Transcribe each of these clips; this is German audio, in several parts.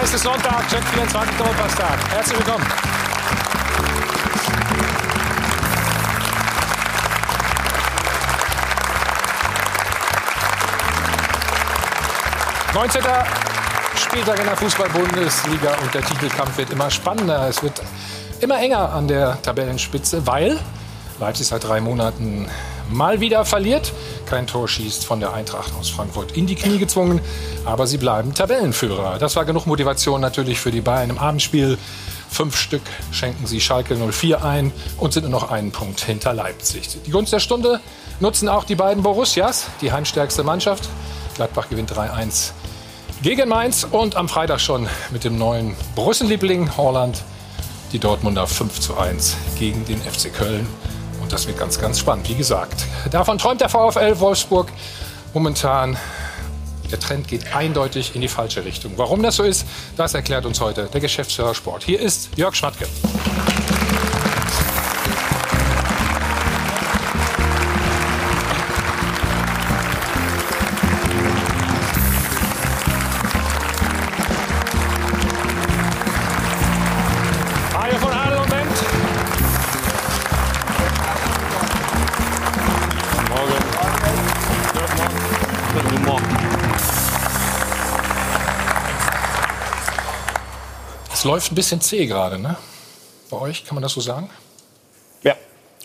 Es ist Sonntag, Check 24 Doppelpasstag. Herzlich willkommen. Neunzehnter Spieltag in der Fußball-Bundesliga und der Titelkampf wird immer spannender. Es wird immer enger an der Tabellenspitze, weil Leipzig seit drei Monaten mal wieder verliert. Kein Tor schießt von der Eintracht aus Frankfurt in die Knie gezwungen, aber sie bleiben Tabellenführer. Das war genug Motivation natürlich für die Bayern im Abendspiel. Fünf Stück schenken sie Schalke 04 ein und sind nur noch einen Punkt hinter Leipzig. Die Gunst der Stunde nutzen auch die beiden Borussias, die heimstärkste Mannschaft. Gladbach gewinnt 3-1 gegen Mainz und am Freitag schon mit dem neuen Brüsselliebling Holland die Dortmunder 5 zu 1 gegen den FC Köln. Das wird ganz, ganz spannend, wie gesagt. Davon träumt der VfL Wolfsburg momentan. Der Trend geht eindeutig in die falsche Richtung. Warum das so ist, das erklärt uns heute der Geschäftsführer Sport. Hier ist Jörg Schmatke. Läuft ein bisschen zäh gerade, ne? Bei euch, kann man das so sagen? Ja,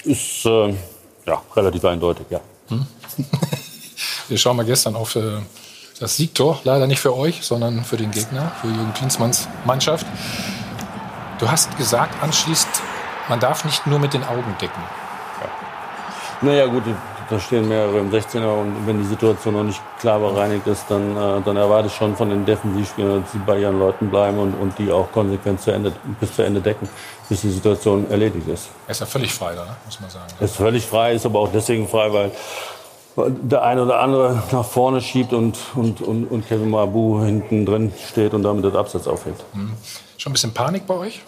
ist äh, ja, relativ eindeutig, ja. Wir schauen mal gestern auf äh, das Siegtor. Leider nicht für euch, sondern für den Gegner, für Jürgen Klinsmanns Mannschaft. Du hast gesagt anschließend, man darf nicht nur mit den Augen decken. Naja, gut, da stehen mehrere im 16er und wenn die Situation noch nicht klar bereinigt ist, dann, äh, dann erwarte ich schon von den Defensivspielern, dass sie bei ihren Leuten bleiben und, und die auch konsequent zu Ende, bis zu Ende decken, bis die Situation erledigt ist. Er ist ja völlig frei da, ne? muss man sagen. Er ist völlig frei, ist aber auch deswegen frei, weil der eine oder andere nach vorne schiebt und, und, und, und Kevin Mabu hinten drin steht und damit das Absatz aufhält. Schon ein bisschen Panik bei euch?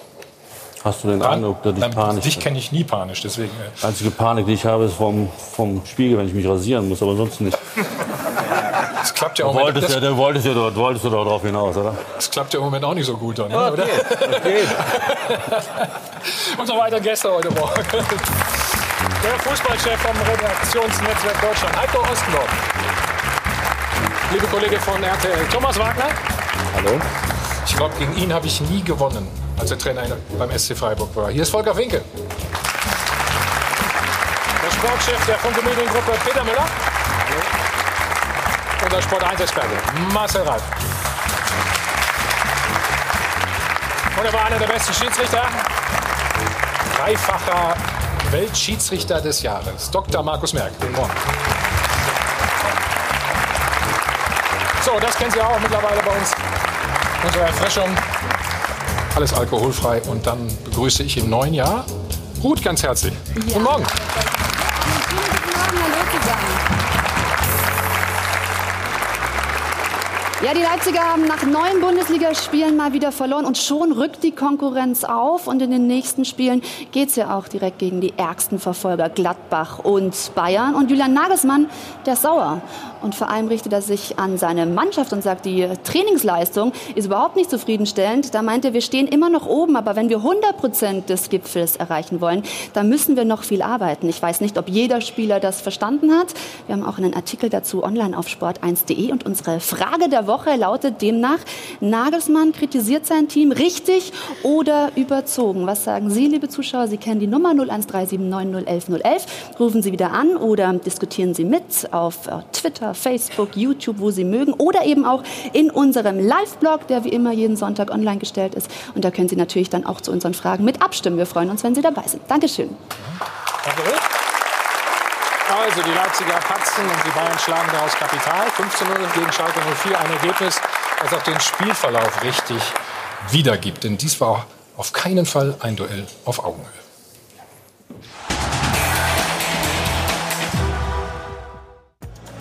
Hast du den Eindruck, dass ich Nein, panisch Dich kenne ich nie panisch, deswegen. Äh, Die einzige Panik, die ich habe, ist vom, vom Spiegel, wenn ich mich rasieren muss, aber sonst nicht. das klappt ja, Moment, wolltest, ja, du wolltest, ja, dort, wolltest du doch drauf hinaus, oder? das klappt ja im Moment auch nicht so gut, dann, ne? oder? okay. Und so weiter Gäste heute Morgen. Der Fußballchef vom Redaktionsnetzwerk Deutschland, Heiko Ostendorf. Liebe Kollege von RTL, Thomas Wagner. Hallo? Ich glaube, gegen ihn habe ich nie gewonnen, als er Trainer beim SC Freiburg war. Hier ist Volker Winke. Der Sportchef der Funke Mediengruppe Peter Müller. Und der Sport 1 Experte Marcel Reif. Und er war einer der besten Schiedsrichter. Dreifacher Weltschiedsrichter des Jahres. Dr. Markus Merck. So, das kennen Sie auch mittlerweile bei uns. Unsere Erfrischung. Alles alkoholfrei. Und dann begrüße ich im neuen Jahr Ruth ganz herzlich. Guten Morgen. Guten Morgen, hallo zusammen. Ja, die Leipziger haben nach neun Bundesligaspielen mal wieder verloren und schon rückt die Konkurrenz auf. Und in den nächsten Spielen geht es ja auch direkt gegen die ärgsten Verfolger Gladbach und Bayern. Und Julian Nagelsmann, der ist sauer. Und vor allem richtet er sich an seine Mannschaft und sagt, die Trainingsleistung ist überhaupt nicht zufriedenstellend. Da meint er, wir stehen immer noch oben, aber wenn wir 100 Prozent des Gipfels erreichen wollen, dann müssen wir noch viel arbeiten. Ich weiß nicht, ob jeder Spieler das verstanden hat. Wir haben auch einen Artikel dazu online auf sport1.de und unsere Frage der Woche lautet demnach, Nagelsmann kritisiert sein Team richtig oder überzogen. Was sagen Sie, liebe Zuschauer? Sie kennen die Nummer 01379011011. Rufen Sie wieder an oder diskutieren Sie mit auf äh, Twitter, Facebook, YouTube, wo Sie mögen oder eben auch in unserem Live-Blog, der wie immer jeden Sonntag online gestellt ist. Und da können Sie natürlich dann auch zu unseren Fragen mit abstimmen. Wir freuen uns, wenn Sie dabei sind. Dankeschön. Danke. Also, die Leipziger patzen und die Bayern schlagen daraus Kapital. 15 0 gegen Schalke 04. Ein Ergebnis, das auch den Spielverlauf richtig wiedergibt. Denn dies war auf keinen Fall ein Duell auf Augenhöhe.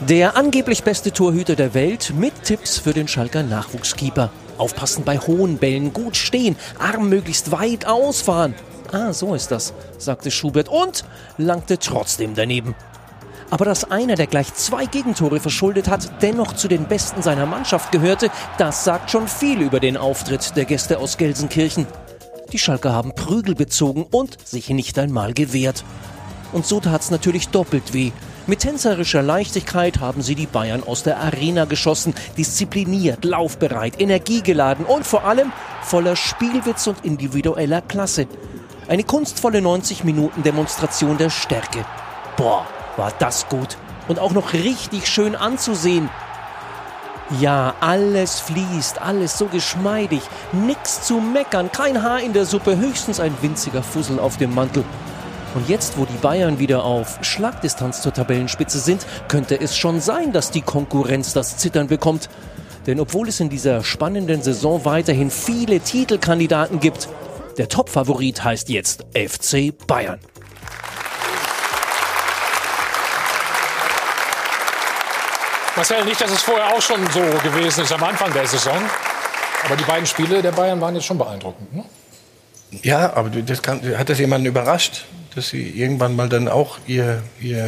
Der angeblich beste Torhüter der Welt mit Tipps für den Schalker Nachwuchskeeper. Aufpassen bei hohen Bällen, gut stehen, Arm möglichst weit ausfahren. Ah, so ist das, sagte Schubert und langte trotzdem daneben. Aber dass einer, der gleich zwei Gegentore verschuldet hat, dennoch zu den Besten seiner Mannschaft gehörte, das sagt schon viel über den Auftritt der Gäste aus Gelsenkirchen. Die Schalker haben Prügel bezogen und sich nicht einmal gewehrt. Und so tat's natürlich doppelt weh. Mit tänzerischer Leichtigkeit haben sie die Bayern aus der Arena geschossen, diszipliniert, laufbereit, energiegeladen und vor allem voller Spielwitz und individueller Klasse. Eine kunstvolle 90 Minuten Demonstration der Stärke. Boah, war das gut. Und auch noch richtig schön anzusehen. Ja, alles fließt, alles so geschmeidig, nix zu meckern, kein Haar in der Suppe, höchstens ein winziger Fussel auf dem Mantel. Und jetzt, wo die Bayern wieder auf Schlagdistanz zur Tabellenspitze sind, könnte es schon sein, dass die Konkurrenz das Zittern bekommt. Denn obwohl es in dieser spannenden Saison weiterhin viele Titelkandidaten gibt, der Topfavorit heißt jetzt FC Bayern. Marcel, nicht, dass es vorher auch schon so gewesen ist am Anfang der Saison. Aber die beiden Spiele der Bayern waren jetzt schon beeindruckend. Ne? Ja, aber das kann, hat das jemanden überrascht, dass sie irgendwann mal dann auch ihr, ihr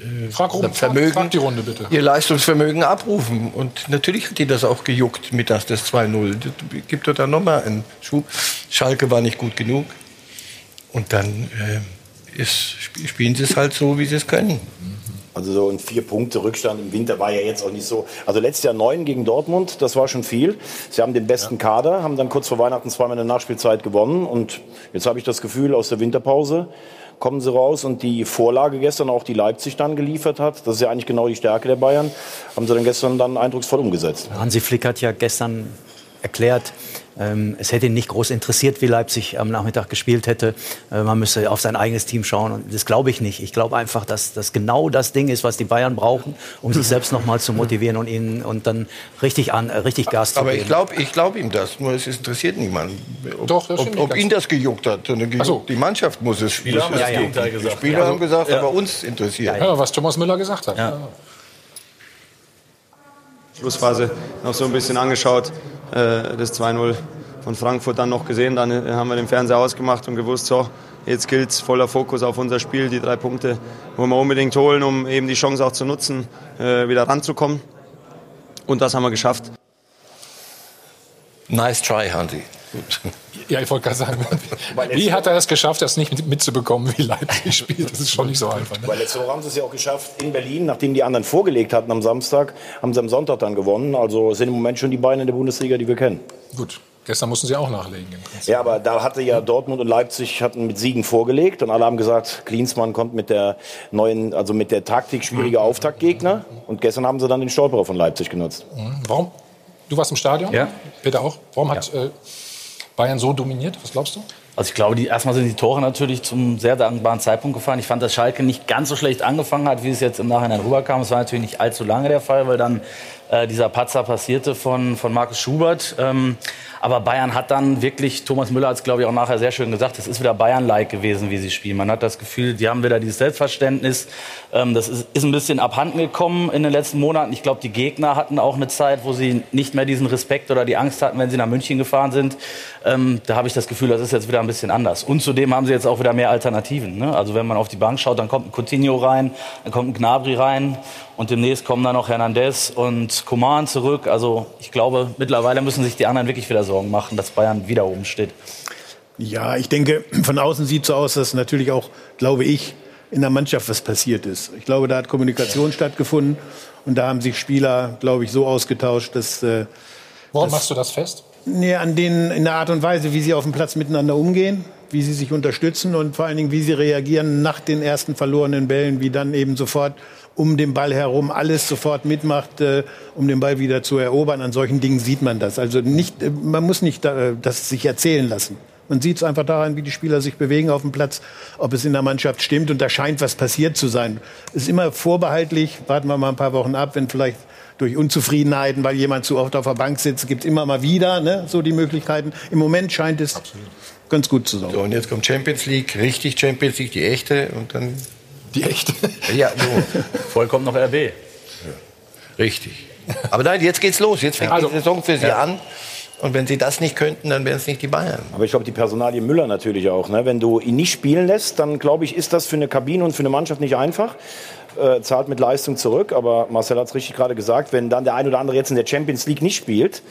äh, frag, rum, Vermögen, frag, frag die Runde bitte. ihr Leistungsvermögen abrufen. Und natürlich hat die das auch gejuckt mit das, das 2-0. Gibt doch da nochmal einen Schub. Schalke war nicht gut genug. Und dann äh, ist, spielen sie es halt so, wie sie es können. Also so ein vier Punkte Rückstand im Winter war ja jetzt auch nicht so. Also letztes Jahr neun gegen Dortmund, das war schon viel. Sie haben den besten Kader, haben dann kurz vor Weihnachten zweimal in der Nachspielzeit gewonnen. Und jetzt habe ich das Gefühl, aus der Winterpause kommen sie raus. Und die Vorlage gestern, auch die Leipzig dann geliefert hat, das ist ja eigentlich genau die Stärke der Bayern, haben sie dann gestern dann eindrucksvoll umgesetzt. Hansi Flick hat ja gestern erklärt, es hätte ihn nicht groß interessiert, wie Leipzig am Nachmittag gespielt hätte. Äh, man müsse auf sein eigenes Team schauen. Und das glaube ich nicht. Ich glaube einfach, dass das genau das Ding ist, was die Bayern brauchen, um sich selbst noch mal zu motivieren und ihnen und dann richtig an, äh, richtig Gas zu Aber geben. ich glaube, ich glaube ihm das. Nur es interessiert niemanden. Ob, Doch, das ob, stimmt ob ihn das gejuckt hat. gejuckt. so. Die Mannschaft muss es. Spieler muss jucken. gesagt. Die Spieler haben gesagt, aber uns interessiert. Ja, was Thomas Müller gesagt hat. Ja. Schlussphase noch so ein bisschen angeschaut, äh, das 2-0 von Frankfurt dann noch gesehen. Dann äh, haben wir den Fernseher ausgemacht und gewusst, so, jetzt gilt voller Fokus auf unser Spiel. Die drei Punkte wollen wir unbedingt holen, um eben die Chance auch zu nutzen, äh, wieder ranzukommen. Und das haben wir geschafft. Nice try, Hansi. Gut. Ja, ich wollte gerade sagen, wie hat er es geschafft, das nicht mitzubekommen, wie Leipzig spielt? Das ist schon nicht so einfach. Ne? Weil letzte Woche haben sie es ja auch geschafft in Berlin, nachdem die anderen vorgelegt hatten am Samstag, haben sie am Sonntag dann gewonnen. Also sind im Moment schon die beiden in der Bundesliga, die wir kennen. Gut, gestern mussten sie auch nachlegen. Ja, aber da hatte ja Dortmund und Leipzig hatten mit Siegen vorgelegt und alle haben gesagt, Klinsmann kommt mit der neuen, also mit der Taktik schwieriger Auftaktgegner. Und gestern haben sie dann den Stolperer von Leipzig genutzt. Mhm. Warum? Du warst im Stadion? Ja. Peter auch. Warum hat äh, Bayern so dominiert? Was glaubst du? Also ich glaube, die, erstmal sind die Tore natürlich zum sehr dankbaren Zeitpunkt gefallen. Ich fand, dass Schalke nicht ganz so schlecht angefangen hat, wie es jetzt im Nachhinein rüberkam. Es war natürlich nicht allzu lange der Fall, weil dann äh, dieser Patzer passierte von, von Markus Schubert. Ähm, aber Bayern hat dann wirklich, Thomas Müller hat es glaube ich auch nachher sehr schön gesagt, es ist wieder Bayern-like gewesen, wie sie spielen. Man hat das Gefühl, die haben wieder dieses Selbstverständnis. Ähm, das ist, ist ein bisschen abhanden gekommen in den letzten Monaten. Ich glaube, die Gegner hatten auch eine Zeit, wo sie nicht mehr diesen Respekt oder die Angst hatten, wenn sie nach München gefahren sind. Ähm, da habe ich das Gefühl, das ist jetzt wieder ein bisschen anders. Und zudem haben sie jetzt auch wieder mehr Alternativen. Ne? Also wenn man auf die Bank schaut, dann kommt ein Coutinho rein, dann kommt ein Gnabry rein und demnächst kommen dann noch Hernandez und Coman zurück. Also ich glaube, mittlerweile müssen sich die anderen wirklich wieder Sorgen machen, dass Bayern wieder oben steht. Ja, ich denke, von außen sieht so aus, dass natürlich auch, glaube ich, in der Mannschaft was passiert ist. Ich glaube, da hat Kommunikation stattgefunden und da haben sich Spieler, glaube ich, so ausgetauscht, dass äh, Woran machst du das fest? Nee, an denen, in der Art und Weise, wie sie auf dem Platz miteinander umgehen, wie sie sich unterstützen und vor allen Dingen, wie sie reagieren nach den ersten verlorenen Bällen, wie dann eben sofort um den Ball herum alles sofort mitmacht, äh, um den Ball wieder zu erobern. An solchen Dingen sieht man das. Also nicht, äh, man muss nicht äh, das sich erzählen lassen. Man sieht es einfach daran, wie die Spieler sich bewegen auf dem Platz, ob es in der Mannschaft stimmt. Und da scheint was passiert zu sein. Ist immer vorbehaltlich. Warten wir mal ein paar Wochen ab, wenn vielleicht durch Unzufriedenheiten, weil jemand zu oft auf der Bank sitzt, gibt es immer mal wieder ne, so die Möglichkeiten. Im Moment scheint es ganz gut zu sein. So, und jetzt kommt Champions League, richtig Champions League, die echte. Und dann. Die echte. Ja, so. Voll kommt noch RB. Richtig. Aber nein, jetzt geht's los. Jetzt fängt Also, die Saison für Sie ja. an. Und wenn Sie das nicht könnten, dann wären es nicht die Bayern. Aber ich glaube, die Personalie Müller natürlich auch. Ne? Wenn du ihn nicht spielen lässt, dann glaube ich, ist das für eine Kabine und für eine Mannschaft nicht einfach. äh, zahlt mit Leistung zurück. Aber Marcel hat es richtig gerade gesagt, wenn dann der ein oder andere jetzt in der Champions League nicht spielt,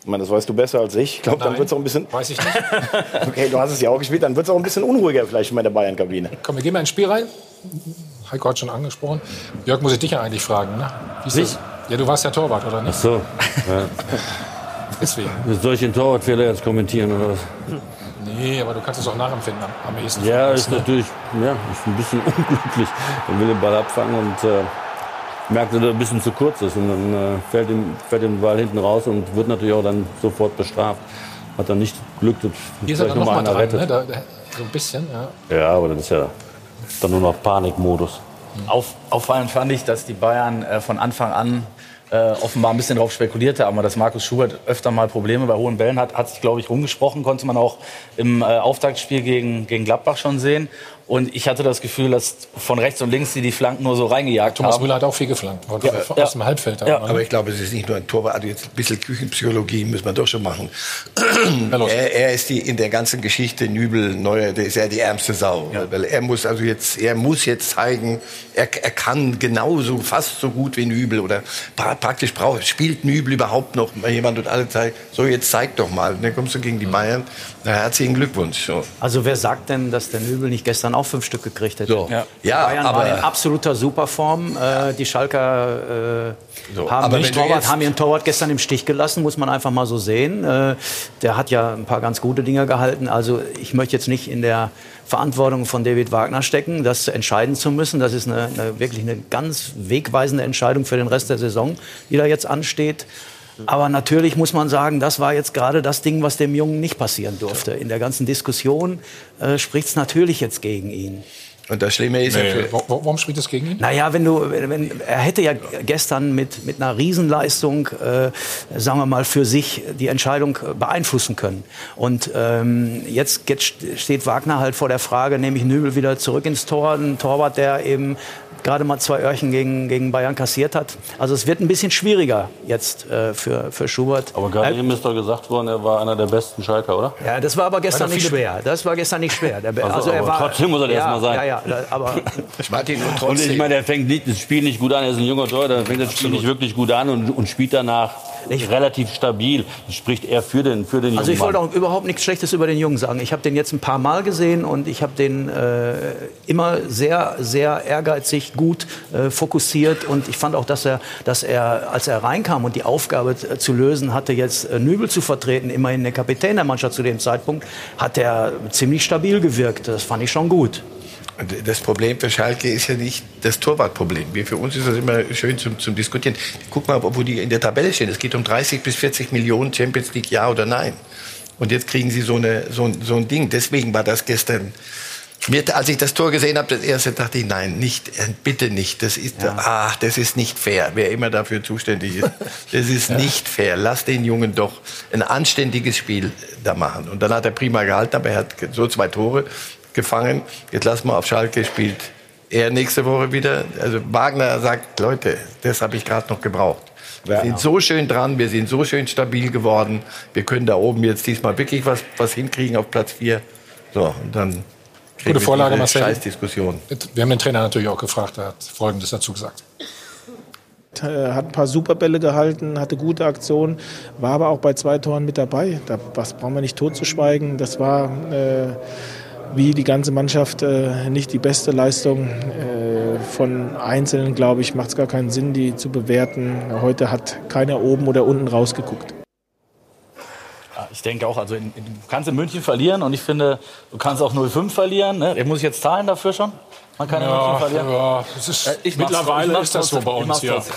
ich meine, das weißt du besser als ich. Ich glaube, dann wird es auch ein bisschen. Weiß ich nicht. Okay, du hast es ja auch gespielt, dann wird es auch ein bisschen unruhiger vielleicht in der Bayern-Kabine. Komm, wir gehen mal ins Spiel rein. Heiko hat schon angesprochen. Jörg, muss ich dich ja eigentlich fragen, ne? Wie ist das? Ja, du warst ja Torwart, oder Ach nicht? so. Ja. Deswegen. Soll ich den Torwartfehler jetzt kommentieren oder was? Nee, aber du kannst es auch nachempfinden am, am ehesten. Ja, ist ne? natürlich, ja, ist ein bisschen unglücklich. Er will den Ball abfangen und äh, merkt, dass er ein bisschen zu kurz ist. Und dann äh, fällt, ihm, fällt ihm der Ball hinten raus und wird natürlich auch dann sofort bestraft. Hat dann nicht Glück, dass Hier ist er vielleicht dann noch nochmal dran, rettet. ne? Da, da, so ein bisschen, ja. Ja, aber das ist ja dann nur noch Panikmodus. Auf, auffallend fand ich, dass die Bayern äh, von Anfang an äh, offenbar ein bisschen darauf spekuliert haben, dass Markus Schubert öfter mal Probleme bei hohen Bällen hat. Hat sich, glaube ich, rumgesprochen, konnte man auch im äh, Auftaktspiel gegen, gegen Gladbach schon sehen. Und ich hatte das Gefühl, dass von rechts und links die die Flanken nur so reingejagt Thomas haben. Müller hat auch viel geflankt. Ja, aus ja. dem Halbfeld. Ja. Aber ich glaube, es ist nicht nur ein Torwart. Also jetzt ein bisschen Küchenpsychologie müssen wir doch schon machen. Er, er ist die in der ganzen Geschichte Nübel Neuer, der ist ja die ärmste Sau, weil er muss also jetzt, er muss jetzt zeigen, er, er kann genauso fast so gut wie Nübel oder pra praktisch braucht spielt Nübel überhaupt noch mal jemand und alle zeigen, so jetzt zeig doch mal. Und dann kommst du gegen die Bayern. Na, herzlichen Glückwunsch. So. Also wer sagt denn, dass der Nübel nicht gestern auch fünf Stück gekriegt hätte? So. Ja. Ja, Bayern aber waren in absoluter Superform. Äh, die Schalker äh, So, haben, aber den wenn du Torwart, jetzt- haben ihren Torwart gestern im Stich gelassen, muss man einfach mal so sehen. Äh, der hat ja ein paar ganz gute Dinge gehalten. Also ich möchte jetzt nicht in der Verantwortung von David Wagner stecken, das entscheiden zu müssen. Das ist eine, eine, wirklich eine ganz wegweisende Entscheidung für den Rest der Saison, die da jetzt ansteht. Aber natürlich muss man sagen, das war jetzt gerade das Ding, was dem Jungen nicht passieren durfte. In der ganzen Diskussion äh, spricht es natürlich jetzt gegen ihn. und das Schlimme ist ja Nee, wa- warum spielt das gegen ihn? Naja, wenn du, wenn, wenn- er hätte ja gestern mit, mit einer Riesenleistung, äh, sagen wir mal, für sich die Entscheidung äh, beeinflussen können. Und ähm, jetzt, jetzt steht Wagner halt vor der Frage, nehme ich Nübel wieder zurück ins Tor, ein Torwart, der eben gerade mal zwei Öhrchen gegen, gegen Bayern kassiert hat. Also es wird ein bisschen schwieriger jetzt äh, für, für Schubert. Aber gerade Äh, eben ist doch gesagt worden, er war einer der besten Schalker, oder? ja, das war aber gestern da nicht schwer. Das war gestern nicht schwer. Der, Also, aber trotzdem muss er ja, erst mal sein. Ja, ja, da- aber Martin, und Und trotzdem. ich meine, er fängt nicht, das Spiel nicht gut an. Er ist ein junger Torhüter, er fängt das Spiel nicht wirklich gut an und, und spielt danach relativ stabil. Das spricht eher für den, für den Also jungen ich wollte auch überhaupt nichts Schlechtes über den Jungen sagen. Ich habe den jetzt ein paar Mal gesehen und ich habe den äh, immer sehr, sehr ehrgeizig, gut äh, fokussiert und ich fand auch, dass er, dass er, als er reinkam und die Aufgabe äh, zu lösen hatte, jetzt äh, Nübel zu vertreten, immerhin der Kapitän der Mannschaft zu dem Zeitpunkt, hat er ziemlich stabil gewirkt. Das fand ich schon gut. Das Problem für Schalke ist ja nicht das Torwartproblem. Für uns ist das immer schön zum, zum Diskutieren. Guck mal, wo die in der Tabelle stehen. Es geht um 30 bis 40 Millionen Champions League, ja oder nein. Und jetzt kriegen sie so, eine, so, ein- so ein Ding. Deswegen war das gestern. Mir, als ich das Tor gesehen habe, das erste dachte ich, nein, nicht, äh, bitte nicht. Das ist, ach, das ist nicht fair. Wer immer dafür zuständig ist, das ist nicht fair. Lass den Jungen doch ein anständiges Spiel da machen. Und dann hat er prima gehalten, aber er hat so zwei Tore gefangen. Jetzt lass mal auf Schalke spielt er nächste Woche wieder. Also Wagner sagt, Leute, das habe ich gerade noch gebraucht. Wir sind so schön dran, wir sind so schön stabil geworden. Wir können da oben jetzt diesmal wirklich was, was hinkriegen auf Platz 4. So, und dann kriegen Gute wir Vorlage, Marcel. Scheißdiskussion. Wir haben den Trainer natürlich auch gefragt, er hat Folgendes dazu gesagt. äh, hat ein paar Superbälle gehalten, hatte gute Aktionen, war aber auch bei zwei Toren mit dabei. Da, das brauchen wir nicht totzuschweigen. Das war äh, wie die ganze Mannschaft äh, nicht die beste Leistung. Äh, von Einzelnen, glaube ich, macht es gar keinen Sinn, die zu bewerten. Heute hat keiner oben oder unten rausgeguckt. Ja, ich denke auch, also in, in, du kannst in München verlieren und ich finde, du kannst auch 0-5 verlieren. Ne? Muss ich jetzt zahlen dafür schon? Man kann in München Ja, verlieren. ja, das ist, Äh, ich mittlerweile ich ist das so bei uns. Ja. trotzdem.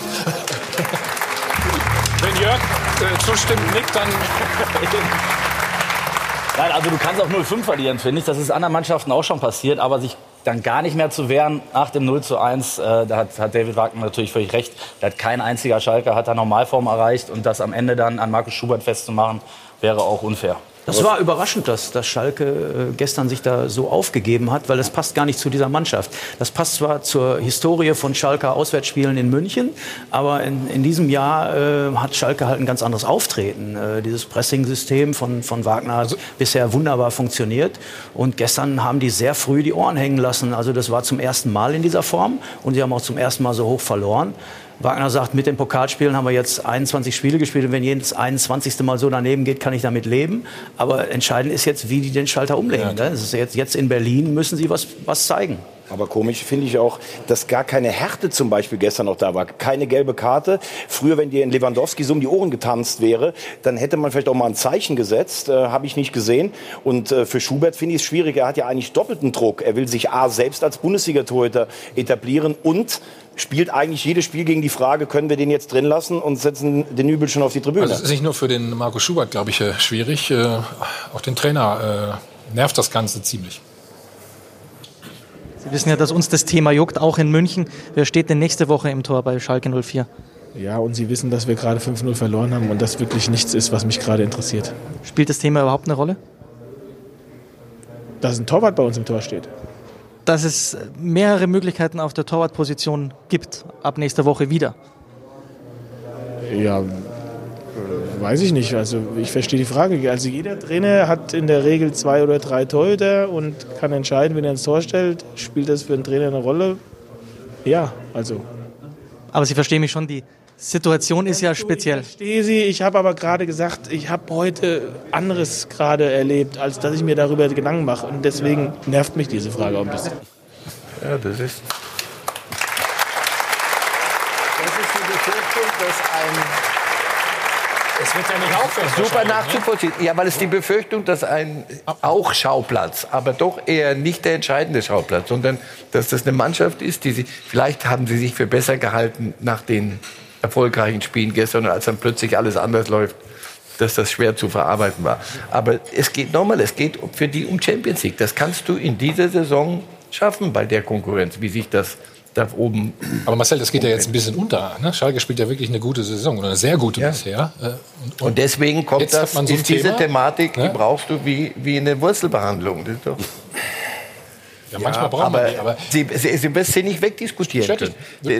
Wenn Jörg äh, zustimmt, nickt, dann Nein, also du kannst auch 0-5 verlieren, finde ich. Das ist anderen Mannschaften auch schon passiert. Aber sich dann gar nicht mehr zu wehren nach dem 0 zu 1, äh, da hat, hat David Wagner natürlich völlig recht. Da hat kein einziger Schalker hat da Normalform erreicht. Und das am Ende dann an Markus Schubert festzumachen, wäre auch unfair. Das war überraschend, dass, dass Schalke äh, gestern sich da so aufgegeben hat, weil das passt gar nicht zu dieser Mannschaft. Das passt zwar zur Historie von Schalker Auswärtsspielen in München, aber in, in diesem Jahr äh, hat Schalke halt ein ganz anderes Auftreten. Äh, dieses Pressing-System von, von Wagner hat bisher wunderbar funktioniert. Und gestern haben die sehr früh die Ohren hängen lassen. Also das war zum ersten Mal in dieser Form und sie haben auch zum ersten Mal so hoch verloren. Wagner sagt, mit den Pokalspielen haben wir jetzt 21 Spiele gespielt und wenn jedes 21. Mal so daneben geht, kann ich damit leben. Aber entscheidend ist jetzt, wie die den Schalter umlegen. ne? Das ist jetzt, jetzt in Berlin müssen sie was, was zeigen. Aber komisch finde ich auch, dass gar keine Härte zum Beispiel gestern noch da war. Keine gelbe Karte. Früher, wenn dir in Lewandowski so um die Ohren getanzt wäre, dann hätte man vielleicht auch mal ein Zeichen gesetzt. Äh, Habe ich nicht gesehen. Und äh, für Schubert finde ich es schwierig. Er hat ja eigentlich doppelten Druck. Er will sich A selbst als Bundesliga-Torhüter etablieren und spielt eigentlich jedes Spiel gegen die Frage, können wir den jetzt drin lassen und setzen den Übel schon auf die Tribüne. Also ist nicht nur für den Marco Schubert, glaube ich, äh, schwierig. Äh, auch den Trainer äh, nervt das Ganze ziemlich. Sie wissen ja, dass uns das Thema juckt, auch in München. Wer steht denn nächste Woche im Tor bei Schalke 04? Ja, und Sie wissen, dass wir gerade 5-0 verloren haben und das wirklich nichts ist, was mich gerade interessiert. Spielt das Thema überhaupt eine Rolle? Dass ein Torwart bei uns im Tor steht. Dass es mehrere Möglichkeiten auf der Torwartposition gibt, ab nächster Woche wieder. Ja, weiß ich nicht. Also ich verstehe die Frage. Also jeder Trainer hat in der Regel zwei oder drei Torhüter und kann entscheiden, wenn er ins Tor stellt. Spielt das für einen Trainer eine Rolle? Ja, also. Aber Sie verstehen mich schon, die Situation ist ja speziell. Ich verstehe Sie. Ich habe aber gerade gesagt, ich habe heute anderes gerade erlebt, als dass ich mir darüber Gedanken mache. Und deswegen nervt mich diese Frage auch ein bisschen. Ja, das ist. Das ist die Befürchtung, dass ein Es wird ja nicht aufhören. Super ne? nachzuvollziehen. Ja, weil es die Befürchtung, dass ein auch Schauplatz, aber doch eher nicht der entscheidende Schauplatz, sondern dass das eine Mannschaft ist, die sie, vielleicht haben sie sich für besser gehalten nach den erfolgreichen Spielen gestern, als dann plötzlich alles anders läuft, dass das schwer zu verarbeiten war. Aber es geht nochmal, es geht für die um Champions League. Das kannst du in dieser Saison schaffen bei der Konkurrenz, wie sich das da oben. Aber Marcel, das geht ja jetzt ein bisschen unter. Ne? Schalke spielt ja wirklich eine gute Saison oder eine sehr gute bisher. Äh, Und, Und deswegen kommt das, man so ist diese Thema, Thematik, ne? die brauchst du wie, wie eine Wurzelbehandlung. Das ist doch ja, manchmal braucht man aber, die, aber Sie, Sie, Sie wirst sie nicht wegdiskutieren können.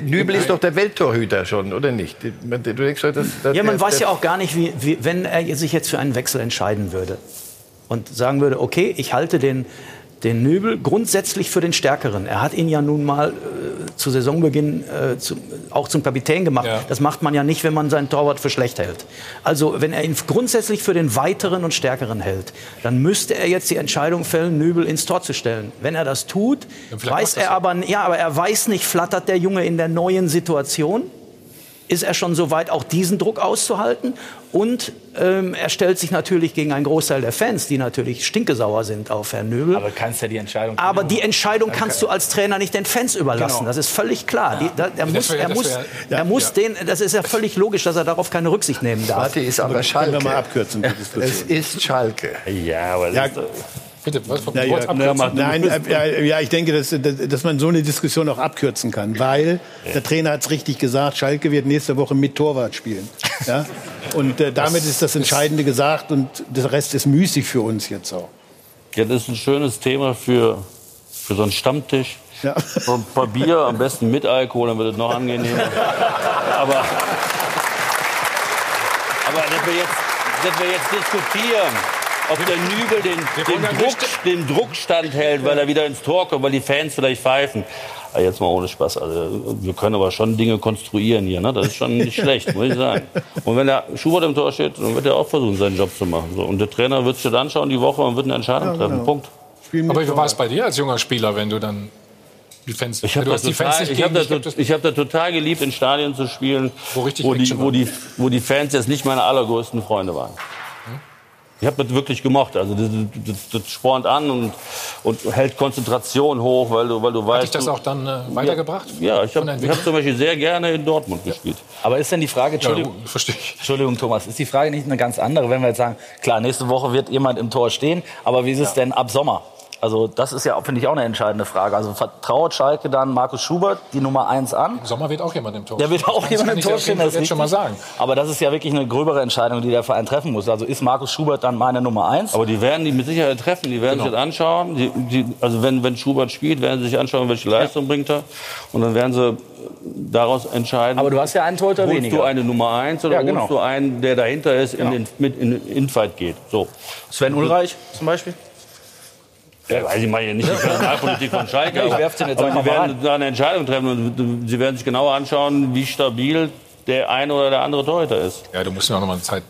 Nübel ist doch der Welttorhüter schon, oder nicht? Du denkst doch, dass, dass Ja, man der- weiß ja auch gar nicht, wie, wie, wenn er sich jetzt für einen Wechsel entscheiden würde und sagen würde, okay, ich halte den, den Nübel grundsätzlich für den Stärkeren. Er hat ihn ja nun mal äh, zu Saisonbeginn äh, zu, auch zum Kapitän gemacht. Ja. Das macht man ja nicht, wenn man seinen Torwart für schlecht hält. Also wenn er ihn grundsätzlich für den Weiteren und Stärkeren hält, dann müsste er jetzt die Entscheidung fällen, Nübel ins Tor zu stellen. Wenn er das tut, weiß er aber, ja, aber er weiß nicht, flattert der Junge in der neuen Situation? Ist er schon so weit, auch diesen Druck auszuhalten. Und ähm, er stellt sich natürlich gegen einen Großteil der Fans, die natürlich stinkesauer sind auf Herrn Nöbel. Aber kannst ja die Entscheidung. Aber die Entscheidung kannst du als Trainer nicht den Fans überlassen. Genau. Das ist völlig klar. Die, da, er Das muss, wär- er muss, wär- er muss den, das ist ja völlig logisch, dass er darauf keine Rücksicht nehmen darf. Warte, ist aber Können Schalke. wir mal abkürzen, die Diskussion. Es ist Schalke. Ja, aber Ja, bitte, was, wolltest ja, abkürzen? ja, Nein, äh, ja, ja, ich denke, dass, dass man so eine Diskussion auch abkürzen kann, weil der Trainer hat es richtig gesagt, Schalke wird nächste Woche mit Torwart spielen. Ja? Und äh, damit ist das Entscheidende gesagt und der Rest ist müßig für uns jetzt auch. Ja, das ist ein schönes Thema für, für so einen Stammtisch. Ja. So ein paar Bier, am besten mit Alkohol, dann wird es noch angenehmer. Aber, aber dass, wir jetzt, dass wir jetzt diskutieren, ob der Nübel den, den, Druck, den Druck standhält, weil er wieder ins Tor kommt, weil die Fans vielleicht pfeifen. Aber jetzt mal ohne Spaß. Also, wir können aber schon Dinge konstruieren hier. Ne? Das ist schon nicht schlecht, muss ich sagen. Und wenn der Schubert im Tor steht, dann wird er auch versuchen, seinen Job zu machen. So. Und der Trainer wird sich das anschauen die Woche und wird eine Entscheidung Ja, treffen. genau. Punkt. Spielen mit Aber wie war es bei dir als junger Spieler, wenn du dann die Fans, Ich habe das, hast die Fans total, ich hab das, ich hab das total geliebt, in Stadien zu spielen, Wo richtig wo, die, wo, die, wo die Fans jetzt nicht meine allergrößten Freunde waren. Ich habe das wirklich gemocht. Also das, das, das spornt an und, und hält Konzentration hoch, weil du, weil du Hat weißt. dich das auch dann äh, weitergebracht? Ja, ich Von habe ich hab zum Beispiel sehr gerne in Dortmund gespielt. Aber ist denn die Frage, Entschuldigung, Ja, verstehe ich. Entschuldigung, Thomas, ist die Frage nicht eine ganz andere, wenn wir jetzt sagen, klar, nächste Woche wird jemand im Tor stehen, aber wie ist es denn ab Sommer? Also das ist ja, finde ich, auch eine entscheidende Frage. Also vertraut Schalke dann Markus Schubert, die Nummer eins an? Im Sommer wird auch jemand im Tor Der wird auch Das jemand im Tor stehen, das jetzt schon mal sagen. Aber das ist ja wirklich eine gröbere Entscheidung, die der Verein treffen muss. Also ist Markus Schubert dann meine Nummer eins? Aber die werden die mit Sicherheit treffen, die werden Genau. sich das anschauen. Die, die, also wenn, wenn Schubert spielt, werden sie sich anschauen, welche Leistung bringt er. Und dann werden sie daraus entscheiden. Aber du hast ja einen Torhüter holst weniger. du eine Nummer eins oder Ja, genau. holst du einen, der dahinter ist, in den, mit in den Infight geht. So. Sven Ulreich zum Beispiel? Ja, weiß ich mal hier nicht die Personalpolitik von Schalke. Ja, ich aber- werf den jetzt aber einfach mal werden da eine Entscheidung treffen und sie werden sich genauer anschauen, wie stabil der eine oder der andere Torhüter ist. Ja, du musst ihn auch noch mal eine Zeit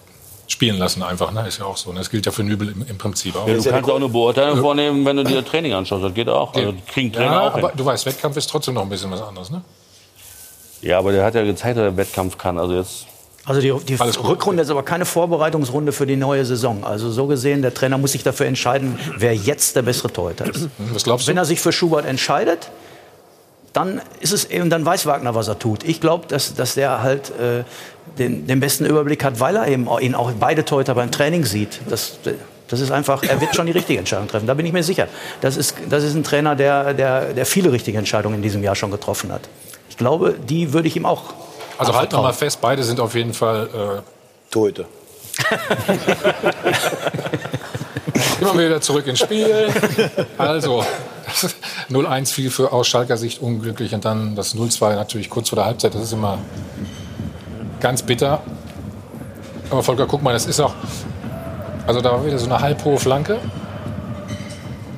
spielen lassen einfach. Ne? Ist ja auch so. Ne? Das gilt ja für Nübel im, im Prinzip auch. Ja, du kannst auch eine Beurteilung vornehmen, wenn du dir das Training anschaust. Das geht auch. Also, kriegen Trainer ja, auch hin. aber du weißt, Wettkampf ist trotzdem noch ein bisschen was anderes. Ne? Ja, aber der hat ja gezeigt, dass er Wettkampf kann. Also jetzt Also die, die. Rückrunde ist aber keine Vorbereitungsrunde für die neue Saison. Also so gesehen, der Trainer muss sich dafür entscheiden, wer jetzt der bessere Torhüter ist. Was glaubst du? Wenn er sich für Schubert entscheidet, dann ist es eben, dann weiß Wagner, was er tut. Ich glaube, dass, dass der halt äh, den, den besten Überblick hat, weil er eben auch, ihn auch beide Torhüter beim Training sieht. Das, das ist einfach, er wird schon die richtige Entscheidung treffen. Da bin ich mir sicher. Das ist, das ist ein Trainer, der, der, der viele richtige Entscheidungen in diesem Jahr schon getroffen hat. Ich glaube, die würde ich ihm auch Also halten wir mal fest, beide sind auf jeden Fall äh, Torhüter. Immer wieder zurück ins Spiel. Also, 0-1 fiel für aus Schalker Sicht unglücklich und dann das 0-2 natürlich kurz vor der Halbzeit. Das ist immer ganz bitter. Aber Volker, guck mal, das ist auch. Also, da war wieder so eine halbhohe Flanke.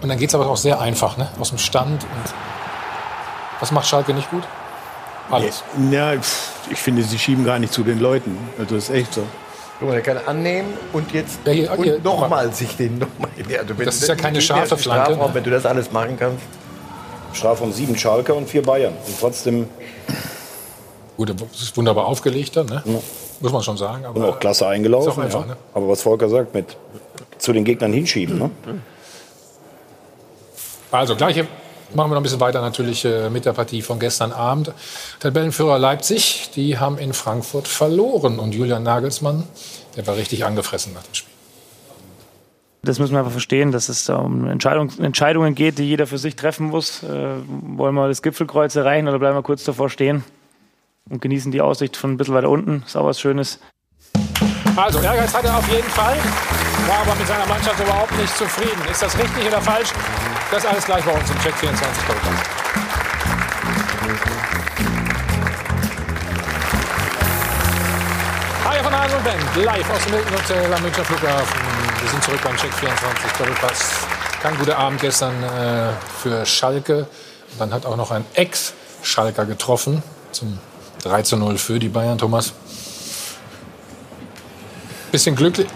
Und dann geht es aber auch sehr einfach, ne? Aus dem Stand. Und was macht Schalke nicht gut? Alles. Ja, pff, ich finde, sie schieben gar nicht zu den Leuten. Also das ist echt so. Guck mal, der kann annehmen und jetzt Ja, hier, hier, und nochmal sich den nochmal. Also wenn Das du ist ja keine scharfe Flanke, Strafraum, ne? Wenn du das alles machen kannst. Strafe von sieben Schalke und vier Bayern. Und trotzdem Gut, das ist wunderbar aufgelegt dann, ne? Muss man schon sagen. Aber und auch klasse eingelaufen. Ist auch einfach, ja. ne? Aber was Volker sagt, mit zu den Gegnern hinschieben. Ne? Also gleiche machen wir noch ein bisschen weiter natürlich äh, mit der Partie von gestern Abend. Tabellenführer Leipzig, die haben in Frankfurt verloren und Julian Nagelsmann, der war richtig angefressen nach dem Spiel. Das müssen wir einfach verstehen, dass es um Entscheidung, Entscheidungen geht, die jeder für sich treffen muss. Äh, wollen wir das Gipfelkreuz erreichen oder bleiben wir kurz davor stehen und genießen die Aussicht von ein bisschen weiter unten? Ist auch was Schönes. Also Ehrgeiz hat er auf jeden Fall, war aber mit seiner Mannschaft überhaupt nicht zufrieden. Ist das richtig oder falsch? Das alles gleich bei uns im Check 24 Podcast. Hi von Hase und Ben, live aus dem Hilton Hotel am Münchner Flughafen. Wir sind zurück beim Check 24 Doppelpass. Kein guter Abend gestern äh, für Schalke. Dann hat auch noch ein Ex-Schalker getroffen zum 3 zu 0 für die Bayern, Thomas. Bisschen glücklich.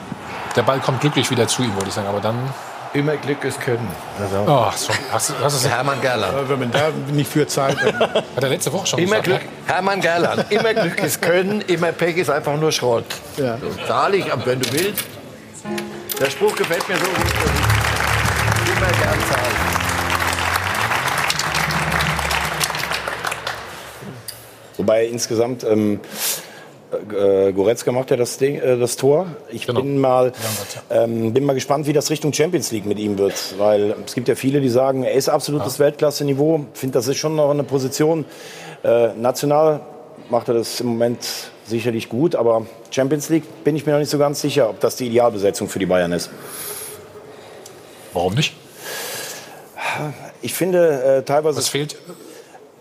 Der Ball kommt glücklich wieder zu ihm, würde ich sagen. Aber dann. Immer Glück ist Können. Also, Oh, schon, hast, du- hast du Hermann Gerland. Aber wenn man da nicht für zahlt, dann Hat er letzte Woche schon Immer gesagt. Glück, Hermann Gerland. Immer Glück ist Können, immer Pech ist einfach nur Schrott. Ja. So, Zahle aber wenn du willst. Der Spruch gefällt mir so gut. ich Immer gern zahlen. Wobei insgesamt ähm, äh, Goretzka macht ja das, Ding, äh, das Tor. Ich Genau. bin, mal, ähm, bin mal gespannt, wie das Richtung Champions League mit ihm wird. Weil es gibt ja viele, die sagen, er ist absolutes Weltklasse-Niveau. Ich finde, das ist schon noch eine Position. Äh, national macht er das im Moment sicherlich gut. Aber Champions League bin ich mir noch nicht so ganz sicher, ob das die Idealbesetzung für die Bayern ist. Warum nicht? Ich finde äh, teilweise... Was fehlt?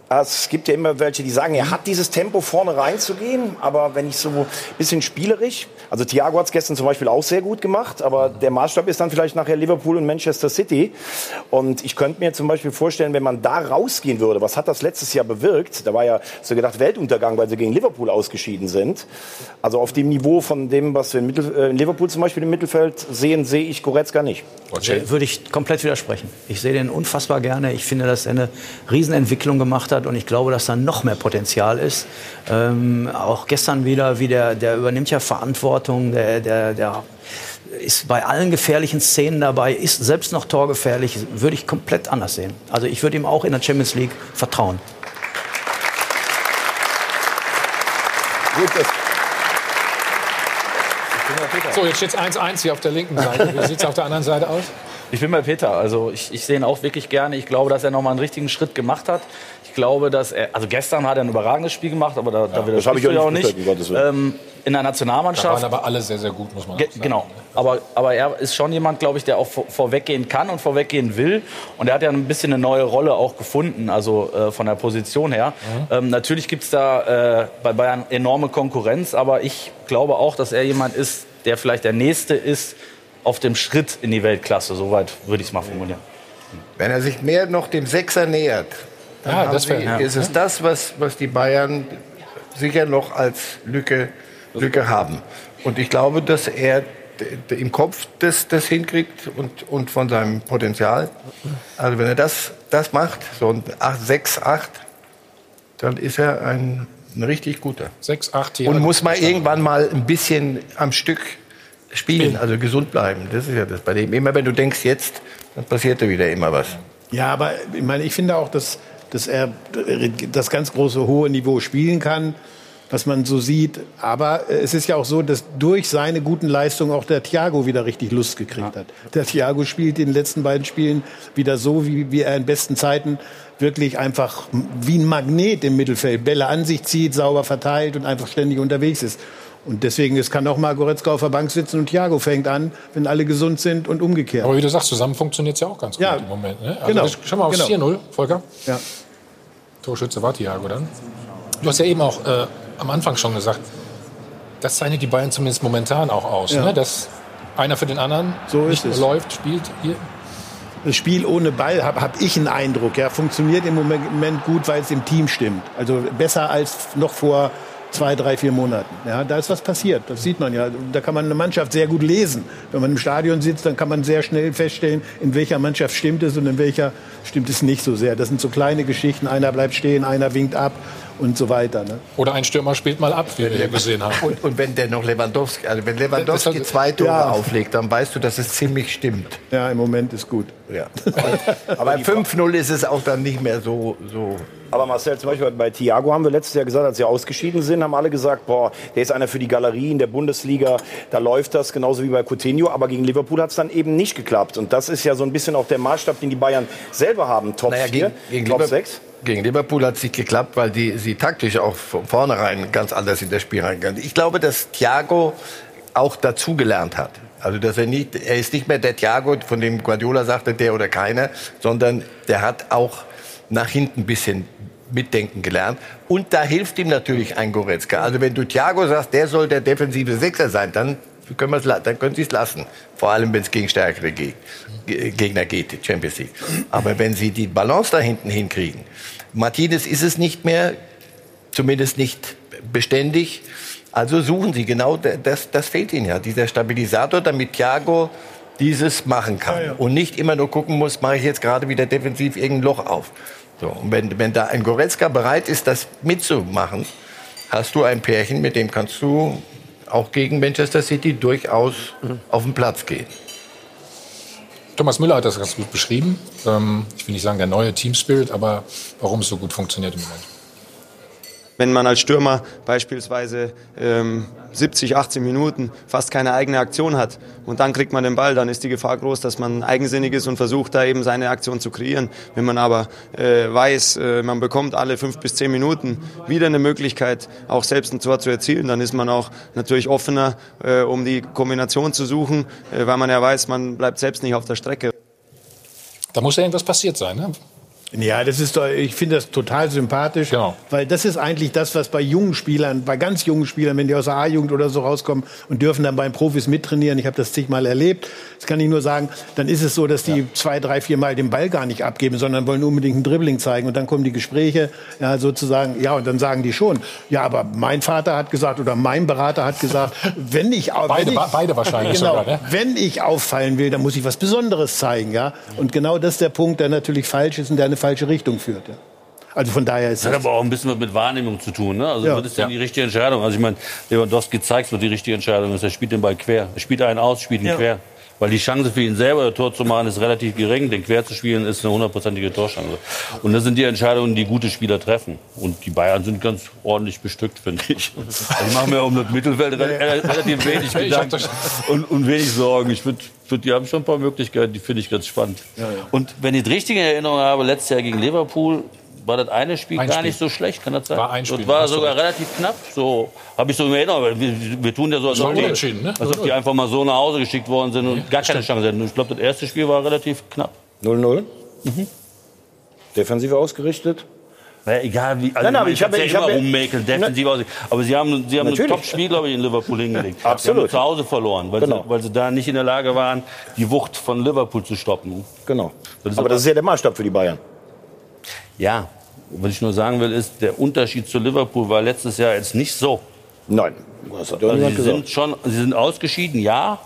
Es gibt ja immer welche, die sagen, er hat dieses Tempo vorne reinzugehen, aber wenn ich so ein bisschen spielerisch, also Thiago hat es gestern zum Beispiel auch sehr gut gemacht, aber der Maßstab ist dann vielleicht nachher Liverpool und Manchester City. Und ich könnte mir zum Beispiel vorstellen, wenn man da rausgehen würde, was hat das letztes Jahr bewirkt? Da war ja so gedacht Weltuntergang, weil sie gegen Liverpool ausgeschieden sind. Also auf dem Niveau von dem, was wir in, Mittel, äh, in Liverpool zum Beispiel im Mittelfeld sehen, sehe ich Goretzka nicht. Würde ich komplett widersprechen. Ich sehe den unfassbar gerne. Ich finde, dass er eine Riesenentwicklung gemacht hat und ich glaube, dass da noch mehr Potenzial ist. Ähm, auch gestern wieder, wie der, der übernimmt ja Verantwortung, der, der, der ist bei allen gefährlichen Szenen dabei, ist selbst noch torgefährlich, würde ich komplett anders sehen. Also ich würde ihm auch in der Champions League vertrauen. Gut, das, So, jetzt steht es 1-1 hier auf der linken Seite. Wie sieht es auf der anderen Seite aus? Ich bin bei Peter. Also ich, ich sehe ihn auch wirklich gerne. Ich glaube, dass er noch mal einen richtigen Schritt gemacht hat. Ich glaube, dass er, also gestern hat er ein überragendes Spiel gemacht, aber da, da das habe ich ja auch nicht Willen. Ähm, in der Da Nationalmannschaft. waren aber alle sehr, sehr gut, muss man sagen. genau. Aber, aber er ist schon jemand, glaube ich, der auch vor, vorweggehen kann und vorweggehen will. Und er hat ja ein bisschen eine neue Rolle auch gefunden, also äh, von der Position her. Ähm, natürlich gibt es da äh, bei Bayern enorme Konkurrenz, aber ich glaube auch, dass er jemand ist, der vielleicht der Nächste ist auf dem Schritt in die Weltklasse. Soweit würde ich es mal formulieren. Wenn er sich mehr noch dem Sechser nähert, dann Ja, das wär- sie, ja. ist es das, was, was die Bayern sicher noch als Lücke, Lücke haben. Und ich glaube, dass er im Kopf das, das hinkriegt und, und von seinem Potenzial. Also wenn er das, das macht, so ein 8, 6, 8, dann ist er ein, ein richtig guter. 6, 8 hier. Und muss man irgendwann mal ein bisschen am Stück spielen, also gesund bleiben. Das ist ja das bei dem. Immer wenn du denkst jetzt, dann passiert da wieder immer was. Ja, aber ich meine, ich finde auch, dass, dass er das ganz große hohe Niveau spielen kann, was man so sieht. Aber es ist ja auch so, dass durch seine guten Leistungen auch der Thiago wieder richtig Lust gekriegt hat. Der Thiago spielt in den letzten beiden Spielen wieder so, wie, wie er in besten Zeiten wirklich einfach wie ein Magnet im Mittelfeld Bälle an sich zieht, sauber verteilt und einfach ständig unterwegs ist. Und deswegen, es kann auch mal Goretzka auf der Bank sitzen und Thiago fängt an, wenn alle gesund sind und umgekehrt. Aber wie du sagst, zusammen funktioniert es ja auch ganz gut Ja, im Moment. Ne? Also genau, Schau mal aufs genau. 4-0, Volker. Ja. Torschütze war Thiago dann. Du hast ja eben auch äh, am Anfang schon gesagt, das zeichnet die Bayern zumindest momentan auch aus. Ja. Ne? Dass einer für den anderen So nicht ist es. läuft, spielt. Hier. Das Spiel ohne Ball habe hab ich einen Eindruck, ja, funktioniert im Moment gut, weil es im Team stimmt. Also besser als noch vor zwei, drei, vier Monaten. Ja, da ist was passiert. Das sieht man ja. Da kann man eine Mannschaft sehr gut lesen. Wenn man im Stadion sitzt, dann kann man sehr schnell feststellen, in welcher Mannschaft stimmt es und in welcher stimmt es nicht so sehr. Das sind so kleine Geschichten. Einer bleibt stehen, einer winkt ab und so weiter. Ne? Oder ein Stürmer spielt mal ab, wie wir hier gesehen haben. Und, und wenn der noch Lewandowski, also wenn Lewandowski zwei Tore Ja. auflegt, dann weißt du, dass es ziemlich stimmt. Ja, im Moment ist gut. Ja. Aber 5-0 ist es auch dann nicht mehr so, so Aber Marcel, zum Beispiel bei Thiago haben wir letztes Jahr gesagt, als sie ausgeschieden sind, haben alle gesagt, boah, der ist einer für die Galerie in der Bundesliga, da läuft das, genauso wie bei Coutinho. Aber gegen Liverpool hat es dann eben nicht geklappt. Und das ist ja so ein bisschen auch der Maßstab, den die Bayern selber haben. Top Naja, 4, gegen, gegen, Top Liverpool, 6. gegen Liverpool hat es nicht geklappt, weil die, sie taktisch auch von vornherein ganz anders in das Spiel reingegangen sind. Ich glaube, dass Thiago auch dazugelernt hat. Also dass er nicht, er ist nicht mehr der Thiago, von dem Guardiola sagte, der oder keiner, sondern der hat auch nach hinten ein bisschen mitdenken gelernt. Und da hilft ihm natürlich ein Goretzka. Also wenn du Thiago sagst, der soll der defensive Sechser sein, dann können, dann können sie es lassen. Vor allem, wenn es gegen stärkere Geg Ge- Gegner geht, die Champions League. Aber wenn sie die Balance da hinten hinkriegen, Martinez ist es nicht mehr, zumindest nicht beständig. Also suchen sie genau, das, das fehlt ihnen ja, dieser Stabilisator, damit Thiago dieses machen kann. Und nicht immer nur gucken muss, mache ich jetzt gerade wieder defensiv irgendein Loch auf. So, und wenn, wenn da ein Goretzka bereit ist, das mitzumachen, hast du ein Pärchen, mit dem kannst du auch gegen Manchester City durchaus auf den Platz gehen. Thomas Müller hat das ganz gut beschrieben. Ähm, ich will nicht sagen der neue Team Spirit, aber warum es so gut funktioniert im Moment. Wenn man als Stürmer beispielsweise ähm, 70, 80 Minuten fast keine eigene Aktion hat und dann kriegt man den Ball, dann ist die Gefahr groß, dass man eigensinnig ist und versucht, da eben seine Aktion zu kreieren. Wenn man aber äh, weiß, äh, man bekommt alle fünf bis zehn Minuten wieder eine Möglichkeit, auch selbst ein Tor zu erzielen, dann ist man auch natürlich offener, äh, um die Kombination zu suchen, äh, weil man ja weiß, man bleibt selbst nicht auf der Strecke. Da muss ja irgendwas passiert sein. Ne? Ja, das ist doch, ich finde das total sympathisch, weil das ist eigentlich das, was bei jungen Spielern, bei ganz jungen Spielern, wenn die aus der A-Jugend oder so rauskommen und dürfen dann beim Profis mittrainieren, ich habe das zigmal erlebt, das kann ich nur sagen, dann ist es so, dass die zwei, drei, vier Mal den Ball gar nicht abgeben, sondern wollen unbedingt ein Dribbling zeigen und dann kommen die Gespräche, ja, sozusagen, ja, und dann sagen die schon, ja, aber mein Vater hat gesagt oder mein Berater hat gesagt, wenn ich, Beide- wenn ich beide wahrscheinlich genau, sogar, ne? wenn ich auffallen will, dann muss ich was Besonderes zeigen, ja. Und genau das ist der Punkt, der natürlich falsch ist und der in eine falsche Richtung führt. Ja. Also von daher ist Das hat das. aber auch ein bisschen was mit Wahrnehmung zu tun. Ne? Also Ja. was ist denn die richtige Entscheidung? Also ich meine, Lewandowski zeigt, was die richtige Entscheidung ist. Er spielt den Ball quer. Er spielt einen aus, spielt ihn Ja. quer. Weil die Chance für ihn selber, das Tor zu machen, ist relativ gering. Den quer zu spielen, ist eine hundertprozentige Torchance. Und das sind die Entscheidungen, die gute Spieler treffen. Und die Bayern sind ganz ordentlich bestückt, finde ich. Ich mache mir um das Mittelfeld re- relativ wenig Gedanken und, und wenig Sorgen. Ich finde, find, die haben schon ein paar Möglichkeiten, die finde ich ganz spannend. Und wenn ich die richtige Erinnerung habe, letztes Jahr gegen Liverpool, war das eine Spiel Ein gar Spiel. nicht so schlecht, kann das sein? War ein Spiel, Das war sogar relativ knapp. So habe ich so in Erinnerung. Wir, wir tun ja so, als ob, die, ne? als ob die einfach mal so nach Hause geschickt worden sind und gar keine Chance hätten. Ich glaube, das erste Spiel war relativ knapp. 0-0. Mhm. Defensiv ausgerichtet. Naja, egal wie. Also Nein, aber ich habe- ja ich immer habe- rummäkeln, defensiv aus. Aber sie haben, sie haben ein. Top-Spiel, glaube ich, in Liverpool hingelegt. Absolut. Sie haben zu Hause verloren, weil, Genau. sie, weil sie da nicht in der Lage waren, die Wucht von Liverpool zu stoppen. Genau. Das Aber das ist ja der Maßstab für die Bayern. Ja, was ich nur sagen will, ist, der Unterschied zu Liverpool war letztes Jahr jetzt nicht so. Nein, das hat ja Also sie gesagt. sind schon, sie sind ausgeschieden, ja.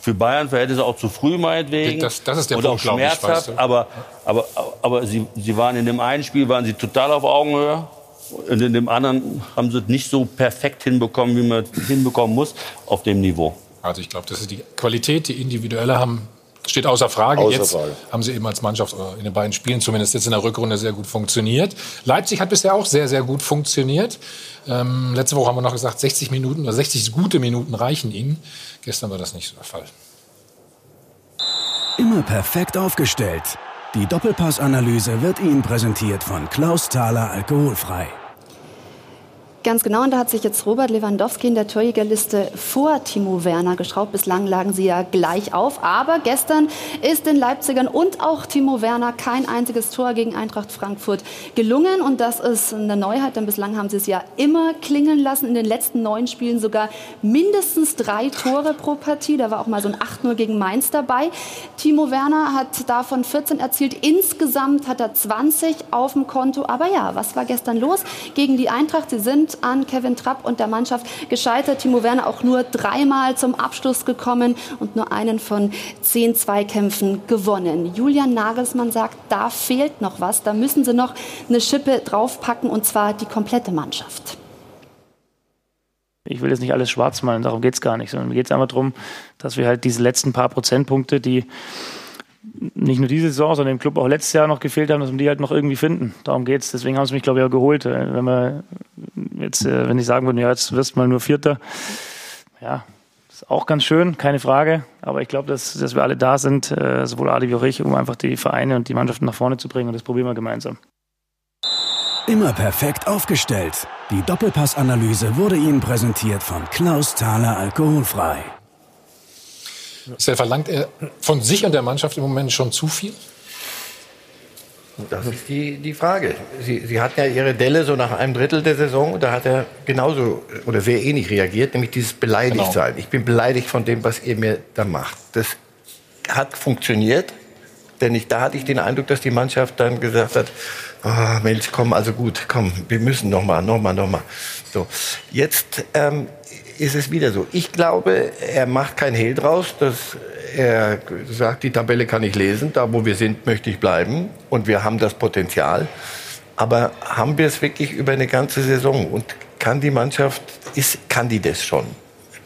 Für Bayern Verhältnisse auch zu früh meinetwegen. Das- das ist der und Punkt, auch glaub ich, schmerzhaft. weißt du. Aber, aber, aber sie, sie waren in dem einen Spiel waren sie total auf Augenhöhe. Und in dem anderen haben sie es nicht so perfekt hinbekommen, wie man es hinbekommen muss, auf dem Niveau. Also ich glaube, das ist die Qualität, die individuelle haben, steht außer Frage. Außer jetzt Frage. haben sie eben als Mannschaft äh, in den beiden Spielen, zumindest jetzt in der Rückrunde, sehr gut funktioniert. Leipzig hat bisher auch sehr, sehr gut funktioniert. Ähm, letzte Woche haben wir noch gesagt, 60 Minuten oder 60 gute Minuten reichen ihnen. Gestern war das nicht so der Fall. Immer perfekt aufgestellt. Die Doppelpassanalyse wird Ihnen präsentiert von Klaus Thaler Alkoholfrei. Ganz genau, und da hat sich jetzt Robert Lewandowski in der Torjägerliste vor Timo Werner geschraubt. Bislang lagen sie ja gleich auf. Aber gestern ist den Leipzigern und auch Timo Werner kein einziges Tor gegen Eintracht Frankfurt gelungen. Und das ist eine Neuheit, denn bislang haben sie es ja immer klingeln lassen. In den letzten neun Spielen sogar mindestens drei Tore pro Partie. Da war auch mal so ein 8-0 gegen Mainz dabei. Timo Werner hat davon 14 erzielt. Insgesamt hat er 20 auf dem Konto. Aber ja, was war gestern los gegen die Eintracht? Sie sind an Kevin Trapp und der Mannschaft gescheitert. Timo Werner auch nur dreimal zum Abschluss gekommen und nur einen von zehn Zweikämpfen gewonnen. Julian Nagelsmann sagt, da fehlt noch was. Da müssen sie noch eine Schippe draufpacken und zwar die komplette Mannschaft. Ich will jetzt nicht alles schwarz malen, darum geht es gar nicht, sondern mir geht es einfach darum, dass wir halt diese letzten paar Prozentpunkte, die nicht nur diese Saison, sondern dem Club auch letztes Jahr noch gefehlt haben, dass wir die halt noch irgendwie finden. Darum geht es. Deswegen haben sie mich, glaube ich, auch geholt. Äh, Wenn wir jetzt, äh, wenn ich sagen würde, ja, jetzt wirst du mal nur Vierter, ja, ist auch ganz schön, keine Frage. Aber ich glaube, dass, dass wir alle da sind, äh, sowohl Ali wie auch ich, um einfach die Vereine und die Mannschaften nach vorne zu bringen. Und das probieren wir gemeinsam. Immer perfekt aufgestellt. Die Doppelpassanalyse wurde Ihnen präsentiert von Klaus Thaler Alkoholfrei. Marcel, verlangt er von sich und der Mannschaft im Moment schon zu viel? Das ist die, die Frage. Sie, Sie hatten ja Ihre Delle so nach einem Drittel der Saison. Da hat er genauso oder sehr ähnlich reagiert, nämlich dieses Beleidigtsein. Ich bin beleidigt von dem, was ihr mir da macht. Das hat funktioniert, denn ich, da hatte ich den Eindruck, dass die Mannschaft dann gesagt hat, oh, Mensch, komm, also gut, komm, wir müssen noch mal, noch mal, noch mal. So, jetzt ähm, ist es wieder so. Ich glaube, er macht kein Hehl draus, dass er sagt, die Tabelle kann ich lesen, da wo wir sind, möchte ich bleiben und wir haben das Potenzial. Aber haben wir es wirklich über eine ganze Saison und kann die Mannschaft, ist, kann die das schon?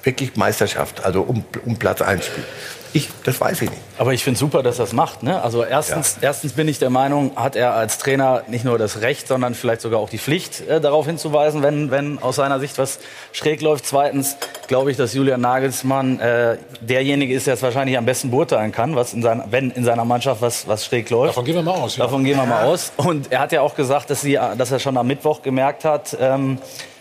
Wirklich Meisterschaft, also um, um Platz 1 spielen. Ich, das weiß ich nicht. Aber ich finde super, dass er es macht. Ne? Also erstens, erstens bin ich der Meinung, hat er als Trainer nicht nur das Recht, sondern vielleicht sogar auch die Pflicht, äh, darauf hinzuweisen, wenn, wenn aus seiner Sicht was schräg läuft. Zweitens glaube ich, dass Julian Nagelsmann äh, derjenige ist, der es wahrscheinlich am besten beurteilen kann, was in seiner, wenn in seiner Mannschaft was, was schräg läuft. Davon gehen wir mal aus. Ja. Davon gehen wir mal aus. Und er hat ja auch gesagt, dass, sie, dass er schon am Mittwoch gemerkt hat, ähm,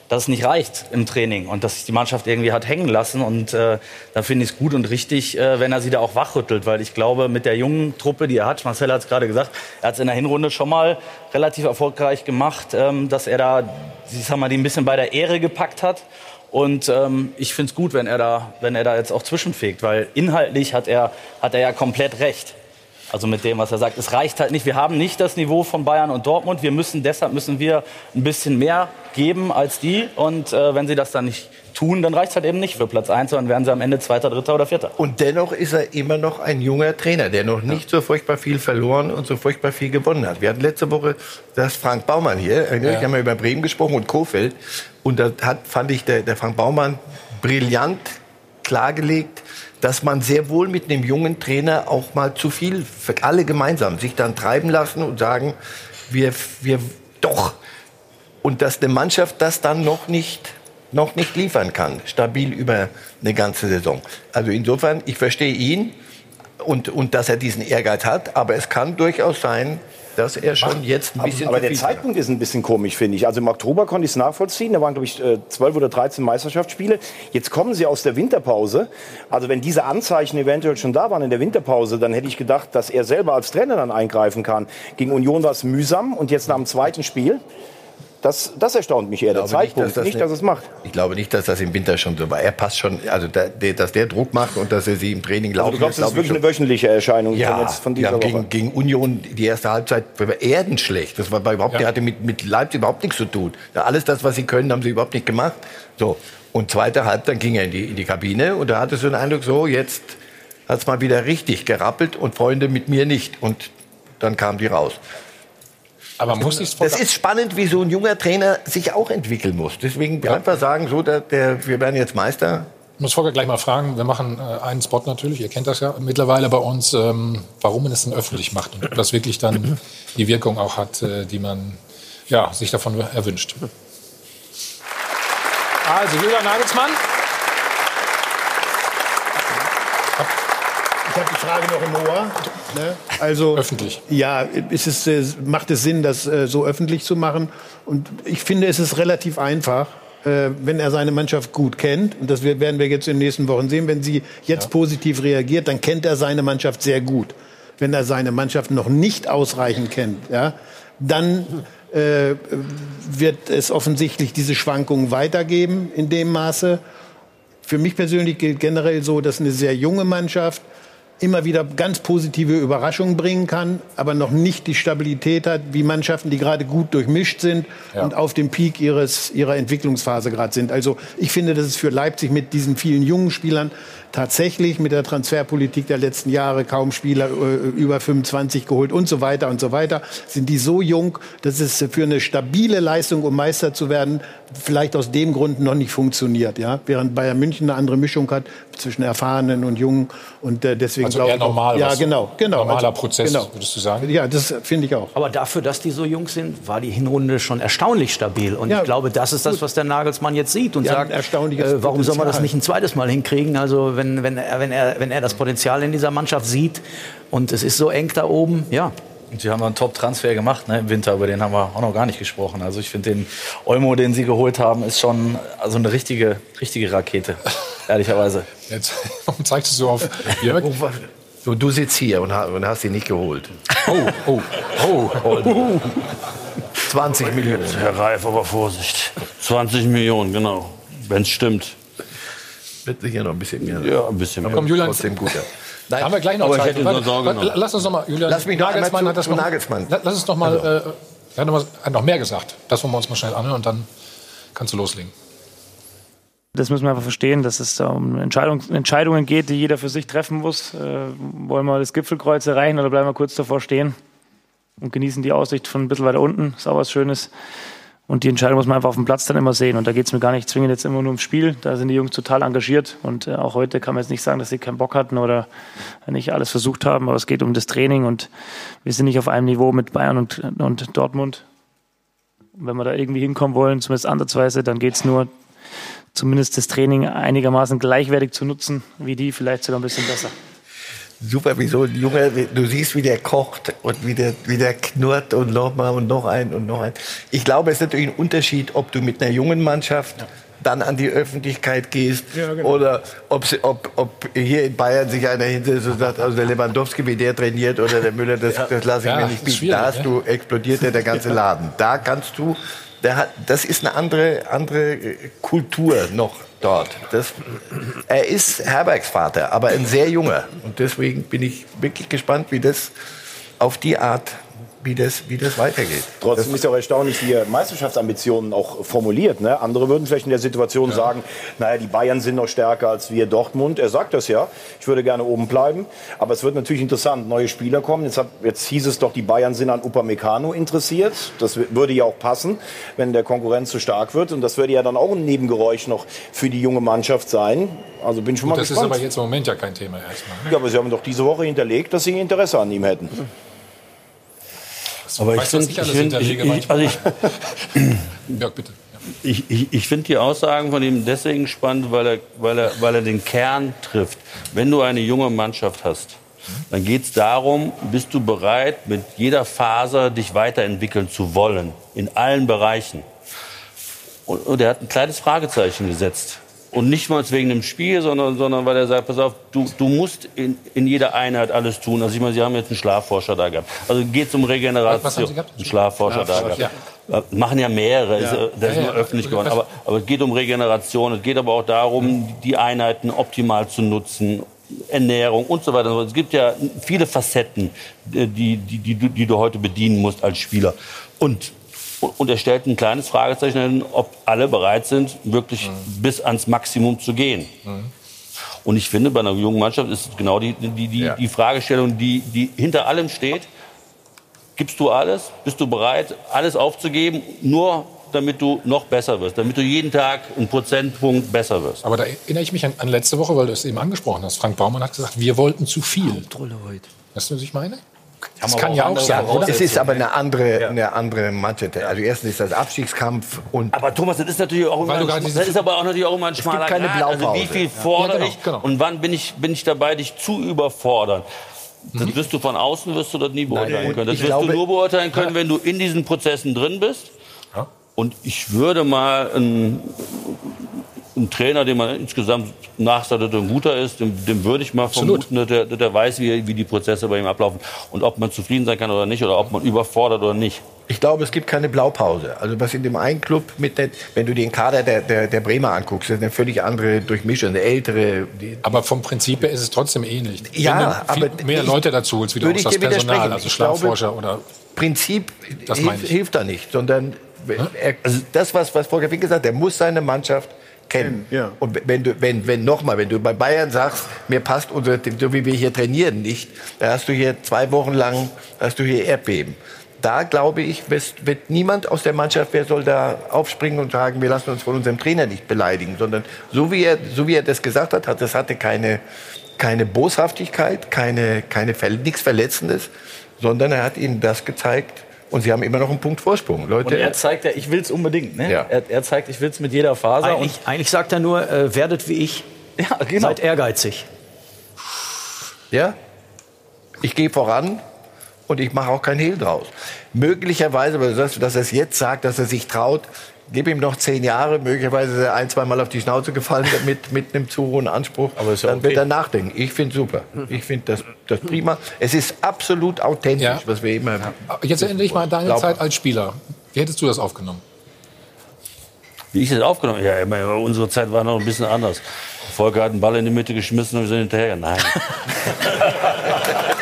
dass es nicht reicht im Training und dass sich die Mannschaft irgendwie hat hängen lassen. Und äh, dann finde ich es gut und richtig, äh, wenn er sie da auch wachrüttelt, weil ich glaube, mit der jungen Truppe, die er hat, Marcel hat es gerade gesagt, er hat es in der Hinrunde schon mal relativ erfolgreich gemacht, ähm, dass er da, ich sag mal, die ein bisschen bei der Ehre gepackt hat. Und ähm, ich finde es gut, wenn er, da, wenn er da jetzt auch zwischenfegt, weil inhaltlich hat er, hat er ja komplett recht. Also mit dem, was er sagt. Es reicht halt nicht. Wir haben nicht das Niveau von Bayern und Dortmund. Wir müssen, deshalb müssen wir ein bisschen mehr geben als die. Und äh, wenn sie das dann nicht tun, dann reicht es halt eben nicht für Platz 1, sondern werden sie am Ende Zweiter, Dritter oder Vierter. Und dennoch ist er immer noch ein junger Trainer, der noch nicht so furchtbar viel verloren und so furchtbar viel gewonnen hat. Wir hatten letzte Woche das Frank Baumann hier. Erinnert euch, Ja. haben wir über Bremen gesprochen und Kofeld. Und da hat, fand ich, der, der Frank Baumann brillant klargelegt, dass man sehr wohl mit einem jungen Trainer auch mal zu viel, für alle gemeinsam, sich dann treiben lassen und sagen, wir, wir doch. Und dass eine Mannschaft das dann noch nicht, noch nicht liefern kann, stabil über eine ganze Saison. Also insofern, ich verstehe ihn und, und dass er diesen Ehrgeiz hat, aber es kann durchaus sein, dass er schon jetzt ein bisschen. Aber zu der Zeitpunkt ist ein bisschen komisch, finde ich. Also im Oktober konnte ich es nachvollziehen. Da waren, glaube ich, äh, 12 oder 13 Meisterschaftsspiele. Jetzt kommen sie aus der Winterpause. Also wenn diese Anzeichen eventuell schon da waren in der Winterpause, dann hätte ich gedacht, dass er selber als Trainer dann eingreifen kann. Gegen Union war es mühsam und jetzt nach dem zweiten Spiel. Das, das erstaunt mich eher, der Ich glaube nicht, Zeitpunkt. dass das Nicht, dass es macht. Ich glaube nicht, dass das im Winter schon so war. Er passt schon, also der, der, dass der Druck macht und dass er sie im Training laufen Also du glaubst, lässt, das ist wirklich eine wöchentliche Erscheinung Ja, von, jetzt, von dieser ja Woche. gegen, gegen Union die erste Halbzeit war erdenschlecht. Das war überhaupt, Ja. der hatte mit, mit Leipzig überhaupt nichts zu tun. Alles das, was sie können, haben sie überhaupt nicht gemacht. So. Und zweite Halbzeit ging er in die, in die Kabine und da hatte so den Eindruck, so jetzt hat's mal wieder richtig gerappelt und Freunde mit mir nicht. Und dann kam die raus. Aber muss ich Das ist spannend, wie so ein junger Trainer sich auch entwickeln muss. Deswegen einfach sagen, so, der, der, wir werden jetzt Meister. Ich muss Volker gleich mal fragen, wir machen äh, einen Spot natürlich, ihr kennt das ja mittlerweile bei uns, ähm, warum man es denn öffentlich macht und ob das wirklich dann die Wirkung auch hat, äh, die man ja, sich davon erwünscht. Also, Julian Nagelsmann. Ich habe die Frage noch im Ohr. Ne? Also öffentlich. Ja, ist es, äh, macht es Sinn, das äh, so öffentlich zu machen? Und ich finde, es ist relativ einfach. äh, Wenn er seine Mannschaft gut kennt, und das werden wir jetzt in den nächsten Wochen sehen, wenn sie jetzt positiv reagiert, dann kennt er seine Mannschaft sehr gut. Wenn er seine Mannschaft noch nicht ausreichend kennt, ja, dann äh, wird es offensichtlich diese Schwankungen weitergeben in dem Maße. Für mich persönlich gilt generell so, dass eine sehr junge Mannschaft immer wieder ganz positive Überraschungen bringen kann, aber noch nicht die Stabilität hat, wie Mannschaften, die gerade gut durchmischt sind und auf dem Peak ihres, ihrer Entwicklungsphase gerade sind. Also ich finde, dass es für Leipzig mit diesen vielen jungen Spielern tatsächlich mit der Transferpolitik der letzten Jahre kaum Spieler äh, über 25 geholt und so weiter und so weiter, sind die so jung, dass es für eine stabile Leistung, um Meister zu werden, vielleicht aus dem Grund noch nicht funktioniert. Ja? Während Bayern München eine andere Mischung hat zwischen Erfahrenen und Jungen. Und äh, deswegen Also glaube eher ich auch- normal, Ja, genau, genau. normaler Prozess, genau. würdest du sagen? Ja, das finde ich auch. Aber dafür, dass die so jung sind, war die Hinrunde schon erstaunlich stabil. Und Ja, ich glaube, das ist das, gut. was der Nagelsmann jetzt sieht und Ja, sagt, ein erstaunliches äh, warum soll man das nicht ein zweites Mal hinkriegen? Also wenn, wenn, er, wenn, er, wenn er das Potenzial in dieser Mannschaft sieht und es ist so eng da oben, ja. Und sie haben einen Top-Transfer gemacht ne, im Winter, über den haben wir auch noch gar nicht gesprochen. Also ich finde den Olmo, den sie geholt haben, ist schon also eine richtige, richtige Rakete, ehrlicherweise. Jetzt zeigst du so auf Jörg. So, du sitzt hier und, ha- und hast ihn nicht geholt. Oh, oh, oh. 20 Millionen. Herr Reif, aber Vorsicht. 20 Millionen, genau. Wenn es stimmt. Wird sicher noch ein bisschen mehr. Ja, ein bisschen mehr. Komm, Julian, Trotzdem Da haben wir gleich noch aber ich Zeit. Warte, Sorge warte, noch. Lass uns noch mal, Julian. Lass mich noch Nagelsmann hat das noch, Nagelsmann. La- Lass uns noch mal, äh, er hat hat noch mehr gesagt. Das wollen wir uns mal schnell anhören und dann kannst du loslegen. Das müssen wir einfach verstehen, dass es um Entscheidung, Entscheidungen geht, die jeder für sich treffen muss. Äh, wollen wir das Gipfelkreuz erreichen oder bleiben wir kurz davor stehen und genießen die Aussicht von ein bisschen weiter unten? Ist auch was Schönes. Und die Entscheidung muss man einfach auf dem Platz dann immer sehen. Und da geht es mir gar nicht zwingend jetzt immer nur ums Spiel. Da sind die Jungs total engagiert. Und äh, auch heute kann man jetzt nicht sagen, dass sie keinen Bock hatten oder nicht alles versucht haben. Aber es geht um das Training. Und wir sind nicht auf einem Niveau mit Bayern und, und Dortmund. Und wenn wir da irgendwie hinkommen wollen, zumindest ansatzweise, dann geht es nur zumindest das Training einigermaßen gleichwertig zu nutzen, wie die, vielleicht sogar ein bisschen besser. Super, wie so ein Junge, du siehst, wie der kocht und wie der, wie der knurrt und noch mal und noch ein und noch ein. Ich glaube, es ist natürlich ein Unterschied, ob du mit einer jungen Mannschaft dann an die Öffentlichkeit gehst Ja, genau. oder ob, ob, ob hier in Bayern sich einer hinsetzt und sagt, also der Lewandowski, wie der trainiert oder der Müller, das, das lasse ich Ja, mir nicht bieten. Da hast ja. du, explodiert ja der ganze Laden. Da kannst du, hat, das ist eine andere, andere äh, Kultur noch dort. Das, er ist Herbergsvater, aber ein sehr junger. Und deswegen bin ich wirklich gespannt, wie das auf die Art wie das, wie das weitergeht. Trotzdem ist ja auch erstaunlich, wie er Meisterschaftsambitionen auch formuliert. Ne? Andere würden vielleicht in der Situation sagen, naja, die Bayern sind noch stärker als wir Dortmund. Er sagt das ja. Ich würde gerne oben bleiben. Aber es wird natürlich interessant. Neue Spieler kommen. Jetzt, hat, jetzt hieß es doch, die Bayern sind an Upamecano interessiert. Das würde ja auch passen, wenn der Konkurrenz zu stark wird. Und das würde ja dann auch ein Nebengeräusch noch für die junge Mannschaft sein. Also bin ich schon Gut, mal das gespannt. ist aber jetzt im Moment ja kein Thema erstmal. ne? ja, aber Sie haben doch diese Woche hinterlegt, dass Sie Interesse an ihm hätten. Aber ich finde, ich alles ich, find, ich, ich, also Jörg, bitte. ich, ich finde die Aussagen von ihm deswegen spannend, weil er, weil, er, weil er den Kern trifft. Wenn du eine junge Mannschaft hast, dann geht es darum, bist du bereit, mit jeder Faser dich weiterentwickeln zu wollen, in allen Bereichen. Und, und er hat ein kleines Fragezeichen gesetzt. Und nicht mal wegen dem Spiel, sondern, sondern weil er sagt, pass auf, du, du musst in, in jeder Einheit alles tun. Also ich meine, Sie haben jetzt einen Schlafforscher da gehabt. Also geht es um Regeneration. Was haben Sie gehabt? Einen Schlafforscher da gehabt. Ja. Äh, Machen ja mehrere, Ja. Ist, äh, das ist Ja, nur öffentlich geworden. Aber, aber es geht um Regeneration, es geht aber auch darum, die Einheiten optimal zu nutzen, Ernährung und so weiter. Es gibt ja viele Facetten, äh, die, die, die, du- die du heute bedienen musst als Spieler. Und, und er stellt ein kleines Fragezeichen hin, ob alle bereit sind, wirklich bis ans Maximum zu gehen. Und ich finde, bei einer jungen Mannschaft ist es genau die, die, die, die Fragestellung, die, die hinter allem steht. Gibst du alles? Bist du bereit, alles aufzugeben, nur damit du noch besser wirst, damit du jeden Tag einen Prozentpunkt besser wirst? Aber da erinnere ich mich an, an letzte Woche, weil du es eben angesprochen hast. Frank Baumann hat gesagt, wir wollten zu viel. Weißt du, was ich meine? Das kann ja auch sein, oder? Es ist aber eine andere, eine andere Mannschaft. Also erstens ist das Abstiegskampf und Aber Thomas, das ist natürlich auch immer, ein, das ist aber auch natürlich auch immer ein gibt schmaler keine Grat. Also wie Blaupause. viel fordere Ja, genau, ich genau. und wann bin ich, bin ich dabei, dich zu überfordern? Das wirst du von außen wirst du das nie beurteilen Nein, können. Das ich wirst glaube- du nur beurteilen können, wenn du in diesen Prozessen drin bist. Und ich würde mal einen, einen Trainer, dem man insgesamt nachsagt, dass er ein guter ist, dem, dem würde ich mal Absolut. vermuten, dass der, dass der weiß, wie, wie die Prozesse bei ihm ablaufen. Und ob man zufrieden sein kann oder nicht, oder ob man überfordert oder nicht. Ich glaube, es gibt keine Blaupause. Also was in dem einen Club mit, der, wenn du den Kader der, der, der Bremer anguckst, das ist eine völlig andere Durchmischung, eine ältere. Die, Aber vom Prinzip her ist es trotzdem ähnlich. Ja, Wenn du viel aber mehr ich- Leute dazu holst, wie du würde auch ich das. Personal, also Schlafforscher oder Prinzip hilft, hilft da nicht, sondern er, also das, was, was Volker Fink gesagt hat, der muss seine Mannschaft kennen. Und wenn du, wenn, wenn nochmal, wenn du bei Bayern sagst, mir passt unser, so wie wir hier trainieren nicht, da hast du hier zwei Wochen lang, hast du hier Erdbeben. Da glaube ich, wird, wird niemand aus der Mannschaft, wer soll da aufspringen und sagen, wir lassen uns von unserem Trainer nicht beleidigen, sondern so wie er, so wie er das gesagt hat, hat das hatte keine, keine Boshaftigkeit, keine, keine, nichts Verletzendes, sondern er hat ihnen das gezeigt und sie haben immer noch einen Punkt Vorsprung. Leute, Und er zeigt ja, ich will es unbedingt. Ne? Ja. Er, er zeigt, ich will es mit jeder Faser. Eigentlich, eigentlich sagt er nur, äh, werdet wie ich. Ja, genau. Seid ehrgeizig. Ja? Ich gehe voran und ich mache auch kein Hehl draus. Möglicherweise, dass er es jetzt sagt, dass er sich traut, gib ihm noch zehn Jahre, möglicherweise ist er ein, zwei Mal auf die Schnauze gefallen mit, mit einem zu hohen Anspruch. Aber ist ja Dann okay. wird er nachdenken. Ich finde super. Ich finde das, das prima. Es ist absolut authentisch, was wir immer... Jetzt erinnere ich mal an deine Glaub- Zeit als Spieler. Wie hättest du das aufgenommen? Wie ich das aufgenommen habe? Ja, meine, unsere Zeit war noch ein bisschen anders. Volker hat einen Ball in die Mitte geschmissen und wir sind hinterher. Nein.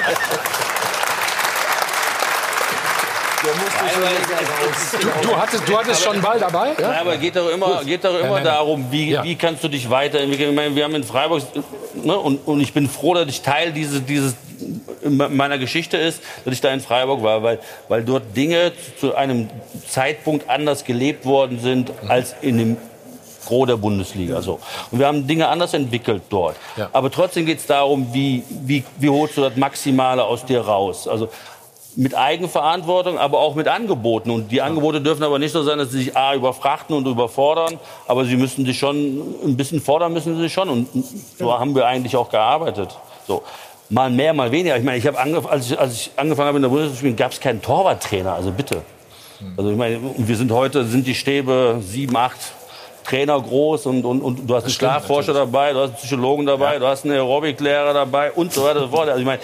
Du, hattest, du hattest schon einen Ball dabei? Ja? Nein, aber geht doch immer, geht doch immer nein, nein. darum, wie, Ja. wie kannst du dich weiterentwickeln. Ich meine, wir haben in Freiburg, ne, und, und ich bin froh, dass ich Teil dieses, dieses meiner Geschichte ist, dass ich da in Freiburg war, weil, weil dort Dinge zu einem Zeitpunkt anders gelebt worden sind als in dem Gros der Bundesliga. So. Und wir haben Dinge anders entwickelt dort. Ja. Aber trotzdem geht es darum, wie, wie, wie holst du das Maximale aus dir raus. Also mit Eigenverantwortung, aber auch mit Angeboten. Und die Angebote dürfen aber nicht so sein, dass sie sich A, überfrachten und überfordern, aber sie müssen sich schon, ein bisschen fordern müssen sie sich schon. Und so haben wir eigentlich auch gearbeitet. So. Mal mehr, mal weniger. Ich meine, ich habe als, ich, als ich angefangen habe in der Bundesliga zu spielen, gab es keinen Torwarttrainer. Also bitte. Also ich meine, wir sind heute, sind die Stäbe sieben, acht Trainer groß und, und, und du hast einen Schlafforscher dabei, du hast einen Psychologen dabei, du hast einen Aerobiklehrer dabei und so weiter und so fort. Also ich meine,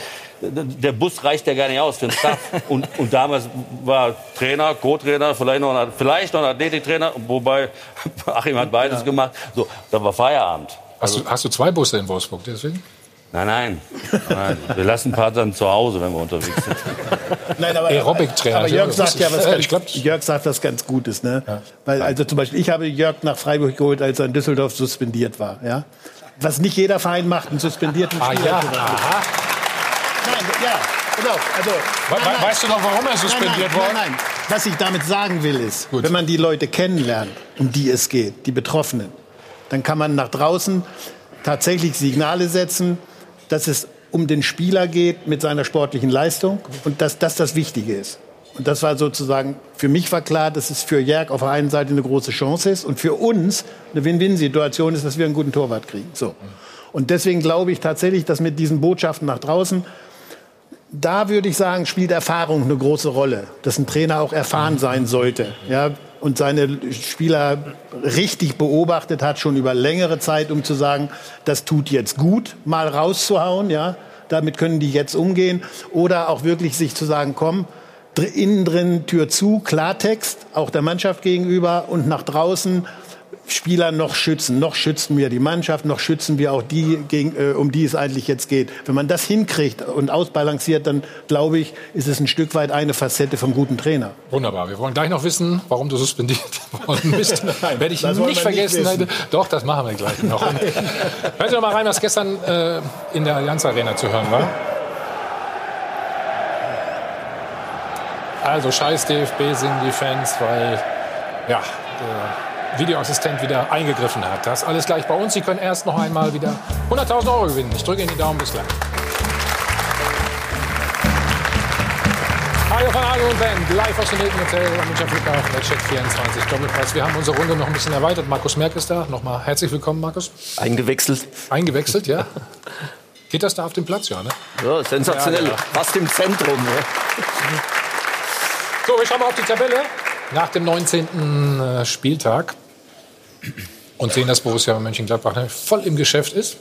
der Bus reicht ja gar nicht aus für den Staff. Und, und damals war Trainer, Co-Trainer, vielleicht noch ein, vielleicht noch ein Athletiktrainer, wobei Achim hat beides gemacht. So, da war Feierabend. Hast, du, hast du zwei Busse in Wolfsburg deswegen? Nein, nein, nein. Wir lassen ein paar dann zu Hause, wenn wir unterwegs sind. Nein, aber, Aerobic-Trainer. aber Jörg sagt ja was Äh, ganz, glaub- Jörg sagt was ganz Gutes, ne? Weil also zum Beispiel ich habe Jörg nach Freiburg geholt, als er in Düsseldorf suspendiert war, ja? Was nicht jeder Verein macht, einen suspendierten Ah, Spieler ja, zu behandeln. aha. Nein, ja, genau. Also, We- nein, nein. weißt du noch, warum er suspendiert nein, wurde? nein, nein, nein. Was ich damit sagen will, ist, wenn man die Leute kennenlernt, um die es geht, die Betroffenen, dann kann man nach draußen tatsächlich Signale setzen, dass es um den Spieler geht mit seiner sportlichen Leistung und dass das das Wichtige ist. Und das war sozusagen, für mich war klar, dass es für Jörg auf der einen Seite eine große Chance ist und für uns eine Win-Win-Situation ist, dass wir einen guten Torwart kriegen. So. Und deswegen glaube ich tatsächlich, dass mit diesen Botschaften nach draußen da würde ich sagen, spielt Erfahrung eine große Rolle. Dass ein Trainer auch erfahren sein sollte. Ja, und seine Spieler richtig beobachtet hat, schon über längere Zeit, um zu sagen, das tut jetzt gut, mal rauszuhauen, ja. Damit können die jetzt umgehen. Oder auch wirklich sich zu sagen, komm, innen drin Tür zu, Klartext, auch der Mannschaft gegenüber und nach draußen Spieler noch schützen. Noch schützen wir die Mannschaft, noch schützen wir auch die, gegen, äh, um die es eigentlich jetzt geht. Wenn man das hinkriegt und ausbalanciert, dann glaube ich, ist es ein Stück weit eine Facette vom guten Trainer. Wunderbar. Wir wollen gleich noch wissen, warum du suspendiert worden bist. Nein, Werde ich nicht nicht vergessen. wissen. Doch, das machen wir gleich noch. Und Hört noch mal rein, was gestern äh, in der Allianz Arena zu hören war. Also scheiß DFB singen die Fans, weil ja, der Videoassistent wieder eingegriffen hat. Das alles gleich bei uns. Sie können erst noch einmal wieder 100.000 Euro gewinnen. Ich drücke Ihnen die Daumen. Bis gleich. Hajo von Hajo und Band, live aus dem Hilton Hotel am Münchner Flughafen, Check 24 Doppelpass. Wir haben unsere Runde noch ein bisschen erweitert. Markus Merck ist da. Nochmal herzlich willkommen, Markus. Eingewechselt. Eingewechselt, ja. Geht das da auf dem Platz, ja, ne? Ja, sensationell. Ja, ja. Fast im Zentrum. Ne? So, wir schauen mal auf die Tabelle nach dem 19. äh, Spieltag und sehen, dass Borussia Mönchengladbach ne, voll im Geschäft ist.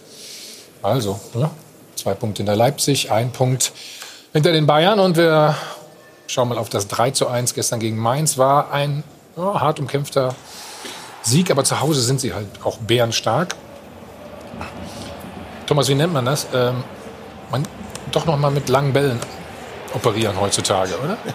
Also, ja, zwei Punkte hinter Leipzig, ein Punkt hinter den Bayern und wir schauen mal auf das 3 zu 1 gestern gegen Mainz. War ein ja, hart umkämpfter Sieg, aber zu Hause sind sie halt auch bärenstark. Thomas, wie nennt man das? Ähm, man doch noch mal mit langen Bällen operieren heutzutage, oder?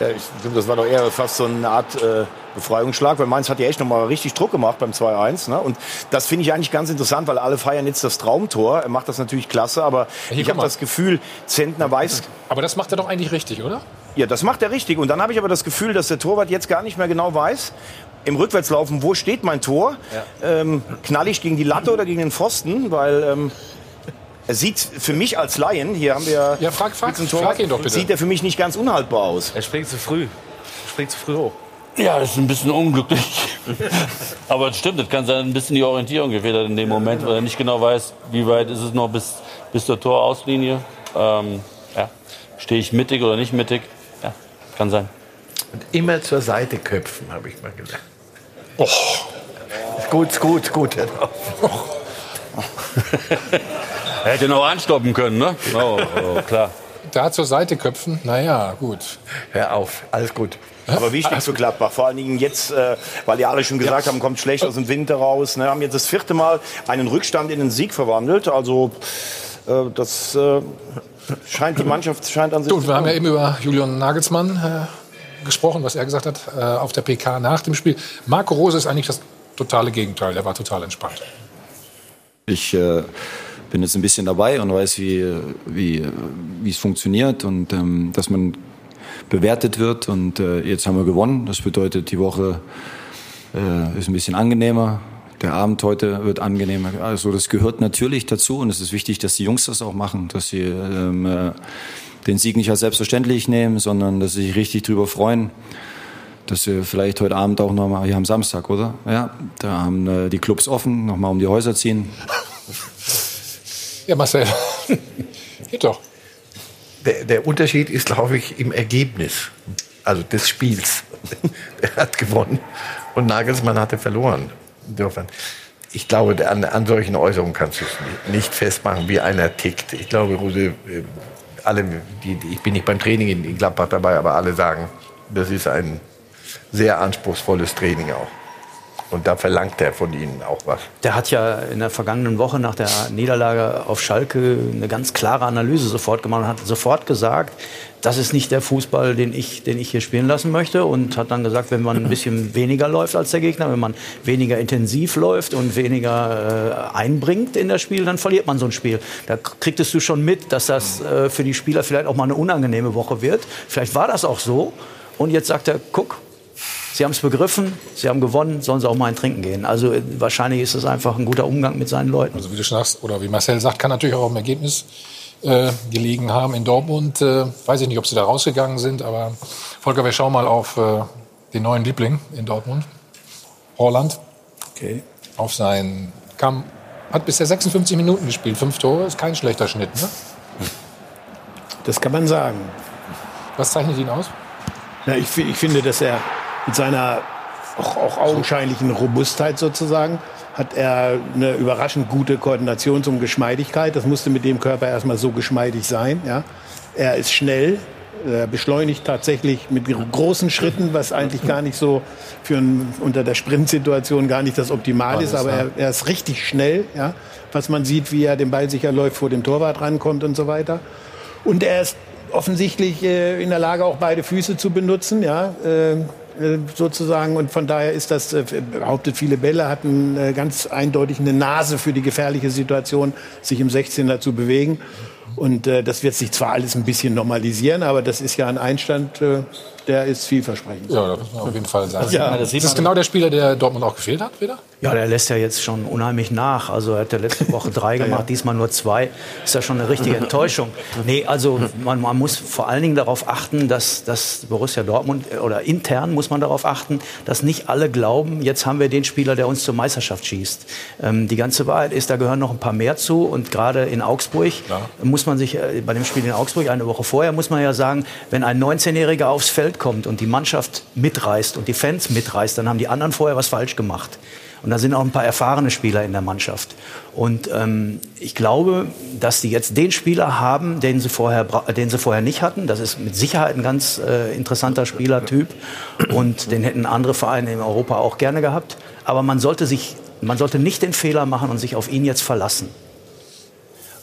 Ja, ich finde, das war doch eher fast so eine Art äh, Befreiungsschlag, weil Mainz hat ja echt noch mal richtig Druck gemacht beim 2-1. Ne? Und das finde ich eigentlich ganz interessant, weil alle feiern jetzt das Traumtor. Er macht das natürlich klasse, aber Hier, ich habe das Gefühl, Zentner weiß... Aber das macht er doch eigentlich richtig, oder? Ja, das macht er richtig. Und dann habe ich aber das Gefühl, dass der Torwart jetzt gar nicht mehr genau weiß, im Rückwärtslaufen, wo steht mein Tor? Ähm, knall ich gegen die Latte oder gegen den Pfosten? Weil ähm, er sieht für mich als Laien, hier haben wir Ja, frag, frag, frag ihn doch bitte. sieht er für mich nicht ganz unhaltbar aus. Er springt zu früh. Er springt zu früh hoch. Ja, ist ein bisschen unglücklich. Aber es stimmt, es kann sein, ein bisschen die Orientierung gefehlt hat in dem Moment, weil er nicht genau weiß, wie weit ist es noch bis, bis zur Torauslinie. Ähm, ja. Stehe ich mittig oder nicht mittig? Ja, kann sein. Und immer zur Seite köpfen, habe ich mal gesagt. Oh. Gut, gut, gut. Herr Dorf. Er hätte noch anstoppen können, ne? Oh, oh, klar. Da zur Seite köpfen, naja, gut. Hör auf, alles gut. Aber wichtig für Gladbach, vor allen Dingen jetzt, äh, weil die alle schon gesagt haben, kommt schlecht aus dem Winter raus. Ne, haben jetzt das vierte Mal einen Rückstand in einen Sieg verwandelt. Also äh, das äh, scheint die Mannschaft scheint an sich. Du, zu wir haben ja eben über Julian Nagelsmann äh, gesprochen, was er gesagt hat äh, auf der PK nach dem Spiel. Marco Rose ist eigentlich das totale Gegenteil. Er war total entspannt. Ich äh, bin jetzt ein bisschen dabei und weiß, wie, wie, wie es funktioniert und ähm, dass man bewertet wird. Und äh, jetzt haben wir gewonnen. Das bedeutet, die Woche äh, ist ein bisschen angenehmer. Der Abend heute wird angenehmer. Also das gehört natürlich dazu und es ist wichtig, dass die Jungs das auch machen, dass sie ähm, äh, den Sieg nicht als selbstverständlich nehmen, sondern dass sie sich richtig drüber freuen. Dass wir vielleicht heute Abend auch nochmal, hier am Samstag, oder? Ja, da haben äh, die Clubs offen, nochmal um die Häuser ziehen. Ja, Marcel. Geht doch. Der, der Unterschied ist, glaube ich, im Ergebnis, also des Spiels. er hat gewonnen und Nagelsmann hatte verloren. Insofern, ich glaube, an, an solchen Äußerungen kannst du es nicht- festmachen, wie einer tickt. Ich glaube, Rose, äh, alle, die, ich bin nicht beim Training in, in Gladbach dabei, aber alle sagen, das ist ein sehr anspruchsvolles Training auch. Und da verlangt er von ihnen auch was. Der hat ja in der vergangenen Woche nach der Niederlage auf Schalke eine ganz klare Analyse sofort gemacht und hat sofort gesagt, das ist nicht der Fußball, den ich, den ich hier spielen lassen möchte. Und hat dann gesagt, wenn man ein bisschen weniger läuft als der Gegner, wenn man weniger intensiv läuft und weniger äh, einbringt in das Spiel, dann verliert man so ein Spiel. Da kriegtest du schon mit, dass das äh, für die Spieler vielleicht auch mal eine unangenehme Woche wird. Vielleicht war das auch so. Und jetzt sagt er, guck, Sie haben es begriffen, Sie haben gewonnen, sollen Sie auch mal ein Trinken gehen. Also äh, wahrscheinlich ist es einfach ein guter Umgang mit seinen Leuten. Also wie du schon sagst, oder wie Marcel sagt, kann natürlich auch im Ergebnis äh, gelegen haben in Dortmund. Äh, weiß ich nicht, ob sie da rausgegangen sind, aber Volker, wir schauen mal auf äh, den neuen Liebling in Dortmund, Holland. Okay. Auf seinen kam hat bisher 56 Minuten gespielt, fünf Tore, ist kein schlechter Schnitt, ne? Das kann man sagen. Was zeichnet ihn aus? Ja, ich, ich finde, dass er mit seiner auch, auch augenscheinlichen Robustheit sozusagen hat er eine überraschend gute Koordinations- und Geschmeidigkeit. Das musste mit dem Körper erstmal so geschmeidig sein. Ja. Er ist schnell, er beschleunigt tatsächlich mit großen Schritten, was eigentlich gar nicht so für ein, unter der Sprintsituation gar nicht das Optimal ist, aber er, er ist richtig schnell, ja. was man sieht, wie er den Ball sicher läuft, vor dem Torwart rankommt und so weiter. Und er ist offensichtlich äh, in der Lage, auch beide Füße zu benutzen, ja, äh, sozusagen. Und von daher ist das, äh, behauptet viele Bälle, hatten äh, ganz eindeutig eine Nase für die gefährliche Situation, sich im 16er zu bewegen. Und äh, das wird sich zwar alles ein bisschen normalisieren, aber das ist ja ein Einstand, äh, der ist vielversprechend. Ja, das muss man auf jeden Fall sagen. Ja, das ist genau der Spieler, der Dortmund auch gefehlt hat, wieder? Ja, der lässt ja jetzt schon unheimlich nach. Also er hat ja letzte Woche drei gemacht, diesmal nur zwei. Ist ja schon eine richtige Enttäuschung. Nee, also man, man muss vor allen Dingen darauf achten, dass, dass Borussia Dortmund äh, oder intern muss man darauf achten, dass nicht alle glauben, jetzt haben wir den Spieler, der uns zur Meisterschaft schießt. Ähm, die ganze Wahrheit ist, da gehören noch ein paar mehr zu. Und gerade in Augsburg muss man sich, äh, bei dem Spiel in Augsburg eine Woche vorher, muss man ja sagen, wenn ein 19-Jähriger aufs Feld kommt und die Mannschaft mitreißt und die Fans mitreißt, dann haben die anderen vorher was falsch gemacht. Und da sind auch ein paar erfahrene Spieler in der Mannschaft. Und ähm, ich glaube, dass die jetzt den Spieler haben, den sie vorher, den sie vorher nicht hatten. Das ist mit Sicherheit ein ganz äh, interessanter Spielertyp. Und den hätten andere Vereine in Europa auch gerne gehabt. Aber man sollte, sich, man sollte nicht den Fehler machen und sich auf ihn jetzt verlassen.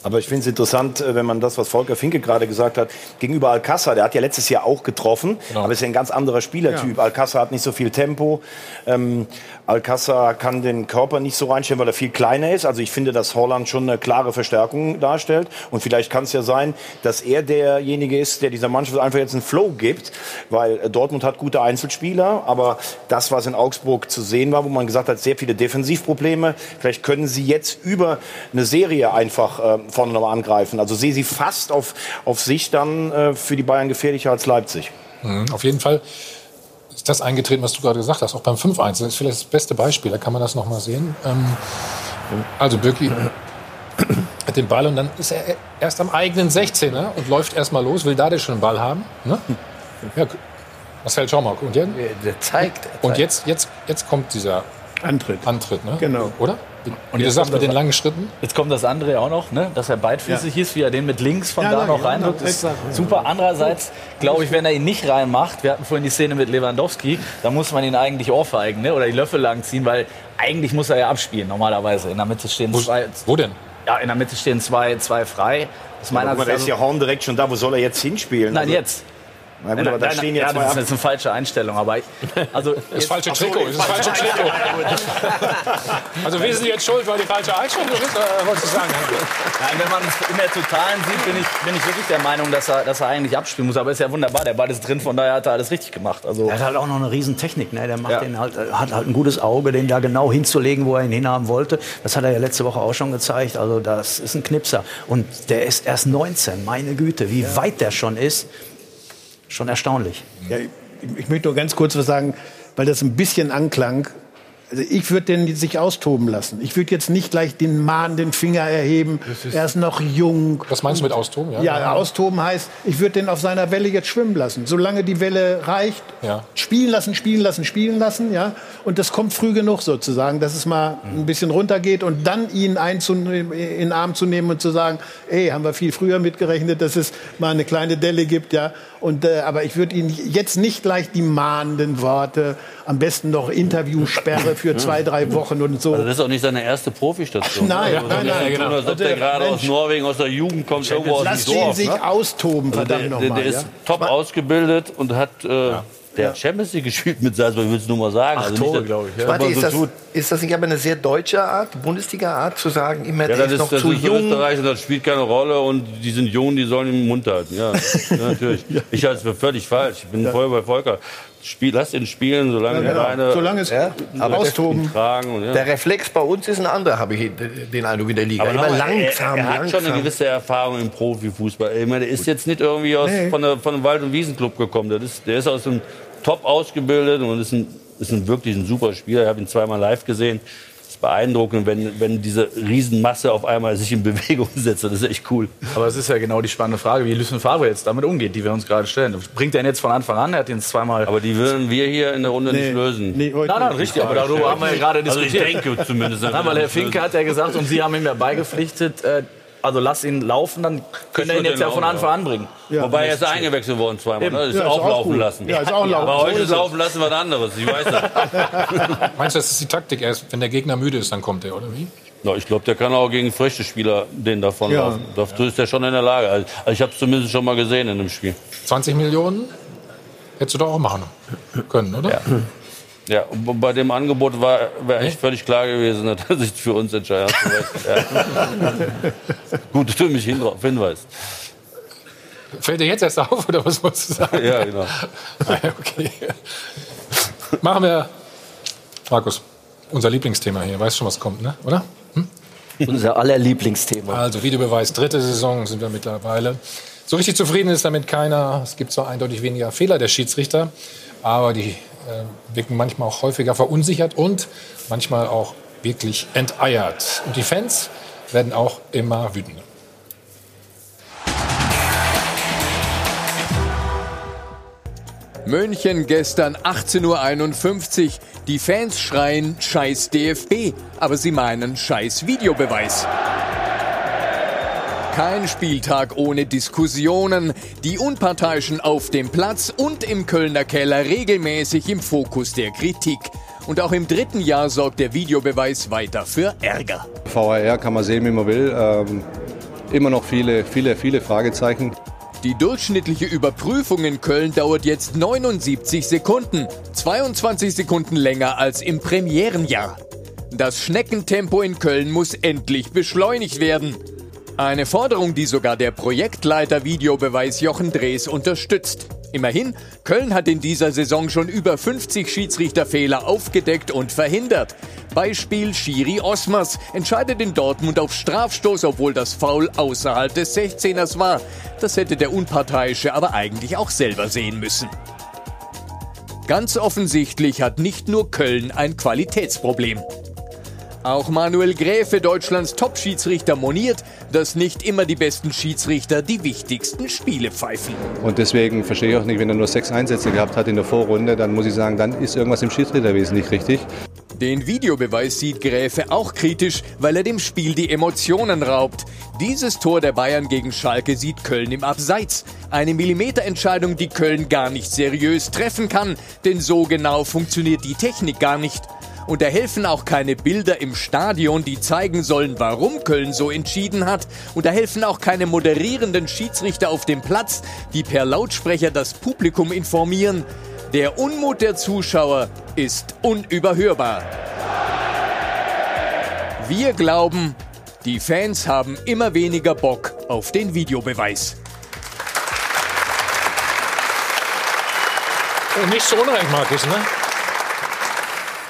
Aber ich finde es interessant, äh, wenn man das, was Volker Finke gerade gesagt hat, gegenüber Alcázar, der hat ja letztes Jahr auch getroffen, aber ist ja ein ganz anderer Spielertyp. Alcázar hat nicht so viel Tempo. Ähm, Alcázar kann den Körper nicht so reinstellen, weil er viel kleiner ist. Also ich finde, dass Holland schon eine klare Verstärkung darstellt. Und vielleicht kann es ja sein, dass er derjenige ist, der dieser Mannschaft einfach jetzt einen Flow gibt, weil äh, Dortmund hat gute Einzelspieler, aber das, was in Augsburg zu sehen war, wo man gesagt hat, sehr viele Defensivprobleme, vielleicht können sie jetzt über eine Serie einfach äh, vorne nochmal angreifen. Also sehe sie fast auf, auf sich dann äh, für die Bayern gefährlicher als Leipzig. Mhm, auf jeden Fall ist das eingetreten, was du gerade gesagt hast. Auch beim 5-1. Das ist vielleicht das beste Beispiel. Da kann man das noch mal sehen. Ähm, also Birki hat den Ball und dann ist er erst am eigenen 16er und läuft erst mal los, will da schon den Ball haben. Ne? Ja, Marcel, schau mal. Und jetzt? Der zeigt. Und jetzt, jetzt, jetzt kommt dieser Antritt. Antritt, ne? Genau. Oder? Und ihr jetzt sagt kommt mit den das- langen Schritten. Jetzt kommt das andere auch noch, ne? dass er beidfüßig ist, wie er den mit links von Ja, da ja, noch ja, reindrückt. genau, Ist super. Andererseits glaube ich, wenn er ihn nicht reinmacht, wir hatten vorhin die Szene mit Lewandowski, dann muss man ihn eigentlich ohrfeigen ne? oder die Löffel lang ziehen, weil eigentlich muss er ja abspielen normalerweise. In der Mitte stehen zwei. Wo denn? Ja, in der Mitte stehen zwei, zwei frei. Das Aber guck mal, da ist ja Horn direkt schon da. Wo soll er jetzt hinspielen? Nein, Also- jetzt. Na gut, aber da stehen ja, zwei das ist ab. jetzt eine falsche Einstellung, aber ich, also Das falsche Trikot. Das falsche Trikot. Also wir sind jetzt schuld, weil die falsche Einstellung ist, äh, wolltest du sagen? Nein, wenn man es in der Totalen sieht, bin ich, bin ich wirklich der Meinung, dass er, dass er eigentlich abspielen muss. Aber ist ja wunderbar, der Ball ist drin, von daher hat er alles richtig gemacht. Also, Er hat halt auch noch eine Riesentechnik. Ne? Der macht Ja. den halt, äh, hat halt ein gutes Auge, den da genau hinzulegen, wo er ihn hinhaben wollte. Das hat er ja letzte Woche auch schon gezeigt. Also das ist ein Knipser. Und der ist erst 19. Meine Güte, wie weit der schon ist. Schon erstaunlich. Ja, ich, ich möchte nur ganz kurz was sagen, weil das ein bisschen anklang. Also ich würde den sich austoben lassen. Ich würde jetzt nicht gleich den mahnenden Finger erheben. Er ist noch jung. Was meinst du mit austoben? Ja, Ja, austoben heißt, ich würde den auf seiner Welle jetzt schwimmen lassen. Solange die Welle reicht, Ja. spielen lassen, spielen lassen, spielen lassen, ja. Und das kommt früh genug sozusagen, dass es mal ein bisschen runtergeht und dann ihn in den Arm zu nehmen und zu sagen, ey, haben wir viel früher mitgerechnet, dass es mal eine kleine Delle gibt, ja. Und, äh, aber ich würde ihn jetzt nicht gleich die mahnenden Worte, am besten noch Interviewsperre für zwei, drei Wochen und so. Also das ist auch nicht seine erste Profistation. Nein, also, nein, nein, genau. Als ob der gerade aus. Norwegen, aus der Jugend kommt, irgendwo aus Lass dem Dorf. ihn sich ne? austoben, Also verdammt der, der, nochmal. der ist Ja? top ausgebildet und hat äh, der Champions League gespielt mit Salzburg, ich will es nur mal sagen. Acht also Tore, glaube ich. Ja. Warte, ist, das, ist das nicht aber eine sehr deutsche Art, Bundesliga-Art, zu sagen, immer ja, der das ist ist, noch das zu ist jung? Österreich und das spielt keine Rolle und die sind jung, die sollen den Mund halten. Ja, ja natürlich. Ich halte es für völlig falsch. Ich bin voll bei Volker. Spiel, lass ihn spielen, solange Ja, genau. Beine Solange es Ja, aber austoben. tragen. Und, ja. Der Reflex bei uns ist ein anderer, habe ich den Eindruck in der Liga. Aber immer langsam, er, er hat langsam. schon eine gewisse Erfahrung im Profifußball. Ich meine, der ist jetzt nicht irgendwie aus, Nee. von, der, von einem Wald- und Wiesenclub gekommen. Der ist, der ist aus einem top ausgebildet und ist ein, ist ein wirklich ein super Spieler. Ich habe ihn zweimal live gesehen. Beeindruckend, wenn, wenn diese Riesenmasse auf einmal sich in Bewegung setzt. Das ist echt cool. Aber es ist ja genau die spannende Frage, wie Lucien Favre jetzt damit umgeht, die wir uns gerade stellen. Bringt er ihn jetzt von Anfang an? Er hat ihn zweimal. Aber die würden wir hier in der Runde nicht lösen. Nee, heute Nein, nein, nicht. richtig, aber darüber haben wir ja gerade Also ich diskutiert. denke zumindest. Nein, weil Herr Finke hat ja gesagt, und Sie haben ihm ja beigepflichtet, äh, also lass ihn laufen, dann können wir ihn jetzt ja von Anfang an bringen. Ja. Wobei er ist eingewechselt worden zweimal. Ne? Ist Ja, ist auch auch laufen gut. lassen. Ja, ist auch laufen. Aber heute ist laufen lassen was anderes. Ich weiß das. Meinst du, das ist die Taktik? Erst wenn der Gegner müde ist, dann kommt er, oder wie? Ja, ich glaube, der kann auch gegen frische Spieler den davon Ja. laufen. Dazu ist er schon in der Lage. Also ich habe es zumindest schon mal gesehen in dem Spiel. 20 Millionen hättest du doch auch machen können, oder? Ja. Ja, bei dem Angebot war wäre echt völlig klar gewesen, dass er sich für uns entscheidet. Ja. Gut, dass du mich hin- darauf hinweist. Fällt dir jetzt erst auf, oder was wolltest du sagen? Ja, genau. okay. Machen wir, Markus, unser Lieblingsthema hier. Weißt schon, was kommt, ne? oder? Unser aller Lieblingsthema. Also Videobeweis, dritte Saison sind wir mittlerweile. So richtig zufrieden ist damit keiner. Es gibt zwar eindeutig weniger Fehler der Schiedsrichter, aber die wirken manchmal auch häufiger verunsichert und manchmal auch wirklich enteiert. Und die Fans werden auch immer wütender. München gestern 18.51 Uhr. Die Fans schreien Scheiß DFB, aber sie meinen Scheiß Videobeweis. Kein Spieltag ohne Diskussionen. Die Unparteiischen auf dem Platz und im Kölner Keller regelmäßig im Fokus der Kritik. Und auch im dritten Jahr sorgt der Videobeweis weiter für Ärger. VAR kann man sehen, wie man will. Ähm, immer noch viele, viele, viele Fragezeichen. Die durchschnittliche Überprüfung in Köln dauert jetzt 79 Sekunden, 22 Sekunden länger als im Premierenjahr. Das Schneckentempo in Köln muss endlich beschleunigt werden. Eine Forderung, die sogar der Projektleiter Videobeweis Jochen Drees unterstützt. Immerhin, Köln hat in dieser Saison schon über 50 Schiedsrichterfehler aufgedeckt und verhindert. Beispiel Schiri Osmers entscheidet in Dortmund auf Strafstoß, obwohl das Foul außerhalb des 16ers war. Das hätte der Unparteiische aber eigentlich auch selber sehen müssen. Ganz offensichtlich hat nicht nur Köln ein Qualitätsproblem. Auch Manuel Gräfe, Deutschlands Top-Schiedsrichter, moniert, dass nicht immer die besten Schiedsrichter die wichtigsten Spiele pfeifen. Und deswegen verstehe ich auch nicht, wenn er nur sechs Einsätze gehabt hat in der Vorrunde, dann muss ich sagen, dann ist irgendwas im Schiedsrichterwesen nicht richtig. Den Videobeweis sieht Gräfe auch kritisch, weil er dem Spiel die Emotionen raubt. Dieses Tor der Bayern gegen Schalke sieht Köln im Abseits. Eine Millimeterentscheidung, die Köln gar nicht seriös treffen kann, denn so genau funktioniert die Technik gar nicht. Und da helfen auch keine Bilder im Stadion, die zeigen sollen, warum Köln so entschieden hat. Und da helfen auch keine moderierenden Schiedsrichter auf dem Platz, die per Lautsprecher das Publikum informieren. Der Unmut der Zuschauer ist unüberhörbar. Wir glauben, die Fans haben immer weniger Bock auf den Videobeweis. Und nicht so unrecht, Markus, ne?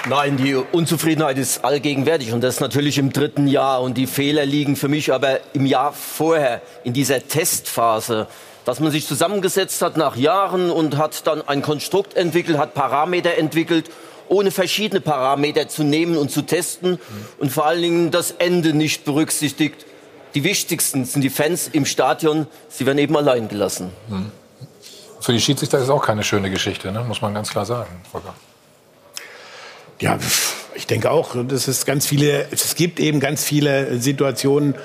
Nein, die Unzufriedenheit ist allgegenwärtig und das natürlich im dritten Jahr. Und die Fehler liegen für mich aber im Jahr vorher, in dieser Testphase, dass man sich zusammengesetzt hat nach Jahren und hat dann ein Konstrukt entwickelt, hat Parameter entwickelt, ohne verschiedene Parameter zu nehmen und zu testen und vor allen Dingen das Ende nicht berücksichtigt. Die wichtigsten sind die Fans im Stadion, sie werden eben allein gelassen. Für die Schiedsrichter ist es auch keine schöne Geschichte, ne? muss man ganz klar sagen. Volker. Ja, ich denke auch. Das ist ganz viele, es gibt eben ganz viele Situationen,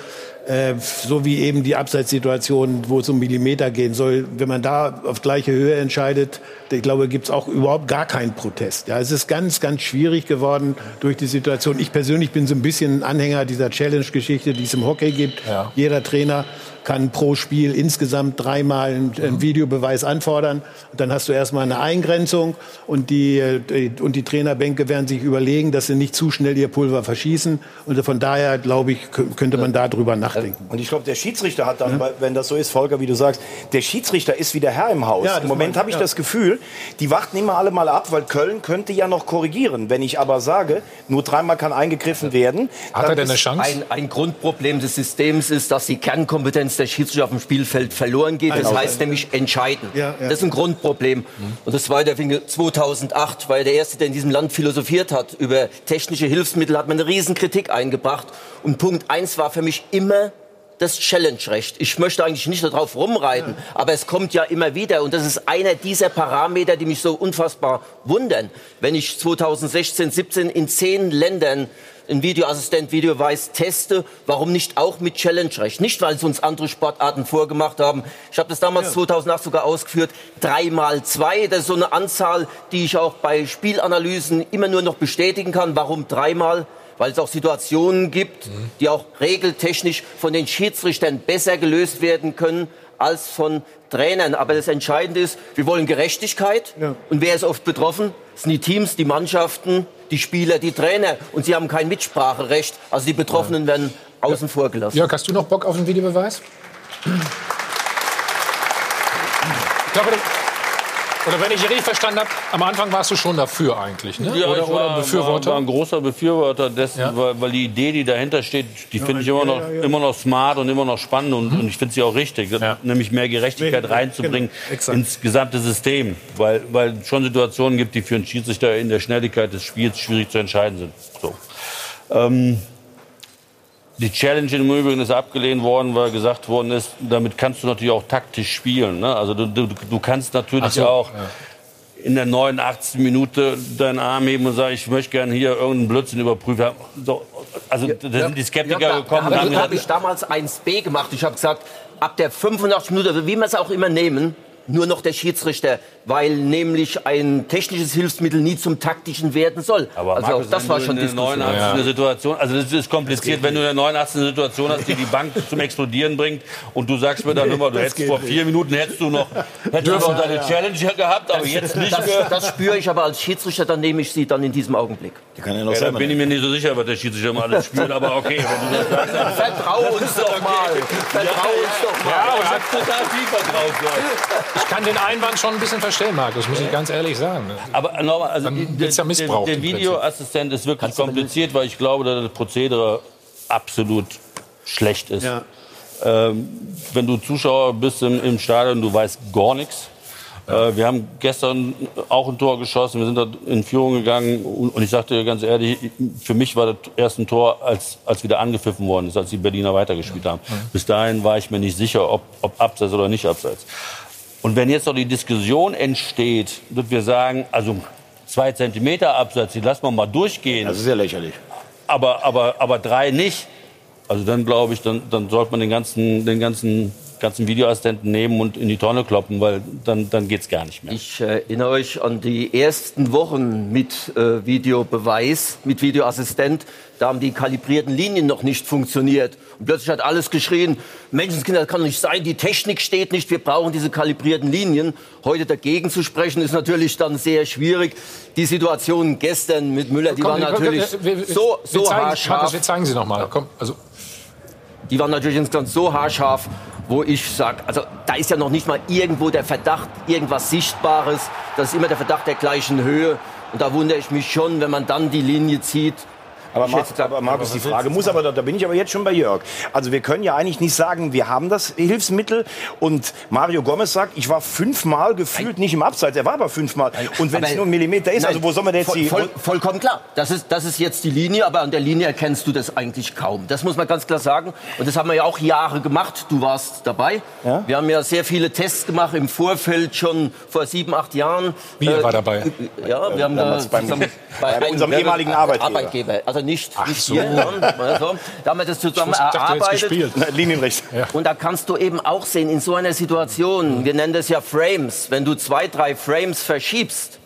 Äh, so wie eben die Abseitssituation, wo es um Millimeter gehen soll. Wenn man da auf gleiche Höhe entscheidet, ich glaube, gibt es auch überhaupt gar keinen Protest. Ja, es ist ganz, ganz schwierig geworden durch die Situation. Ich persönlich bin so ein bisschen Anhänger dieser Challenge-Geschichte, die es im Hockey gibt. Ja. Jeder Trainer kann pro Spiel insgesamt dreimal einen, einen Videobeweis anfordern. Dann hast du erstmal eine Eingrenzung und die, die, und die Trainerbänke werden sich überlegen, dass sie nicht zu schnell ihr Pulver verschießen. Und von daher, glaube ich, könnte man darüber nachdenken. Und ich glaube, der Schiedsrichter hat dann, ja. wenn das so ist, Volker, wie du sagst, der Schiedsrichter ist wieder Herr im Haus. Ja, Im Moment habe ich ja. das Gefühl, die warten immer alle mal ab, weil Köln könnte ja noch korrigieren. Wenn ich aber sage, nur dreimal kann eingegriffen werden. Hat er denn eine Chance? Ein, ein Grundproblem des Systems ist, dass die Kernkompetenz der Schiedsrichter auf dem Spielfeld verloren geht. Das heißt nämlich entscheiden. Ja, ja. Das ist ein Grundproblem. Mhm. Und das war der 2008, weil der Erste, der in diesem Land philosophiert hat über technische Hilfsmittel, hat man eine Riesenkritik eingebracht. Und Punkt eins war für mich immer das Challenge-Recht. Ich möchte eigentlich nicht darauf rumreiten, aber es kommt ja immer wieder und das ist einer dieser Parameter, die mich so unfassbar wundern. Wenn ich 2016, 17 in zehn Ländern ein Videoassistent Videobeweis teste, warum nicht auch mit Challenge-Recht? Nicht, weil es uns andere Sportarten vorgemacht haben. Ich habe das damals ja. 2008 sogar ausgeführt. Drei mal zwei, das ist so eine Anzahl, die ich auch bei Spielanalysen immer nur noch bestätigen kann. Warum dreimal? Weil es auch Situationen gibt, die auch regeltechnisch von den Schiedsrichtern besser gelöst werden können als von Trainern. Aber das Entscheidende ist, wir wollen Gerechtigkeit. Ja. Und wer ist oft betroffen? Das sind die Teams, die Mannschaften, die Spieler, die Trainer. Und sie haben kein Mitspracherecht. Also die Betroffenen werden außen vor gelassen. Jörg, hast du noch Bock auf einen Videobeweis? Oder wenn ich richtig verstanden habe, am Anfang warst du schon dafür eigentlich, ne? Ja, oder, ich war, oder Befürworter? War, war ein großer Befürworter dessen, ja. weil, weil, die Idee, die dahinter steht, die ja, finde ich immer noch, immer noch smart und immer noch spannend und, mhm. und ich finde sie auch richtig, nämlich mehr Gerechtigkeit reinzubringen genau. ins gesamte System, weil, weil schon Situationen gibt, die für einen Schiedsrichter in der Schnelligkeit des Spiels schwierig zu entscheiden sind. So. Ähm, die Challenge im Übrigen ist abgelehnt worden, weil gesagt worden ist, damit kannst du natürlich auch taktisch spielen. Ne? Also du, du, du kannst natürlich so, auch ja. in der 89. Minute deinen Arm heben und sagen, ich möchte gerne hier irgendeinen Blödsinn überprüfen. So, also ja, da sind die Skeptiker ja, gekommen. Da habe hab ich damals 1b gemacht. Ich habe gesagt, ab der 85 Minute, wie wir es auch immer nehmen, nur noch der Schiedsrichter, weil nämlich ein technisches Hilfsmittel nie zum taktischen werden soll. Aber also Markus, das war schon in der 89. Ja. Situation, also das ist kompliziert, wenn du in der 89. Situation hast, die die Bank zum Explodieren bringt und du sagst mir dann immer, du hättest vor vier Minuten hättest du noch, hättest du noch deine Challenge gehabt, aber jetzt nicht das, mehr. Das spüre ich aber als Schiedsrichter, dann nehme ich sie dann in diesem Augenblick. Die kann ja noch ja, dann bin ich mir nicht so sicher, was der Schiedsrichter immer alles spürt, aber okay, wenn du das sagst. Dann Vertrau uns doch mal. Vertrau uns doch mal. Ja, aber hat total viel vertraut. Ich kann den Einwand schon ein bisschen verstehen, Markus, muss ich ganz ehrlich sagen. Aber nochmal, also der, ja der, der Videoassistent ist wirklich Kannst kompliziert, weil ich glaube, dass das Prozedere absolut schlecht ist. Ja. Ähm, wenn du Zuschauer bist im, im Stadion, du weißt gar nichts. Äh, wir haben gestern auch ein Tor geschossen, wir sind da in Führung gegangen und ich sagte ganz ehrlich, für mich war das erste ein Tor, als, als wieder angepfiffen worden ist, als die Berliner weitergespielt haben. Bis dahin war ich mir nicht sicher, ob, ob Abseits oder nicht Abseits. Und wenn jetzt noch die Diskussion entsteht, dass wir sagen, also zwei Zentimeter Abseits, die lassen wir mal durchgehen. Das ist ja lächerlich. Aber, aber, aber drei nicht. Also dann glaube ich, dann, dann sollte man den ganzen, den ganzen ganzen Videoassistenten nehmen und in die Tonne kloppen, weil dann, dann geht es gar nicht mehr. Ich äh, erinnere euch an die ersten Wochen mit äh, Videobeweis, mit Videoassistent. Da haben die kalibrierten Linien noch nicht funktioniert. Und plötzlich hat alles geschrien, Menschenskinder, das kann nicht sein, die Technik steht nicht, wir brauchen diese kalibrierten Linien. Heute dagegen zu sprechen, ist natürlich dann sehr schwierig. Die Situation gestern mit Müller, die komm, war natürlich wir, wir, so, so wir zeigen, haarscharf. Wir zeigen sie noch mal. Komm, also. Die waren natürlich insgesamt so haarscharf, wo ich sage, also da ist ja noch nicht mal irgendwo der Verdacht, irgendwas Sichtbares. Das ist immer der Verdacht der gleichen Höhe. Und da wundere ich mich schon, wenn man dann die Linie zieht, aber, Mar aber Markus, die Frage muss aber, da bin ich aber jetzt schon bei Jörg. Also wir können ja eigentlich nicht sagen, wir haben das Hilfsmittel und Mario Gomez sagt, ich war fünfmal gefühlt nicht im Abseits, er war aber fünfmal. Und wenn es nur ein Millimeter ist, nein, also wo soll man denn jetzt voll, voll, Vollkommen klar, das ist, das ist jetzt die Linie, aber an der Linie erkennst du das eigentlich kaum. Das muss man ganz klar sagen. Und das haben wir ja auch Jahre gemacht, du warst dabei. Ja? Wir haben ja sehr viele Tests gemacht im Vorfeld, schon vor sieben, acht Jahren. Wie äh, war dabei? Ja, wir haben da beim, bei, bei unserem ehemaligen Arbeitgeber. Arbeitgeber. Also nicht. Ach nicht so. hier, also, da haben wir das zusammen Ich dachte, erarbeitet. Na, Linienrecht. Ja. Und da kannst du eben auch sehen, in so einer Situation, wir nennen das ja Frames, wenn du zwei, drei Frames verschiebst,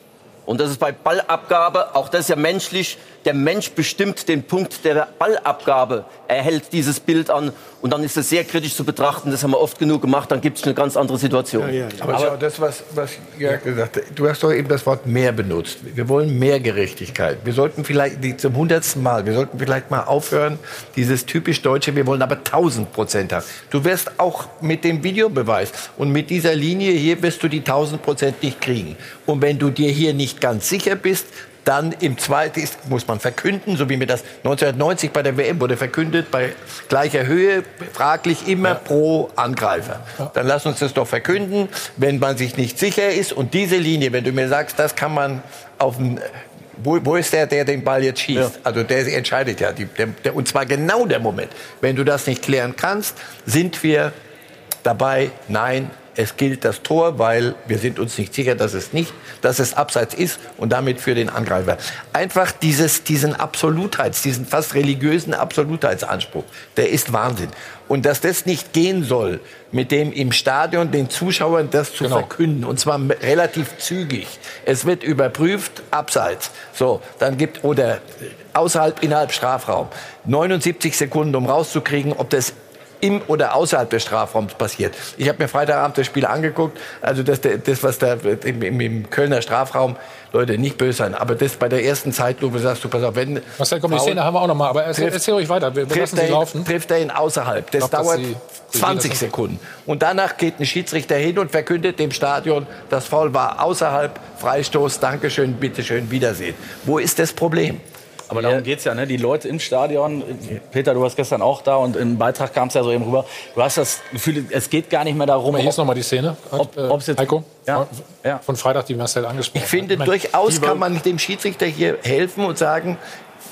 und das ist bei Ballabgabe, auch das ist ja menschlich, der Mensch bestimmt den Punkt der Ballabgabe, er hält dieses Bild an und dann ist es sehr kritisch zu betrachten, das haben wir oft genug gemacht, dann gibt es eine ganz andere Situation. Aber, schau, das, was, was Jörg gesagt hat, du hast doch eben das Wort mehr benutzt. Wir wollen mehr Gerechtigkeit. Wir sollten vielleicht die, zum hundertsten Mal, wir sollten vielleicht mal aufhören, dieses typisch Deutsche, wir wollen aber 1000 Prozent haben. Du wirst auch mit dem Videobeweis und mit dieser Linie hier wirst du die 1000 Prozent nicht kriegen. Und wenn du dir hier nicht ganz sicher bist, dann im zweiten ist, muss man verkünden, so wie mir das 1990 bei der WM wurde verkündet, bei gleicher Höhe, fraglich immer pro Angreifer. Dann lass uns das doch verkünden, wenn man sich nicht sicher ist. Und diese Linie, wenn du mir sagst, das kann man auf dem wo, wo ist der, der den Ball jetzt schießt? Also der entscheidet ja. Die, der, der, und zwar genau der Moment. Wenn du das nicht klären kannst, sind wir dabei, nein, es gilt das Tor, weil wir sind uns nicht sicher, dass es nicht, dass es abseits ist und damit für den Angreifer. Einfach dieses, diesen Absolutheits, diesen fast religiösen Absolutheitsanspruch, der ist Wahnsinn. Und dass das nicht gehen soll, mit dem im Stadion den Zuschauern das zu verkünden, und zwar relativ zügig. Es wird überprüft, abseits. So, dann gibt, oder außerhalb, innerhalb Strafraum. 79 Sekunden, um rauszukriegen, ob das im oder außerhalb des Strafraums passiert. Ich habe mir Freitagabend das Spiel angeguckt. Also das, das was da im, im, im Kölner Strafraum, Leute, nicht böse sein, aber das bei der ersten Zeitlupe sagst du, pass auf, wenn... Marcel, komm, die Szene haben wir auch noch mal, aber Trifft- erzähl ruhig weiter, wir, trifft lassen sie ihn, laufen. Trifft er ihn außerhalb. Das glaub, dauert Sie- Sie 20 das- Sekunden. Und danach geht ein Schiedsrichter hin und verkündet dem Stadion, das Foul war außerhalb, Freistoß, Dankeschön, bitteschön, Wiedersehen. Wo ist das Problem? Aber darum geht's ja, ne? Die Leute im Stadion, Peter, du warst gestern auch da und im Beitrag kam es ja so eben rüber. Du hast das Gefühl, es geht gar nicht mehr darum, Hier ist noch mal die Szene. ob, Äh, ob's jetzt, Heiko, ja, ja. von Freitag, die Marcel angesprochen Ich finde, hat. meine, durchaus kann man dem Schiedsrichter hier helfen und sagen,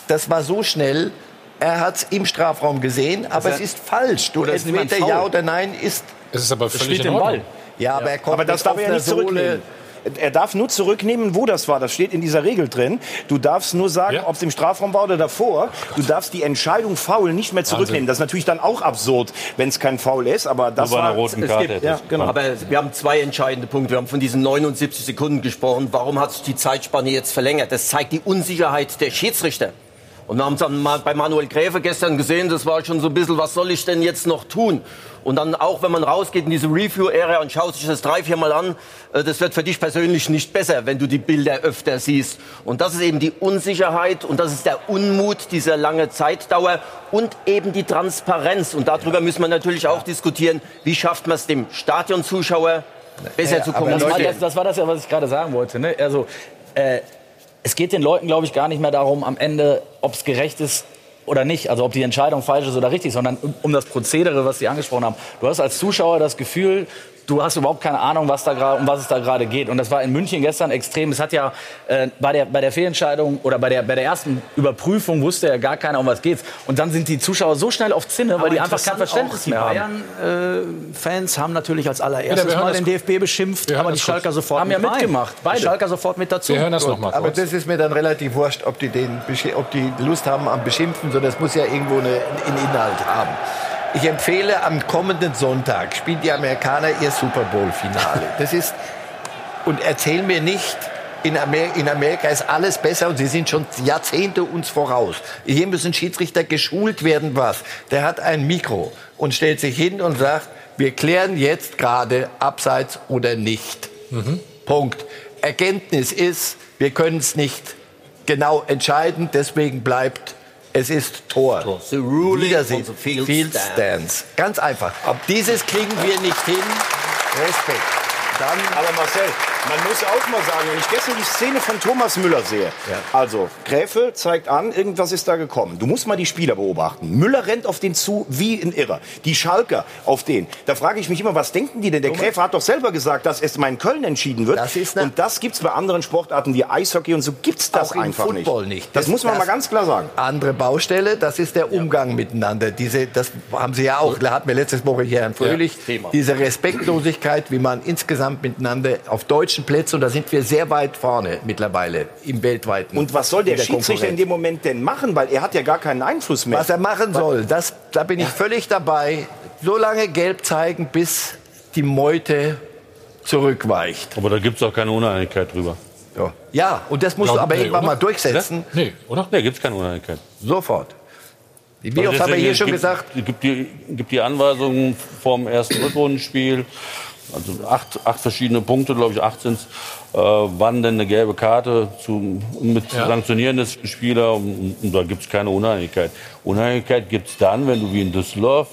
das war so schnell, er hat es im Strafraum gesehen, aber er- es ist falsch. Du Oder ist entweder ja oder nein ist. Es ist aber Er völlig spielt in den Ordnung. Ball. Ja, aber er kommt Aber das darf er nicht zurücknehmen. Er darf nur zurücknehmen, wo das war. Das steht in dieser Regel drin. Du darfst nur sagen, ob es im Strafraum war oder davor. Du darfst die Entscheidung Foul nicht mehr zurücknehmen. Das ist natürlich dann auch absurd, wenn es kein Foul ist. Aber das war es gibt, ja, genau. Aber wir haben zwei entscheidende Punkte. Wir haben von diesen 79 Sekunden gesprochen. Warum hat sich die Zeitspanne jetzt verlängert? Das zeigt die Unsicherheit der Schiedsrichter. Und wir haben es dann mal bei Manuel Gräfe gestern gesehen, das war schon so ein bisschen, was soll ich denn jetzt noch tun? Und dann auch, wenn man rausgeht in diese Review-Area und schaut sich das drei, vier Mal an, äh, das wird für dich persönlich nicht besser, wenn du die Bilder öfter siehst. Und das ist eben die Unsicherheit und das ist der Unmut dieser lange Zeitdauer und eben die Transparenz. Und darüber müssen wir natürlich auch diskutieren, wie schafft man es dem Stadionzuschauer besser zu das, war, kommunizieren. das, das war das ja, was ich gerade sagen wollte. Ne? Also, äh, es geht den Leuten, glaube ich, gar nicht mehr darum, am Ende, ob es gerecht ist oder nicht, also ob die Entscheidung falsch ist oder richtig, sondern um, um das Prozedere, was Sie angesprochen haben. Du hast als Zuschauer das Gefühl, du hast überhaupt keine Ahnung, was da gerade, um was es da gerade geht. Und das war in München gestern extrem. Es hat ja äh, bei, der, bei der Fehlentscheidung oder bei der, bei der ersten Überprüfung wusste ja gar keiner, um was geht's. Und dann sind die Zuschauer so schnell auf Zinne, weil die einfach kein Verständnis mehr haben. Bayern-Fans haben natürlich als allererstes wir hören mal das den DFB beschimpft, Wir hören aber die das kurz. Schalker sofort Haben mit ja mitgemacht, beide. Die Schalker sofort mit dazu. Gut, Aber das ist mir dann relativ wurscht, ob die, den, ob die Lust haben am Beschimpfen, sondern das muss ja irgendwo eine, einen Inhalt haben. Ich empfehle, am kommenden Sonntag spielen die Amerikaner ihr Super Bowl-Finale. Das ist, und erzähl mir nicht, in, Amer in Amerika ist alles besser und sie sind schon Jahrzehnte uns voraus. Hier müssen Schiedsrichter geschult werden, was? Der hat ein Mikro und stellt sich hin und sagt, wir klären jetzt gerade abseits oder nicht. Punkt. Erkenntnis ist, wir können es nicht genau entscheiden, deswegen bleibt es ist Tor. The ruling Wiedersehen. on the field Field stands. stands. Ganz einfach. Dieses kriegen wir nicht hin. Respekt. Dann Aber Marcel, man muss auch mal sagen, wenn ich gestern die Szene von Thomas Müller sehe, also Gräfe zeigt an, irgendwas ist da gekommen. Du musst mal die Spieler beobachten. Müller rennt auf den zu wie ein Irrer. Die Schalker auf den. Da frage ich mich immer, was denken die denn? Der Gräfe hat doch selber gesagt, dass es mal in Köln entschieden wird. und das gibt's bei anderen Sportarten wie Eishockey und so gibt's das auch im einfach Football nicht. nicht. Das, muss man mal ganz klar sagen. Andere Baustelle, das ist der Umgang miteinander. Diese, das haben Sie ja auch, da hatten wir letztes Woche hier Herrn Fröhlich, Thema. diese Respektlosigkeit, wie man insgesamt miteinander auf Deutsch europäischen Plätze und da sind wir sehr weit vorne mittlerweile im weltweiten. Und was soll der, in Schiedsrichter in dem Moment denn machen? Weil er hat ja gar keinen Einfluss mehr. Was er machen soll, das, da bin ich völlig dabei. So lange gelb zeigen, bis die Meute zurückweicht. Aber da gibt es auch keine Uneinigkeit drüber. Ja, ja und das musst du aber irgendwann mal durchsetzen. Nee, oder? Nee, gibt es keine Uneinigkeit. Sofort. Wie oft haben wir hier schon gibt- gesagt? Gibt die, gibt die Anweisungen vom ersten Rückrundenspiel, also acht, acht verschiedene Punkte, glaube ich, acht sind äh, wann denn eine gelbe Karte zu, mit Ja. sanktionieren des Spieler. Und, und da gibt es keine Uneinigkeit. Uneinigkeit gibt es dann, wenn du wie in Düsseldorf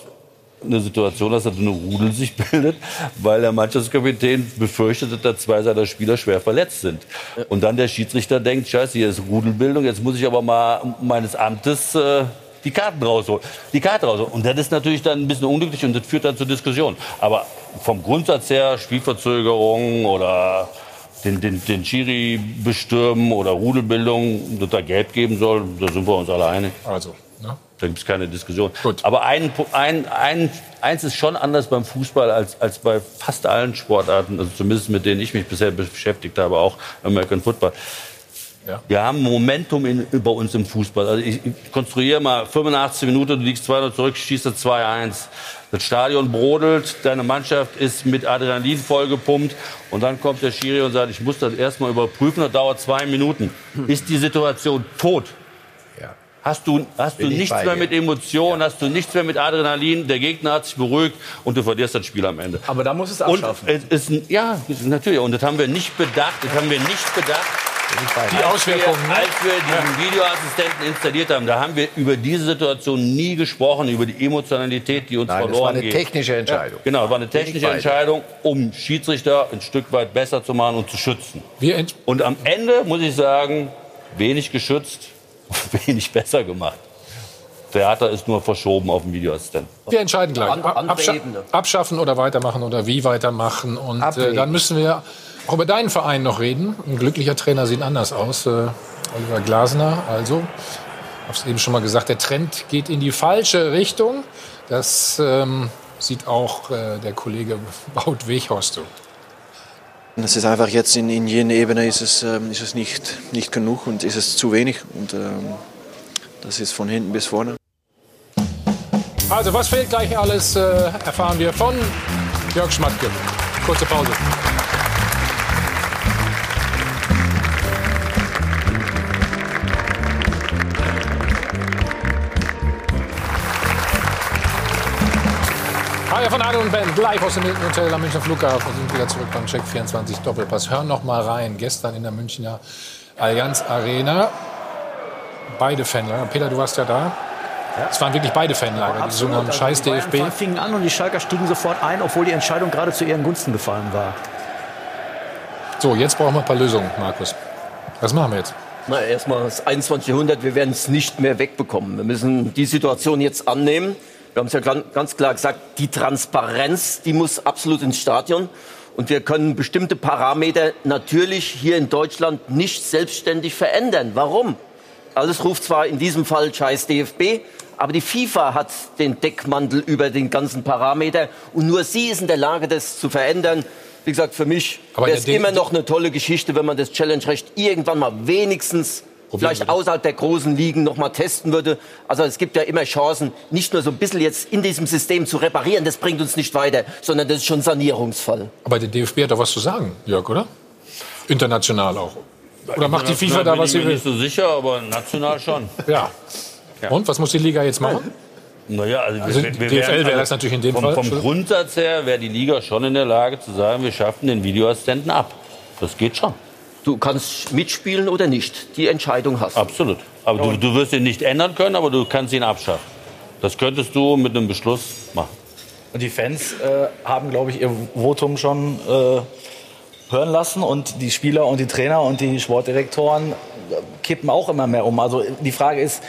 eine Situation hast, dass eine Rudel sich bildet, weil der Mannschaftskapitän befürchtet, dass da zwei seiner Spieler schwer verletzt sind. Und dann der Schiedsrichter denkt, scheiße, hier ist Rudelbildung, jetzt muss ich aber mal meines Amtes äh, die Karten rausholen. Die Karte rausholen. Und das ist natürlich dann ein bisschen unglücklich und das führt dann zur Diskussion. Aber vom Grundsatz her, Spielverzögerung oder den, den, den Schiri bestürmen oder Rudelbildung, dass da Gelb geben soll, da sind wir uns alle einig. Also, ne? Da gibt es keine Diskussion. Aber ein, ein, ein, eins ist schon anders beim Fußball als, als bei fast allen Sportarten, also zumindest mit denen ich mich bisher beschäftigt habe, auch American Football. Ja. Wir haben Momentum in, bei uns im Fußball. Also ich, ich konstruiere mal 85 Minuten, du liegst 200 zurück, schießt das 2-1. Das Stadion brodelt, deine Mannschaft ist mit Adrenalin vollgepumpt und dann kommt der Schiri und sagt, ich muss das erstmal überprüfen, das dauert zwei Minuten. Ist die Situation tot? Hast du, hast du Bin nichts mehr dir. mit Emotionen, hast du nichts mehr mit Adrenalin, der Gegner hat sich beruhigt und du verlierst das Spiel am Ende. Aber da muss es Und abschaffen. es ist, ja, natürlich. Und das haben wir nicht bedacht. Das haben wir nicht bedacht. Die als Auswirkungen, Wir, ne? als wir diesen Videoassistenten installiert haben, da haben wir über diese Situation nie gesprochen, über die Emotionalität, die uns Nein, das verloren war eine geht. technische Entscheidung. Ja, genau, es war eine technische. Entscheidung, um Schiedsrichter ein Stück weit besser zu machen und zu schützen. Und am Ende muss ich sagen, wenig geschützt, wenig besser gemacht. Theater ist nur verschoben auf den Videoassistenten. Wir entscheiden gleich. Abscha Ebene. abschaffen oder weitermachen oder wie weitermachen. Und äh, dann müssen wir auch über deinen Verein noch reden. Ein glücklicher Trainer sieht anders aus. Äh, Oliver Glasner, also. Ich habe es eben schon mal gesagt, der Trend geht in die falsche Richtung. Das ähm, sieht auch äh, der Kollege Baut Weghorst so. Es ist einfach jetzt in, in jener Ebene ist es, ähm, ist es nicht, nicht genug und ist es zu wenig. Und ähm, das ist von hinten bis vorne. Also, was fehlt gleich alles, äh, erfahren wir von Jörg Schmatke. Kurze Pause. Hi von Adel und Ben, live aus dem Hilton Hotel am Münchner Flughafen und sind wieder zurück beim Check 24 Doppelpass. Hören noch mal rein. Gestern in der Münchner Allianz Arena. Beide Fanlager. Peter, du warst ja da. Es waren wirklich beide Fanlager, die gesungen haben, scheiß Die Bayern DFB. fingen an und die Schalker stiegen sofort ein, obwohl die Entscheidung gerade zu ihren Gunsten gefallen war. So, jetzt brauchen wir ein paar Lösungen, Markus. Was machen wir jetzt? Na, erstmal das 21. Jahrhundert, wir werden es nicht mehr wegbekommen. Wir müssen die Situation jetzt annehmen. Wir haben es ja gan- ganz klar gesagt, die Transparenz, die muss absolut ins Stadion. Und wir können bestimmte Parameter natürlich hier in Deutschland nicht selbstständig verändern. Warum? Alles ruft zwar in diesem Fall scheiß DFB, aber die FIFA hat den Deckmantel über den ganzen Parameter und nur sie ist in der Lage, das zu verändern. Wie gesagt, für mich wäre es immer noch eine tolle Geschichte, wenn man das Challenge-Recht irgendwann mal wenigstens vielleicht außerhalb der großen Ligen noch mal testen würde. Also es gibt ja immer Chancen, nicht nur so ein bisschen jetzt in diesem System zu reparieren, das bringt uns nicht weiter, sondern das ist schon Sanierungsfall. Aber der DFB hat doch was zu sagen, Jörg, oder? International auch. Oder macht die FIFA da bin was ich sie mir will? nicht so sicher, aber national schon. Ja. Und was muss die Liga jetzt machen? Naja, also, Also wir, wir DFL wäre das natürlich in dem vom, Fall. Vom Grundsatz her wäre die Liga schon in der Lage zu sagen, wir schaffen den Videoassistenten ab. Das geht schon. Du kannst mitspielen oder nicht. Die Entscheidung hast du. Absolut. Aber du, du wirst ihn nicht ändern können, aber du kannst ihn abschaffen. Das könntest du mit einem Beschluss machen. Und die Fans äh, haben, glaube ich, ihr Votum schon äh, hören lassen. Und die Spieler und die Trainer und die Sportdirektoren äh, kippen auch immer mehr um. Also die Frage ist,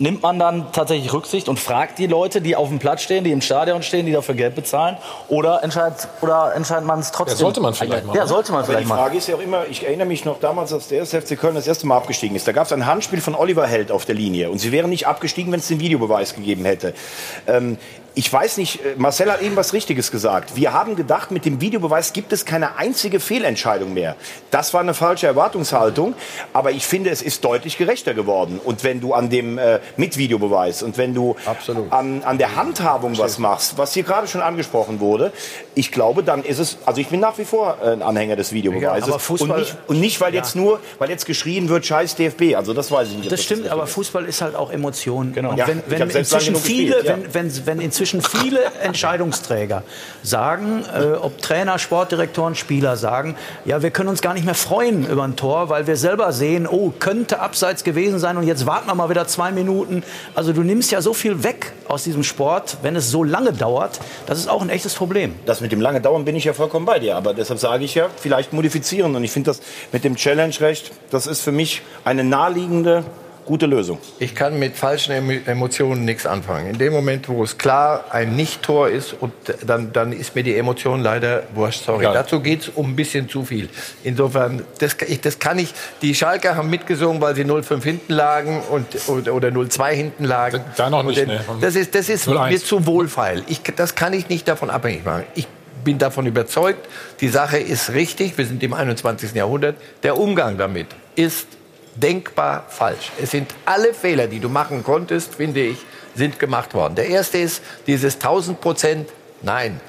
nimmt man dann tatsächlich Rücksicht und fragt die Leute, die auf dem Platz stehen, die im Stadion stehen, die dafür Geld bezahlen? Oder entscheidet, oder entscheidet man es trotzdem? Ja, sollte man vielleicht machen. Ja, sollte man vielleicht die machen. Frage ist ja auch immer, ich erinnere mich noch damals, als der erste FC Köln das erste Mal abgestiegen ist. Da gab es ein Handspiel von Oliver Held auf der Linie. Und sie wären nicht abgestiegen, wenn es den Videobeweis gegeben hätte. Ähm, ich weiß nicht, äh, Marcel hat eben was Richtiges gesagt. Wir haben gedacht, mit dem Videobeweis gibt es keine einzige Fehlentscheidung mehr. Das war eine falsche Erwartungshaltung, aber ich finde, es ist deutlich gerechter geworden. Und wenn du an dem äh, mit Videobeweis und wenn du an, an der Handhabung was machst, was hier gerade schon angesprochen wurde, ich glaube, dann ist es, also ich bin nach wie vor ein Anhänger des Videobeweises Ja, aber Fußball- und nicht, und nicht weil Ja. jetzt nur, weil jetzt geschrien wird, scheiß DFB. Also das weiß ich nicht. Das stimmt, aber Fußball ist halt auch Emotion. Genau. Und Ja, wenn, ich wenn, hab selbst lange inzwischen viele, gespielt, ja. wenn, wenn, wenn inzwischen viele Entscheidungsträger sagen, äh, ob Trainer, Sportdirektoren, Spieler sagen, ja, wir können uns gar nicht mehr freuen über ein Tor, weil wir selber sehen, oh, könnte abseits gewesen sein und jetzt warten wir mal wieder zwei Minuten. Also du nimmst ja so viel weg aus diesem Sport, wenn es so lange dauert. Das ist auch ein echtes Problem. Das mit dem lange Dauern bin ich ja vollkommen bei dir. Aber deshalb sage ich ja, vielleicht modifizieren. Und ich finde das mit dem Challenge-Recht, das ist für mich eine naheliegende, gute Lösung. Ich kann mit falschen Emo- Emotionen nichts anfangen. In dem Moment, wo es klar ein Nicht-Tor ist, und dann, dann ist mir die Emotion leider wurscht. Sorry. Ja. Dazu geht es um ein bisschen zu viel. Insofern, das, das kann ich. Die Schalker haben mitgesungen, weil sie 0-5 hinten lagen und, oder, oder 0-2 hinten lagen. Da noch nicht, Und ne. Das ist, das ist 0-1. mir zu wohlfeil. Ich, das kann ich nicht davon abhängig machen. Ich bin davon überzeugt, die Sache ist richtig. Wir sind im 21. Jahrhundert. Der Umgang damit ist denkbar falsch. Es sind alle Fehler, die du machen konntest, finde ich, sind gemacht worden. Der erste ist dieses 1000 Prozent. Nein.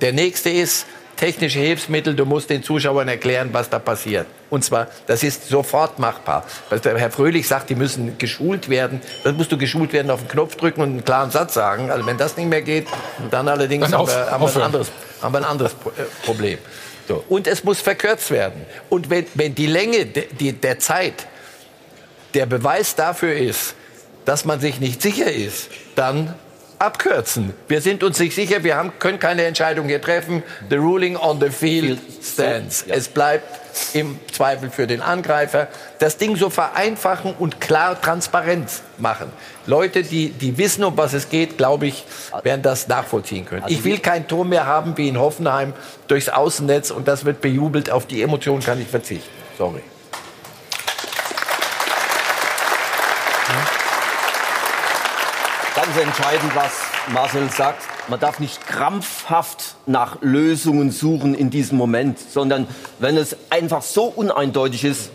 Der, nächste ist technische Hilfsmittel. Du musst den Zuschauern erklären, was da passiert. Und zwar, das ist sofort machbar. Was der Herr Fröhlich sagt, die müssen geschult werden. Dann musst du geschult werden, auf den Knopf drücken und einen klaren Satz sagen. Also wenn das nicht mehr geht, dann allerdings Dann haben, auf- wir, haben, wir ein anderes, haben wir ein anderes äh, Problem. So. Und es muss verkürzt werden. Und wenn, wenn die Länge de, die, der Zeit der Beweis dafür ist, dass man sich nicht sicher ist, dann abkürzen. Wir sind uns nicht sicher, wir haben, können keine Entscheidung hier treffen. The ruling on the field stands. Es bleibt im Zweifel für den Angreifer. Das Ding so vereinfachen und klar transparent machen. Leute, die, die wissen, um was es geht, glaube ich, werden das nachvollziehen können. Ich will kein Tor mehr haben wie in Hoffenheim durchs Außennetz und das wird bejubelt. Auf die Emotionen kann ich verzichten. Sorry. Ganz entscheidend, was Marcel sagt. Man darf nicht krampfhaft nach Lösungen suchen in diesem Moment, sondern wenn es einfach so uneindeutig ist,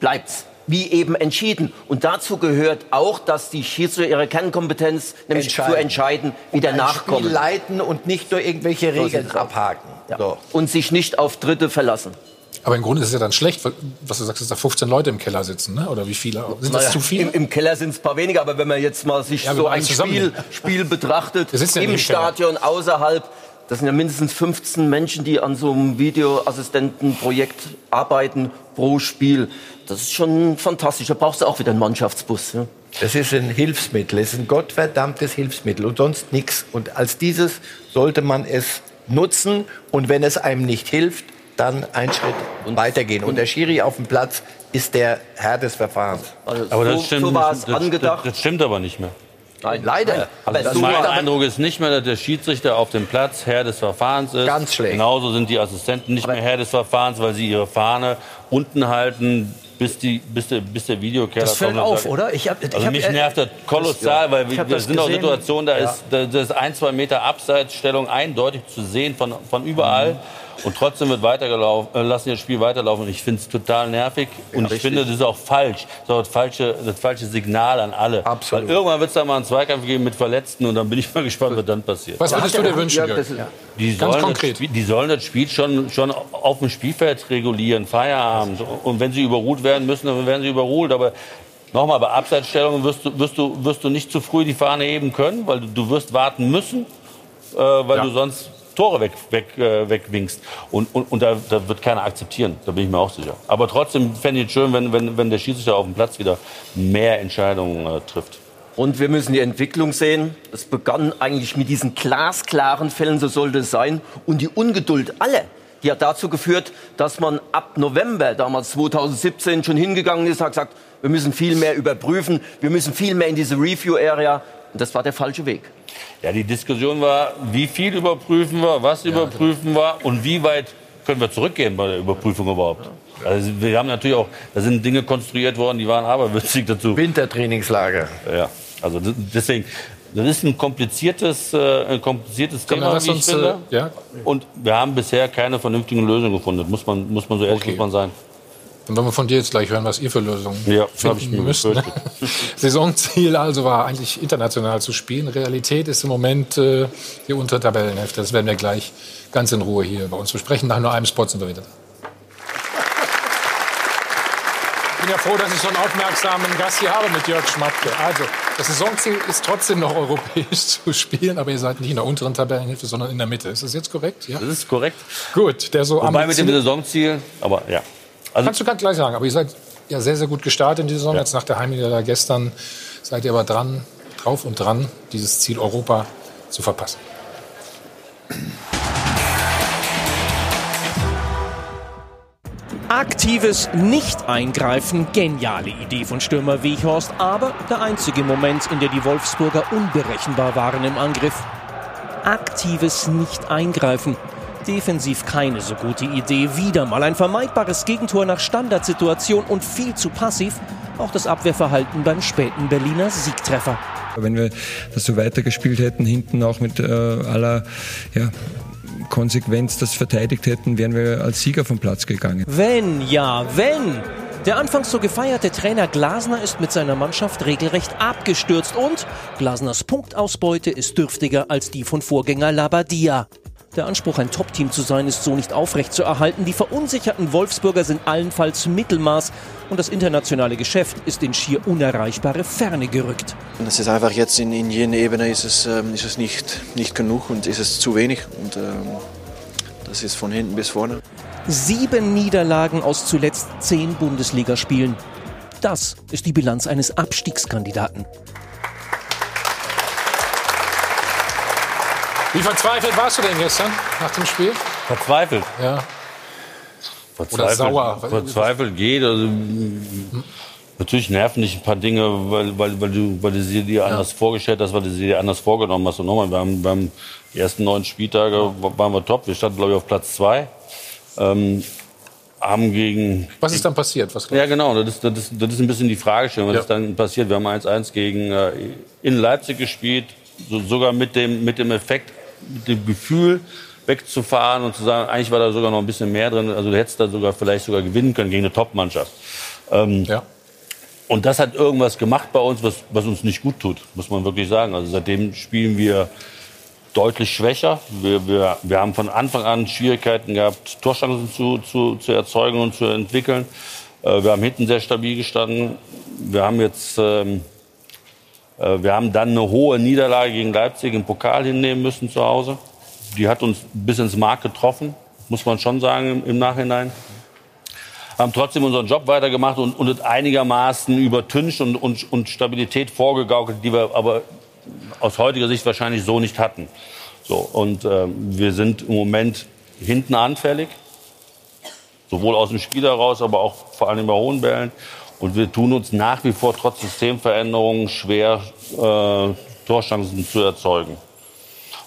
bleibt's. Wie eben entschieden. Und dazu gehört auch, dass die Schiedsrichter ihre Kernkompetenz, nämlich Entscheiden. zu entscheiden, wieder ein nachkommen. Spiel leiten und nicht nur irgendwelche So Regeln abhaken. Ja. Und sich nicht auf Dritte verlassen. Aber im Grunde ist es ja dann schlecht, weil, was du sagst, dass da 15 Leute im Keller sitzen, ne? oder wie viele? Sind das Naja, zu viele? Im, Im Keller sind es ein paar weniger, aber wenn man jetzt mal sich Ja, so ein. Spiel, Spiel betrachtet, ja im Keller. Stadion, außerhalb, das sind ja mindestens 15 Menschen, die an so einem Videoassistentenprojekt arbeiten pro Spiel. Das ist schon fantastisch. Da brauchst du auch wieder einen Mannschaftsbus. Ja. Das ist ein Hilfsmittel, es ist ein gottverdammtes Hilfsmittel und sonst nichts. Und als dieses sollte man es nutzen und wenn es einem nicht hilft, dann einen Schritt weitergehen. Und der Schiri auf dem Platz ist der Herr des Verfahrens. Aber das stimmt, nicht, das, das, das stimmt aber nicht mehr. Nein, leider. Also Aber so mein aber- Eindruck ist nicht mehr, dass der Schiedsrichter auf dem Platz Herr des Verfahrens ist. Ganz schlecht. Genauso sind die Assistenten nicht mehr Herr des Verfahrens, weil sie ihre Fahne unten halten, bis, die, bis, der, bis der Videokeller Das fällt kommt und auf, sagt- oder? Ich hab, ich Also hab, mich äh, nervt das kolossal, weil Ich wir, hab wir das sind auch gesehen. Situationen, da Ja. ist da- das ist ein, zwei Meter Abseitsstellung eindeutig zu sehen von, von überall. Und trotzdem wird weitergelaufen, äh, lassen das Spiel weiterlaufen. Ich finde es total nervig. Und ich richtig. finde, das ist auch falsch. Das ist auch das falsche, das falsche Signal an alle. Absolut. Weil irgendwann wird es da mal einen Zweikampf geben mit Verletzten. Und dann bin ich mal gespannt, was dann passiert. Was würdest du dir wünschen, Ja, Jörg? Die Ganz sollen, konkret. Das, Spiel- die sollen das Spiel schon, schon auf dem Spielfeld regulieren, Feierabend. Und wenn sie überruht werden müssen, dann werden sie überruht. Aber nochmal, bei Abseitsstellungen wirst du, wirst, du, wirst du nicht zu früh die Fahne heben können, weil du, du wirst warten müssen, äh, weil du sonst Tore weg, weg, äh, wegwinkst. Und, und, und da, da wird keiner akzeptieren, da bin ich mir auch sicher. Aber trotzdem fände ich es schön, wenn, wenn, wenn der Schiedsrichter auf dem Platz wieder mehr Entscheidungen äh, trifft. Und wir müssen die Entwicklung sehen. Es begann eigentlich mit diesen glasklaren Fällen, so sollte es sein. Und die Ungeduld aller, die hat dazu geführt, dass man ab November, damals 2017, schon hingegangen ist, hat gesagt, wir müssen viel mehr überprüfen, wir müssen viel mehr in diese Review-Area. Und das war der falsche Weg. Ja, die Diskussion war, wie viel überprüfen wir, was überprüfen wir und wie weit können wir zurückgehen bei der Überprüfung überhaupt. Also wir haben natürlich auch, da sind Dinge konstruiert worden, die waren aberwitzig dazu. Wintertrainingslager. Ja, also deswegen, Das ist ein kompliziertes, äh, ein kompliziertes Komm, Thema, wie ich uns, finde. äh, ja. Und wir haben bisher keine vernünftigen Lösungen gefunden. Muss man, muss man so ehrlich muss man sein. Dann wollen wir von dir jetzt gleich hören, was ihr für Lösungen Ja, ich finden mir müsst. Ne? Saisonziel also war eigentlich international zu spielen. Realität ist im Moment äh, die untere Tabellenhälfte. Das werden wir gleich ganz in Ruhe hier bei uns besprechen. Nach nur einem Spot sind wir wieder da. Ich bin ja froh, dass ich so einen aufmerksamen Gast hier habe mit Jörg Schmatke. Also, das Saisonziel ist trotzdem noch europäisch zu spielen, aber ihr seid nicht in der unteren Tabellenhälfte, sondern in der Mitte. Ist das jetzt korrekt? Ja. Das ist korrekt. Gut, der so Wobei mit dem Saisonziel, aber ja. Also, Kannst du ganz gleich sagen, aber ihr seid ja sehr, sehr gut gestartet in die Saison. Ja. Jetzt nach der Heimniederlage gestern seid ihr aber dran, drauf und dran, dieses Ziel Europa zu verpassen. Aktives Nicht-Eingreifen, geniale Idee von Stürmer Weghorst, aber der einzige Moment, in der die Wolfsburger unberechenbar waren im Angriff. Aktives Nicht-Eingreifen. Defensiv keine so gute Idee. Wieder mal ein vermeidbares Gegentor nach Standardsituation und viel zu passiv. Auch das Abwehrverhalten beim späten Berliner Siegtreffer. Wenn wir das so weitergespielt hätten, hinten auch mit äh, aller ja, Konsequenz das verteidigt hätten, wären wir als Sieger vom Platz gegangen. Wenn, ja, wenn. Der anfangs so gefeierte Trainer Glasner ist mit seiner Mannschaft regelrecht abgestürzt und Glasners Punktausbeute ist dürftiger als die von Vorgänger Labadia. Der Anspruch, ein Top-Team zu sein, ist so nicht aufrechtzuerhalten. Die verunsicherten Wolfsburger sind allenfalls Mittelmaß und das internationale Geschäft ist in schier unerreichbare Ferne gerückt. Es ist einfach jetzt in, in jener Ebene ist es, ähm, ist es nicht, nicht genug und ist es zu wenig. Und ähm, das ist von hinten bis vorne. Sieben Niederlagen aus zuletzt zehn Bundesligaspielen. Das ist die Bilanz eines Abstiegskandidaten. Wie verzweifelt warst du denn gestern nach dem Spiel? Verzweifelt? Ja. Verzweifelt, sauer. Verzweifelt geht. Also, natürlich nerven dich ein paar Dinge, weil, weil, weil, du, weil du sie dir anders vorgestellt hast, weil du sie dir anders vorgenommen hast. Und nochmal, wir haben beim ersten neun Spieltage waren wir top. Wir standen, glaube ich, auf Platz zwei. Ähm, haben gegen. Was ist dann passiert? Was Ja, genau. Das ist, das, ist, das ist ein bisschen die Fragestellung, was Ja. ist dann passiert. Wir haben 1-1 gegen äh, in Leipzig gespielt, so, sogar mit dem, mit dem Effekt, mit dem Gefühl wegzufahren und zu sagen, eigentlich war da sogar noch ein bisschen mehr drin. Also du hättest da sogar vielleicht sogar gewinnen können gegen eine Top-Mannschaft. Ähm, Und das hat irgendwas gemacht bei uns, was, was uns nicht gut tut, muss man wirklich sagen. Also seitdem spielen wir deutlich schwächer. Wir, wir, wir haben von Anfang an Schwierigkeiten gehabt, Torchancen zu, zu, zu erzeugen und zu entwickeln. Äh, wir haben hinten sehr stabil gestanden. Wir haben jetzt, ähm, äh, wir haben dann eine hohe Niederlage gegen Leipzig im Pokal hinnehmen müssen zu Hause. Die hat uns bis ins Mark getroffen, muss man schon sagen im, Nachhinein. Haben trotzdem unseren Job weitergemacht und, und einigermaßen übertüncht und, und, und Stabilität vorgegaukelt, die wir aber aus heutiger Sicht wahrscheinlich so nicht hatten. So, und ähm, wir sind im Moment hinten anfällig, sowohl aus dem Spiel heraus, aber auch vor allem bei hohen Bällen. Und wir tun uns nach wie vor trotz Systemveränderungen schwer, äh, Torchancen zu erzeugen.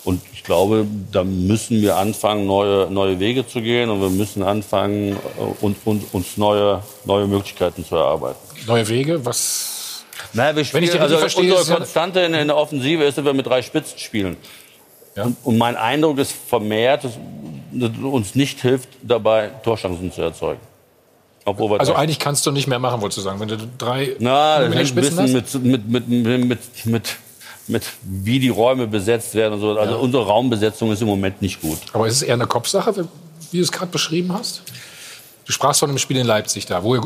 Und ich glaube, da müssen wir anfangen, neue, neue Wege zu gehen und wir müssen anfangen, äh, uns, uns, uns neue, neue Möglichkeiten zu erarbeiten. Neue Wege? Was? Naja, wir Wenn ich spielen, also verstehe, unsere ja- Konstante in, in der Offensive ist, dass wir mit drei Spitzen spielen. Und, und mein Eindruck ist vermehrt, dass, dass uns nicht hilft, dabei Torchancen zu erzeugen. Also eigentlich kannst du nicht mehr machen, wolltest du sagen. Wenn du drei Na, das mit hängt ein bisschen mit, mit, mit, mit, mit, wie die Räume besetzt werden und so. Also Ja. unsere Raumbesetzung ist im Moment nicht gut. Aber ist es eher eine Kopfsache, wie du es gerade beschrieben hast? Du sprachst von einem Spiel in Leipzig da, wo ihr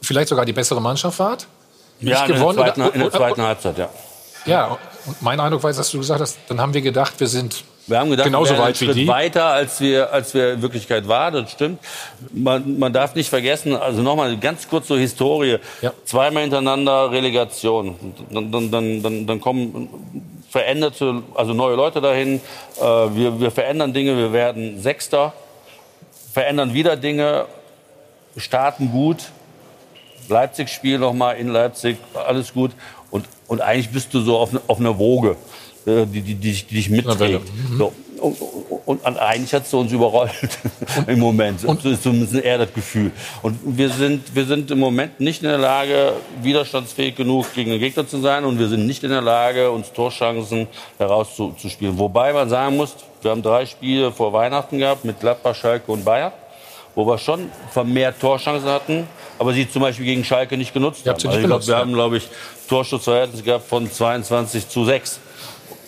vielleicht sogar die bessere Mannschaft wart. Ja, in der, gewonnen zweiten, oder- in der zweiten Halbzeit, ja. Ja, und mein Eindruck war, dass du gesagt hast, dann haben wir gedacht, wir sind Wir haben gedacht, genauso wir weit einen Schritt die. weiter, als wir, als wir in Wirklichkeit waren. Das stimmt. Man, man darf nicht vergessen, also nochmal ganz kurz zur Historie. Zweimal hintereinander Relegation. Dann, dann, dann, dann, dann kommen veränderte, also neue Leute dahin. Äh, wir, wir verändern Dinge, wir werden Sechster, verändern wieder Dinge, starten gut. Leipzig-Spiel nochmal in Leipzig, alles gut. Und, und eigentlich bist du so auf, auf einer Woge, die, die, die, dich- die dich mitträgt. So, und, und, und eigentlich hat es uns überrollt im Moment. Und so ist zumindest eher das Gefühl. Und wir sind, wir sind im Moment nicht in der Lage, widerstandsfähig genug gegen den Gegner zu sein. Und wir sind nicht in der Lage, uns Torchancen herauszuspielen. Wobei man sagen muss, wir haben drei Spiele vor Weihnachten gehabt mit Gladbach, Schalke und Bayern, wo wir schon vermehrt Torchancen hatten, aber sie zum Beispiel gegen Schalke nicht genutzt haben. Also nicht ich glaub, genutzt, wir ja. haben, glaube ich, Torschussverhältnis gehabt von 22 zu 6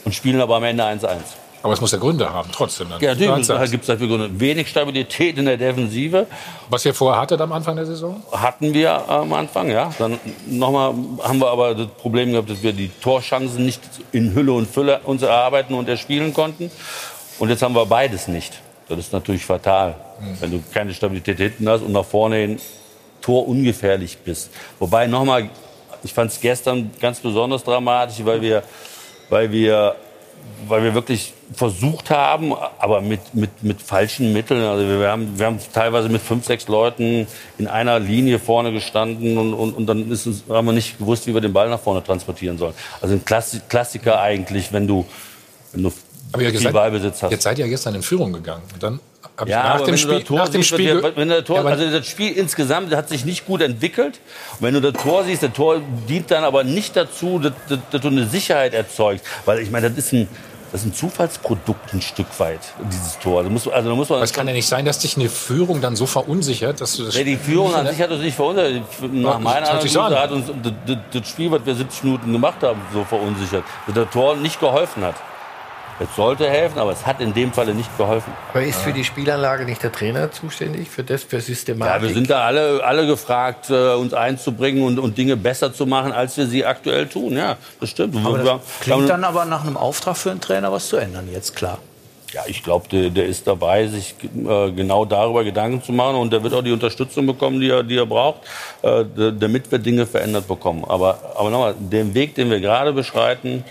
und spielen aber am Ende 1-1. Aber es muss ja Gründe haben, trotzdem. Dann. Ja, natürlich gibt es dafür Gründe. Wenig Stabilität in der Defensive. Was ihr vorher hattet am Anfang der Saison? Hatten wir am Anfang, ja. Dann nochmal haben wir aber das Problem gehabt, dass wir die Torchancen nicht in Hülle und Fülle uns erarbeiten und erspielen konnten. Und jetzt haben wir beides nicht. Das ist natürlich fatal, wenn du keine Stabilität hinten hast und nach vorne hin torungefährlich bist. Wobei nochmal, ich fand es gestern ganz besonders dramatisch, weil wir, weil wir, weil wir wirklich versucht haben, aber mit, mit, mit falschen Mitteln. Also wir haben, wir haben teilweise mit fünf, sechs Leuten in einer Linie vorne gestanden und, und, und dann ist uns, haben wir nicht gewusst, wie wir den Ball nach vorne transportieren sollen. Also ein Klassi Klassiker eigentlich, wenn du, wenn du Aber ihr viel seid, Ballbesitz hast. jetzt seid ihr gestern in Führung gegangen. Und dann hab Ja, nach dem du Spiel, das Tor nach dem siehst, Spiel, wenn, wenn der Tor, also das Spiel insgesamt hat sich nicht gut entwickelt. Und wenn du das Tor siehst, das Tor dient dann aber nicht dazu, dass, dass, dass du eine Sicherheit erzeugst, weil ich meine, das ist ein das ist ein Zufallsprodukt ein Stück weit dieses Tor. Also muss, also da muss man. Aber es kann ja nicht sein, dass dich eine Führung dann so verunsichert, dass du das Nee, die Führung an sich hat uns nicht verunsichert. Nach Ja, meiner das Analyse hat uns das, das, das Spiel, was wir 70 Minuten gemacht haben, so verunsichert. Dass das Tor nicht geholfen hat. Es sollte helfen, aber es hat in dem Falle nicht geholfen. Aber ist für die Spielanlage nicht der Trainer zuständig für das, für Systematik? Ja, wir sind da alle, alle gefragt, äh, uns einzubringen und, und Dinge besser zu machen, als wir sie aktuell tun. Ja, das stimmt. Aber das klingt dann aber nach einem Auftrag für einen Trainer, was zu ändern, jetzt klar. Ja, ich glaube, der, der ist dabei, sich äh, genau darüber Gedanken zu machen und der wird auch die Unterstützung bekommen, die er, die er braucht, äh, damit wir Dinge verändert bekommen. Aber, aber nochmal, den Weg, den wir gerade beschreiten,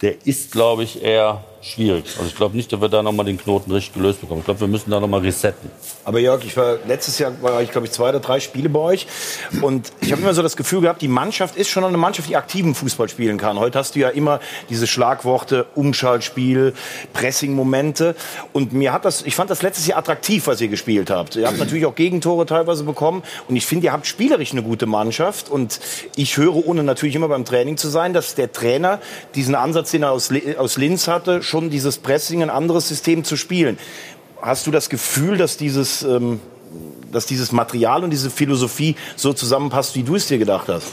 der ist, glaube ich, eher schwierig. Also ich glaube nicht, dass wir da nochmal den Knoten richtig gelöst bekommen. Ich glaube, wir müssen da nochmal resetten. Aber Jörg, ich war letztes Jahr war ich glaube ich zwei oder drei Spiele bei euch und ich habe immer so das Gefühl gehabt, die Mannschaft ist schon eine Mannschaft, die aktiven Fußball spielen kann. Heute hast du ja immer diese Schlagworte Umschaltspiel, Pressing-Momente und mir hat das, ich fand das letztes Jahr attraktiv, was ihr gespielt habt. Ihr habt natürlich auch Gegentore teilweise bekommen und ich finde, ihr habt spielerisch eine gute Mannschaft und ich höre, ohne natürlich immer beim Training zu sein, dass der Trainer diesen Ansatz, den er aus, aus Linz hatte, schon dieses Pressing, ein anderes System zu spielen. Hast du das Gefühl, dass dieses, ähm, dass dieses Material und diese Philosophie so zusammenpasst, wie du es dir gedacht hast?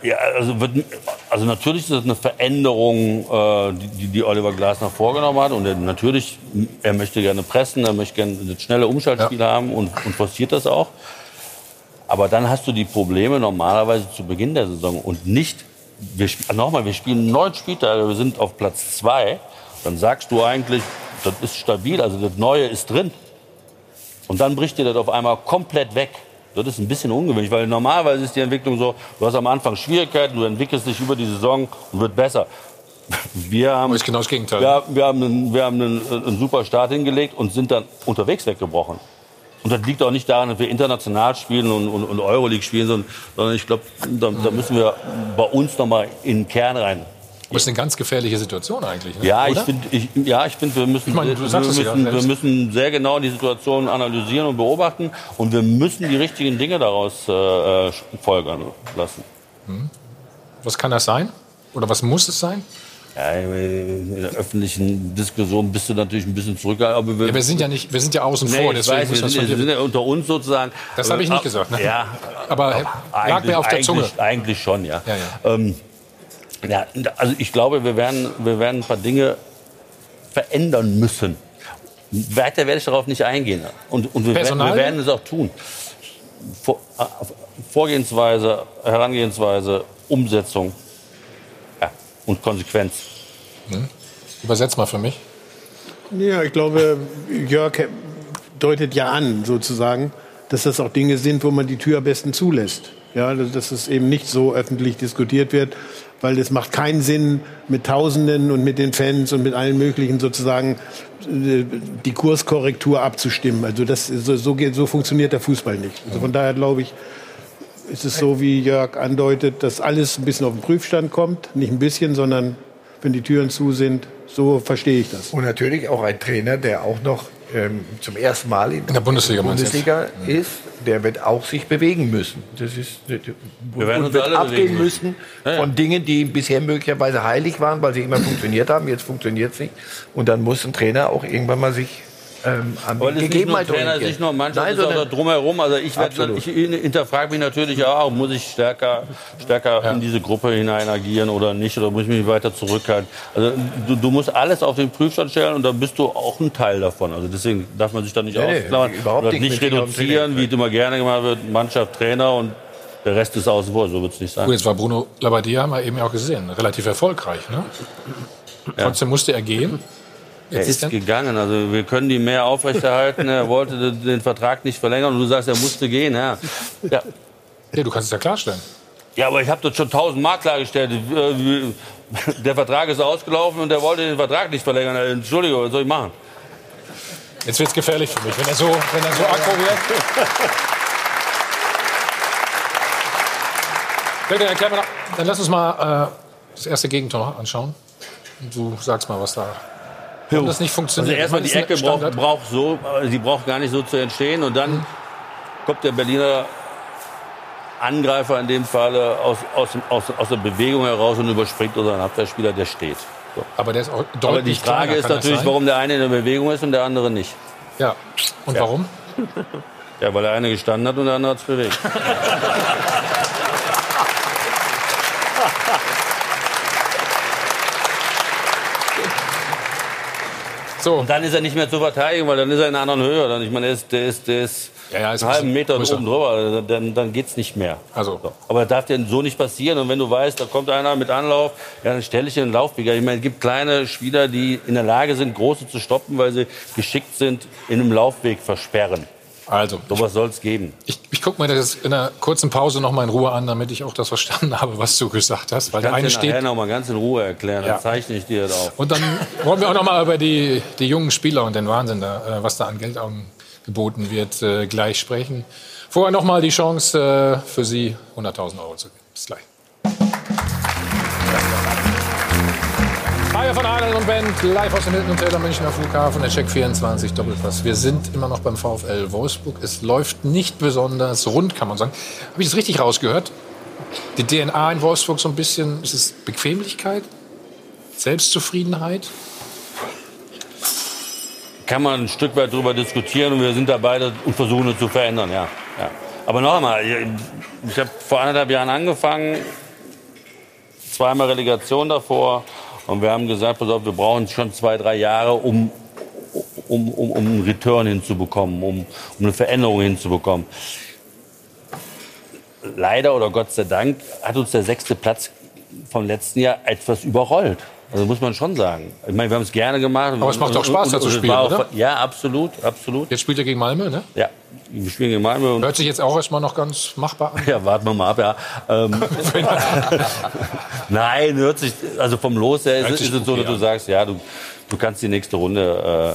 Ja, also, wird, also natürlich ist das eine Veränderung, äh, die, die Oliver Glasner vorgenommen hat. Und er, natürlich, er möchte gerne pressen, er möchte gerne das schnelle Umschaltspiel haben und, und forciert das auch. Aber dann hast du die Probleme normalerweise zu Beginn der Saison und nicht, wir, nochmal, wir spielen neun Spieltage, wir sind auf Platz zwei. Dann sagst du eigentlich, das ist stabil, also das Neue ist drin. Und dann bricht dir das auf einmal komplett weg. Das ist ein bisschen ungewöhnlich, weil normalerweise ist die Entwicklung so, du hast am Anfang Schwierigkeiten, du entwickelst dich über die Saison und wird besser. Wir haben, ist genau das Gegenteil. Wir, wir haben, einen, wir haben einen, einen super Start hingelegt und sind dann unterwegs weggebrochen. Und das liegt auch nicht daran, dass wir international spielen und, und, und Euroleague spielen, sondern, sondern ich glaube, da, da müssen wir bei uns noch mal in den Kern rein. Aber es ist eine ganz gefährliche Situation eigentlich. Ne? Ja, ich Oder? finde, ich, ja, ich finde, wir müssen, Ich meine, wir, ja müssen, wir müssen sehr genau die Situation analysieren und beobachten und wir müssen die richtigen Dinge daraus äh, äh, folgern lassen. Hm. Was kann das sein? Oder was muss es sein? Ja, in der öffentlichen Diskussion bist du natürlich ein bisschen zurückgehalten. Aber wir, Ja, wir sind ja nicht, wir sind ja außen Nee, vor, deswegen weiß, wir sind, wir sind ja unter uns sozusagen. Das habe ich nicht Aber- gesagt. Ne? Ja, aber lag eigentlich, mir auf der Zunge. Eigentlich, eigentlich schon, ja. Ja, Ähm, ja, also ich glaube, wir werden, wir werden ein paar Dinge verändern müssen. Weiter werde ich darauf nicht eingehen. Und, und wir, werden, wir werden es auch tun. Vor, äh, Vorgehensweise, Herangehensweise, Umsetzung ja, und Konsequenz. Hm? Übersetz mal für mich. Ja, ich glaube, Jörg deutet ja an, sozusagen, dass das auch Dinge sind, wo man die Tür am besten zulässt. Ja, dass es eben nicht so öffentlich diskutiert wird, weil es macht keinen Sinn, mit Tausenden und mit den Fans und mit allen möglichen sozusagen äh, die Kurskorrektur abzustimmen. Also das, so, so, geht, so funktioniert der Fußball nicht. Also von daher glaube ich, ist es so, wie Jörg andeutet, dass alles ein bisschen auf den Prüfstand kommt. Nicht ein bisschen, sondern wenn die Türen zu sind. So verstehe ich das. Und natürlich auch ein Trainer, der auch noch ähm, zum ersten Mal in, der Bundesliga, Bundesliga ist, der wird auch sich bewegen müssen. Das ist, Wir werden und uns wird alle abgehen müssen Ja, ja. von Dingen, die bisher möglicherweise heilig waren, weil sie immer funktioniert haben. Jetzt funktioniert es nicht. Und dann muss ein Trainer auch irgendwann mal sich ähm, an Aber das ist nicht nur Trainer, nicht nur Mannschaft, Nein, das ist auch sondern- drumherum. Also ich, werd, ich hinterfrage mich natürlich auch, muss ich stärker, stärker in diese Gruppe hinein agieren oder nicht? Oder muss ich mich weiter zurückhalten? Also du, du musst alles auf den Prüfstand stellen und dann bist du auch ein Teil davon. Also deswegen darf man sich da nicht Nee, nee, ausklammern. überhaupt oder nicht nicht reduzieren, wie es immer gerne gemacht wird, Mannschaft, Trainer und der Rest ist außen vor. So wird es nicht sein. Gut, jetzt war Bruno Labbadia, haben wir eben ja auch gesehen, relativ erfolgreich. Ne? Trotzdem musste er gehen. Er ist dann- gegangen. Also wir können die mehr aufrechterhalten. er wollte den, Vertrag nicht verlängern und du sagst, er musste gehen. Ja, ja. ja du kannst es ja klarstellen. Ja, aber ich habe das schon tausendmal klargestellt. Äh, Der Vertrag ist ausgelaufen und er wollte den Vertrag nicht verlängern. Äh, Entschuldigung, was soll ich machen? Jetzt wird es gefährlich für mich, wenn er so, wenn er so aggro wird. Mir noch, dann lass uns mal äh, das erste Gegentor anschauen. Und du sagst mal, was da. Warum das nicht funktioniert. Also erstmal die Ecke braucht, braucht so, äh, sie braucht gar nicht so zu entstehen und dann kommt der Berliner Angreifer in dem Fall aus, aus, aus, aus der Bewegung heraus und überspringt unseren Abwehrspieler, der steht. So. Aber der ist auch Aber die deutlich Frage kleiner, ist natürlich, warum der eine in der Bewegung ist und der andere nicht. Ja. Und Ja. warum? Ja, weil der eine gestanden hat und der andere hat es bewegt. So. Und dann ist er nicht mehr zu verteidigen, weil dann ist er in einer anderen Höhe. Dann, ich meine, der ist, der ist, der ist, Ja, ja, einen halben Meter größer. oben drüber. Dann, dann geht's nicht mehr. Also. So. Aber das darf dir so nicht passieren. Und wenn du weißt, da kommt einer mit Anlauf, ja, dann stelle ich den Laufweg. Ich meine, es gibt kleine Spieler, die in der Lage sind, große zu stoppen, weil sie geschickt sind, in einem Laufweg versperren. Also. Sowas soll es geben. Ich, ich gucke mir das in einer kurzen Pause noch mal in Ruhe an, damit ich auch das verstanden habe, was du gesagt hast. Weil der eine du steht. noch mal ganz in Ruhe erklären. Ja. Dann zeichne ich dir das auf. Und dann wollen wir auch noch mal über die, die jungen Spieler und den Wahnsinn, da, äh, was da an Geld geboten wird, äh, gleich sprechen. Vorher noch mal die Chance äh, für Sie, 100.000 Euro zu gewinnen. Bis gleich. Feier von Adel und Band, live aus dem Hilton Hotel am Münchner Flughafen, der Check 24 Doppelpass. Wir sind immer noch beim VfL Wolfsburg. Es läuft nicht besonders rund, kann man sagen. Habe ich das richtig rausgehört? Die DNA in Wolfsburg so ein bisschen, ist es Bequemlichkeit? Selbstzufriedenheit? kann man ein Stück weit darüber diskutieren und wir sind dabei das- und versuchen es zu verändern, ja. ja. Aber noch einmal, ich, ich habe vor anderthalb Jahren angefangen, zweimal Relegation davor und wir haben gesagt, pass auf, wir brauchen schon zwei, drei Jahre, um, um, um, um einen Return hinzubekommen, um, um eine Veränderung hinzubekommen. Leider oder Gott sei Dank hat uns der sechste Platz vom letzten Jahr etwas überrollt. Also muss man schon sagen. Ich meine, wir haben es gerne gemacht. Aber es macht auch Spaß, da zu spielen, oder? Ja, absolut, absolut. Jetzt spielt er gegen Malmö, ne? Ja, wir spielen gegen Malmö. Hört sich jetzt auch erstmal noch ganz machbar an. ja, warten wir mal ab, ja. Ähm, Nein, hört sich, also vom Los her ist, ist es so, dass du sagst, ja, du, du kannst die nächste Runde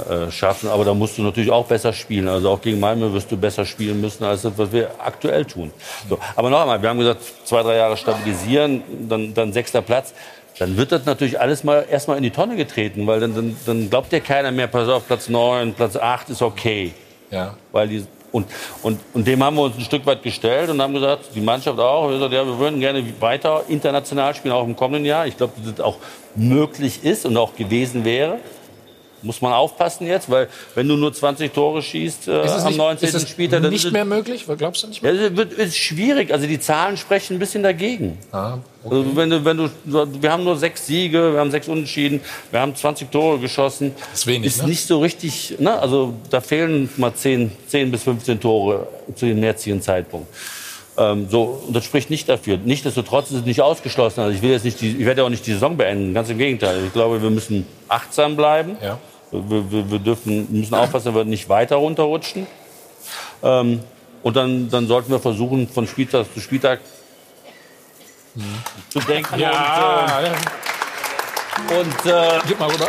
äh, äh, schaffen, aber da musst du natürlich auch besser spielen. Also auch gegen Malmö wirst du besser spielen müssen, als das, was wir aktuell tun. So, aber noch einmal, wir haben gesagt, zwei, drei Jahre stabilisieren, dann, dann sechster Platz. Dann wird das natürlich alles mal erstmal in die Tonne getreten, weil dann, dann, dann glaubt dir keiner mehr, pass auf, Platz 9, Platz 8 ist okay. Ja. Weil die, und, und, und dem haben wir uns ein Stück weit gestellt und haben gesagt, die Mannschaft auch, wir, gesagt, ja, wir würden gerne weiter international spielen, auch im kommenden Jahr. Ich glaube, dass das auch möglich ist und auch gewesen wäre. Muss man aufpassen jetzt, weil wenn du nur 20 Tore schießt äh, Ist es am nicht, 19. ist es Spieltag, dann nicht ist es- mehr möglich? Glaubst du nicht ja, mehr? es wird, ist schwierig. Also die Zahlen sprechen ein bisschen dagegen. Ah, also wenn du, wenn du, wir haben nur sechs Siege, wir haben sechs Unentschieden, wir haben 20 Tore geschossen. ist wenig, Ist ne? nicht so richtig, ne? also da fehlen mal 10, 10 bis 15 Tore zu dem jetzigen Zeitpunkt. Ähm, so, und das spricht nicht dafür. Nichtsdestotrotz ist es nicht ausgeschlossen. Also ich will jetzt nicht, die, ich werde auch nicht die Saison beenden. Ganz im Gegenteil. Ich glaube, wir müssen achtsam bleiben. Ja. Wir, wir, wir dürfen, müssen aufpassen, dass wir nicht weiter runterrutschen. Ähm, und dann, dann sollten wir versuchen, von Spieltag zu Spieltag zu denken. Ja, Und, äh, und, äh, Gib mal rüber.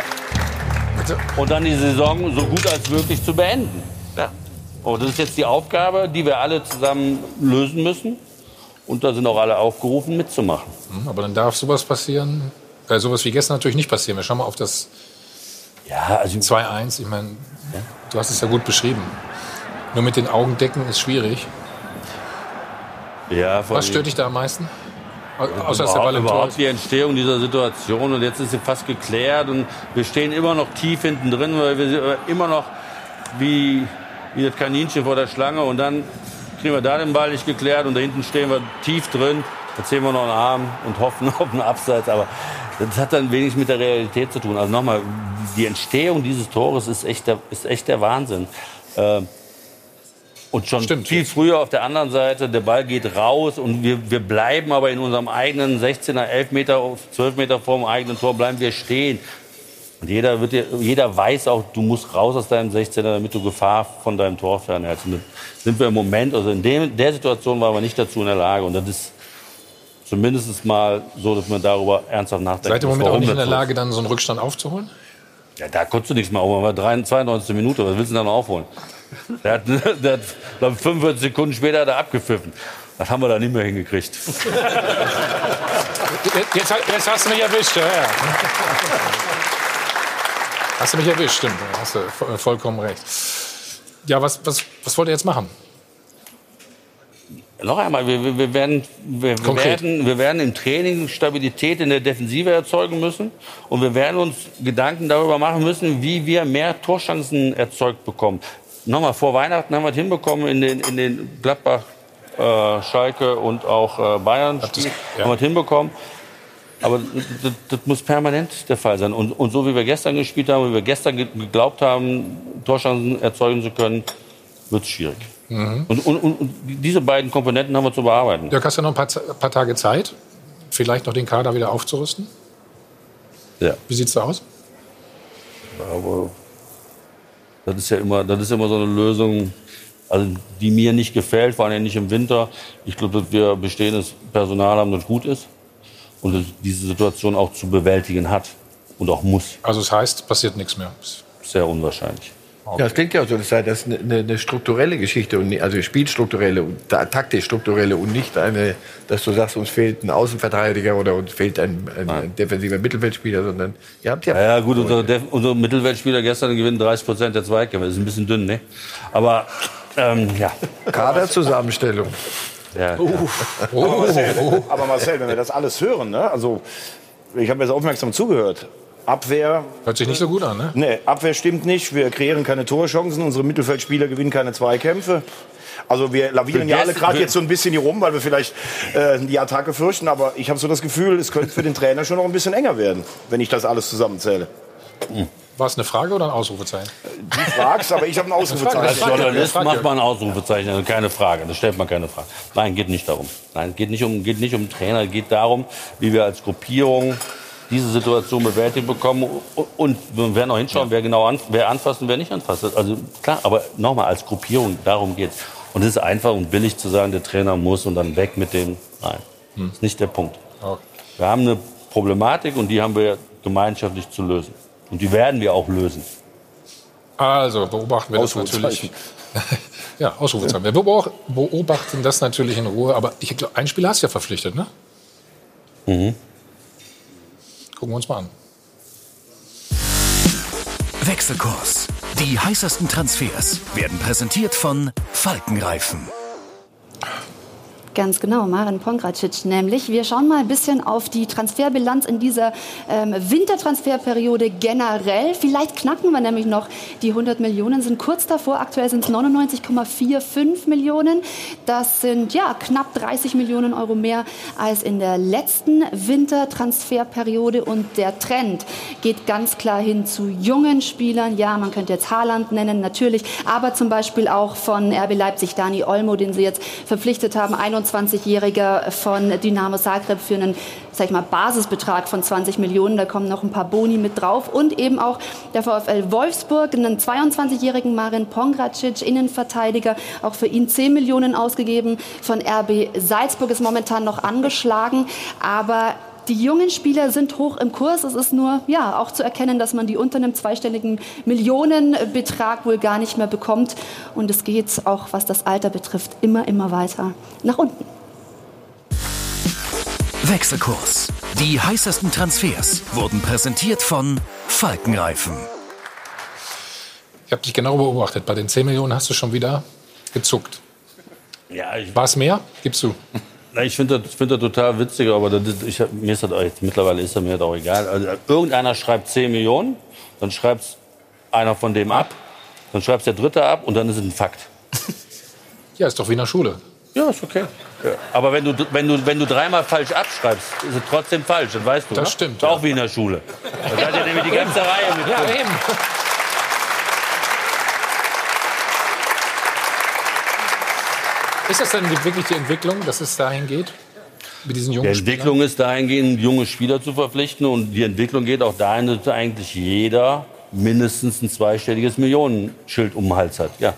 und dann die Saison so gut als möglich zu beenden. Ja. Und das ist jetzt die Aufgabe, die wir alle zusammen lösen müssen. Und da sind auch alle aufgerufen, mitzumachen. Hm, Aber dann darf sowas passieren äh, sowas wie gestern natürlich nicht passieren. Wir schauen mal auf das ja, also 2-1. Ich meine, du hast es ja gut beschrieben. Nur mit den Augen decken ist schwierig. Ja, vor Was stört dich da am meisten? Au- Außer dass der überhaupt, Ball überhaupt die Entstehung dieser Situation und jetzt ist sie fast geklärt und wir stehen immer noch tief hinten drin, weil wir sind immer noch wie, wie das Kaninchen vor der Schlange und dann kriegen wir da den Ball nicht geklärt und da hinten stehen wir tief drin, jetzt sehen wir noch einen Arm und hoffen auf einen Abseits, aber das hat dann wenig mit der Realität zu tun. Also nochmal, die Entstehung dieses Tores ist echt der, ist echt der Wahnsinn. Ähm, und schon viel früher auf der anderen Seite, der Ball geht raus und wir, wir bleiben aber in unserem eigenen 16er, 11 Meter, 12 Meter vor dem eigenen Tor, bleiben wir stehen. Und jeder, wird dir, jeder weiß auch, du musst raus aus deinem 16er, damit du Gefahr von deinem Tor fernhältst. Und sind wir im Moment, also in dem, der Situation waren wir nicht dazu in der Lage. Und das ist zumindest mal so, dass man darüber ernsthaft nachdenkt. Seid ihr im Moment auch nicht in der. Lage, dann so einen Rückstand aufzuholen? Ja, da konntest du nichts mehr aufholen. War 93, 92 Minute. Was willst du denn dann noch aufholen? Der hat, der hat glaub, ich, 45 Sekunden später hat er abgepfiffen. Das haben wir da nicht mehr hingekriegt. Jetzt, jetzt hast du mich erwischt, ja, ja. Hast du mich erwischt, stimmt. Da hast du vo- vollkommen recht. Ja, was, was, was wollt ihr jetzt machen? Noch einmal, wir, wir, werden, wir, Konkret. werden, wir werden im Training Stabilität in der Defensive erzeugen müssen. Und wir werden uns Gedanken darüber machen müssen, wie wir mehr Torschancen erzeugt bekommen. Nochmal, vor Weihnachten haben wir es hinbekommen in den, in den Gladbach, äh, Schalke und auch äh, Bayern. Spiel, Haben wir es hinbekommen. Aber das, das muss permanent der Fall sein. Und, und so wie wir gestern gespielt haben, wie wir gestern ge- geglaubt haben, Torschancen erzeugen zu können, wird es schwierig. Mhm. Und, und, und diese beiden Komponenten haben wir zu bearbeiten. Dirk, hast du noch ein paar, paar Tage Zeit, vielleicht noch den Kader wieder aufzurüsten? Ja. Wie sieht's da aus? Aber das ist ja immer, das ist immer so eine Lösung, also die mir nicht gefällt, vor allem nicht im Winter. Ich glaube, dass wir bestehendes Personal haben, das gut ist und diese Situation auch zu bewältigen hat und auch muss. Also das heißt, passiert nichts mehr. Sehr unwahrscheinlich. Ja, es klingt ja so, das sei das eine, eine, strukturelle Geschichte, und, also spielstrukturelle und ta- taktisch-strukturelle und nicht eine, dass du sagst, uns fehlt ein Außenverteidiger oder uns fehlt ein, ein, ein defensiver Mittelfeldspieler, sondern ihr habt ja. Ja, ja gut, unsere, Def- unsere Mittelfeldspieler gestern gewinnen 30 Prozent der Zweikämpfe. Das ist ein bisschen dünn, ne? Aber ähm, ja. Kaderzusammenstellung. Ja, aber, Marcel, aber Marcel, wenn wir das alles hören, ne? also ich habe jetzt aufmerksam zugehört. Abwehr. Hört sich nicht so gut an, ne? Nee, Abwehr stimmt nicht. Wir kreieren keine Torchancen. Unsere Mittelfeldspieler gewinnen keine Zweikämpfe. Also wir lavieren ja alle gerade jetzt so ein bisschen hier rum, weil wir vielleicht äh, die Attacke fürchten. Aber ich habe so das Gefühl, es könnte für den Trainer schon noch ein bisschen enger werden, wenn ich das alles zusammenzähle. War es eine Frage oder ein Ausrufezeichen? Du fragst, aber ich habe ein Ausrufezeichen. Als Journalist macht man Ausrufezeichen, also keine Frage. Da stellt man keine Frage. Nein, geht nicht darum. Nein, geht nicht um, geht nicht um Trainer. Geht darum, wie wir als Gruppierung diese Situation bewältigt bekommen. Und wir werden auch hinschauen, wer genau an, wer anfasst und wer nicht anfasst. Also klar, aber nochmal als Gruppierung, darum geht's. Und es ist einfach und billig zu sagen, der Trainer muss und dann weg mit dem. Nein, Hm. ist nicht der Punkt. Okay. Wir haben eine Problematik und die haben wir gemeinschaftlich zu lösen. Und die werden wir auch lösen. Also beobachten wir das natürlich. Ja, Ausrufezeichen. Wir beobachten- beobachten das natürlich in Ruhe. Aber ich glaube, ein Spieler hast du ja verpflichtet, ne? Mhm. Gucken wir uns mal an. Wechselkurs. Die heißesten Transfers werden präsentiert von Falkenreifen. Ganz genau, Marin Pongracic nämlich. Wir schauen mal ein bisschen auf die Transferbilanz in dieser ähm, Wintertransferperiode generell. Vielleicht knacken wir nämlich noch die 100 Millionen, sind kurz davor. Aktuell sind es 99,45 Millionen. Das sind ja knapp 30 Millionen Euro mehr als in der letzten Wintertransferperiode. Und der Trend geht ganz klar hin zu jungen Spielern. Ja, man könnte jetzt Haaland nennen, natürlich, aber zum Beispiel auch von RB Leipzig, Dani Olmo, den sie jetzt verpflichtet haben, 21-Jähriger von Dynamo Zagreb für einen, sag ich mal, Basisbetrag von 20 Millionen. Da kommen noch ein paar Boni mit drauf. Und eben auch der VfL Wolfsburg, einen 22-jährigen Marin Pongracic, Innenverteidiger, auch für ihn 10 Millionen ausgegeben. Von RB Salzburg ist momentan noch angeschlagen, aber die jungen Spieler sind hoch im Kurs. Es ist nur ja auch zu erkennen, dass man die unter einem zweistelligen Millionenbetrag wohl gar nicht mehr bekommt. Und es geht auch, was das Alter betrifft, immer, immer weiter nach unten. Wechselkurs. Die heißesten Transfers wurden präsentiert von Falkenreifen. Ich habe dich genau beobachtet. Bei den 10 Millionen hast du schon wieder gezuckt. Ja, War es mehr? Gibst du? Ich finde das, find das total witzig, aber das, ich, mir ist das mittlerweile ist das mir das auch egal. Also, irgendeiner schreibt 10 Millionen, dann schreibt einer von dem ab, dann schreibt der Dritte ab und dann ist es ein Fakt. Ja, ist doch wie in der Schule. Ja, ist okay. Aber wenn du, wenn, du, wenn du dreimal falsch abschreibst, ist es trotzdem falsch, das weißt du. Das ne? stimmt, Ist auch wie in der Schule. Da seid ihr nämlich die ganze Reihe mit Ja, eben. Ist das denn wirklich die Entwicklung, dass es dahin geht? Mit diesen Die jungen Entwicklung ist dahingehend, junge Spieler zu verpflichten. Und die Entwicklung geht auch dahin, dass eigentlich jeder mindestens ein zweistelliges Millionenschild um den Hals hat. Ja.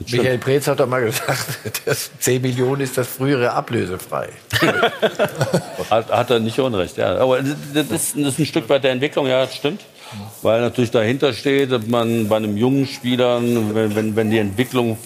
Michael Preetz hat doch mal gesagt, das 10 Millionen ist das frühere ablösefrei. Hat, hat er nicht unrecht, ja. Aber das ist, das ist ein Stück weit der Entwicklung, ja, das stimmt. Weil natürlich dahinter steht, dass man bei einem jungen Spieler, wenn, wenn, wenn die Entwicklung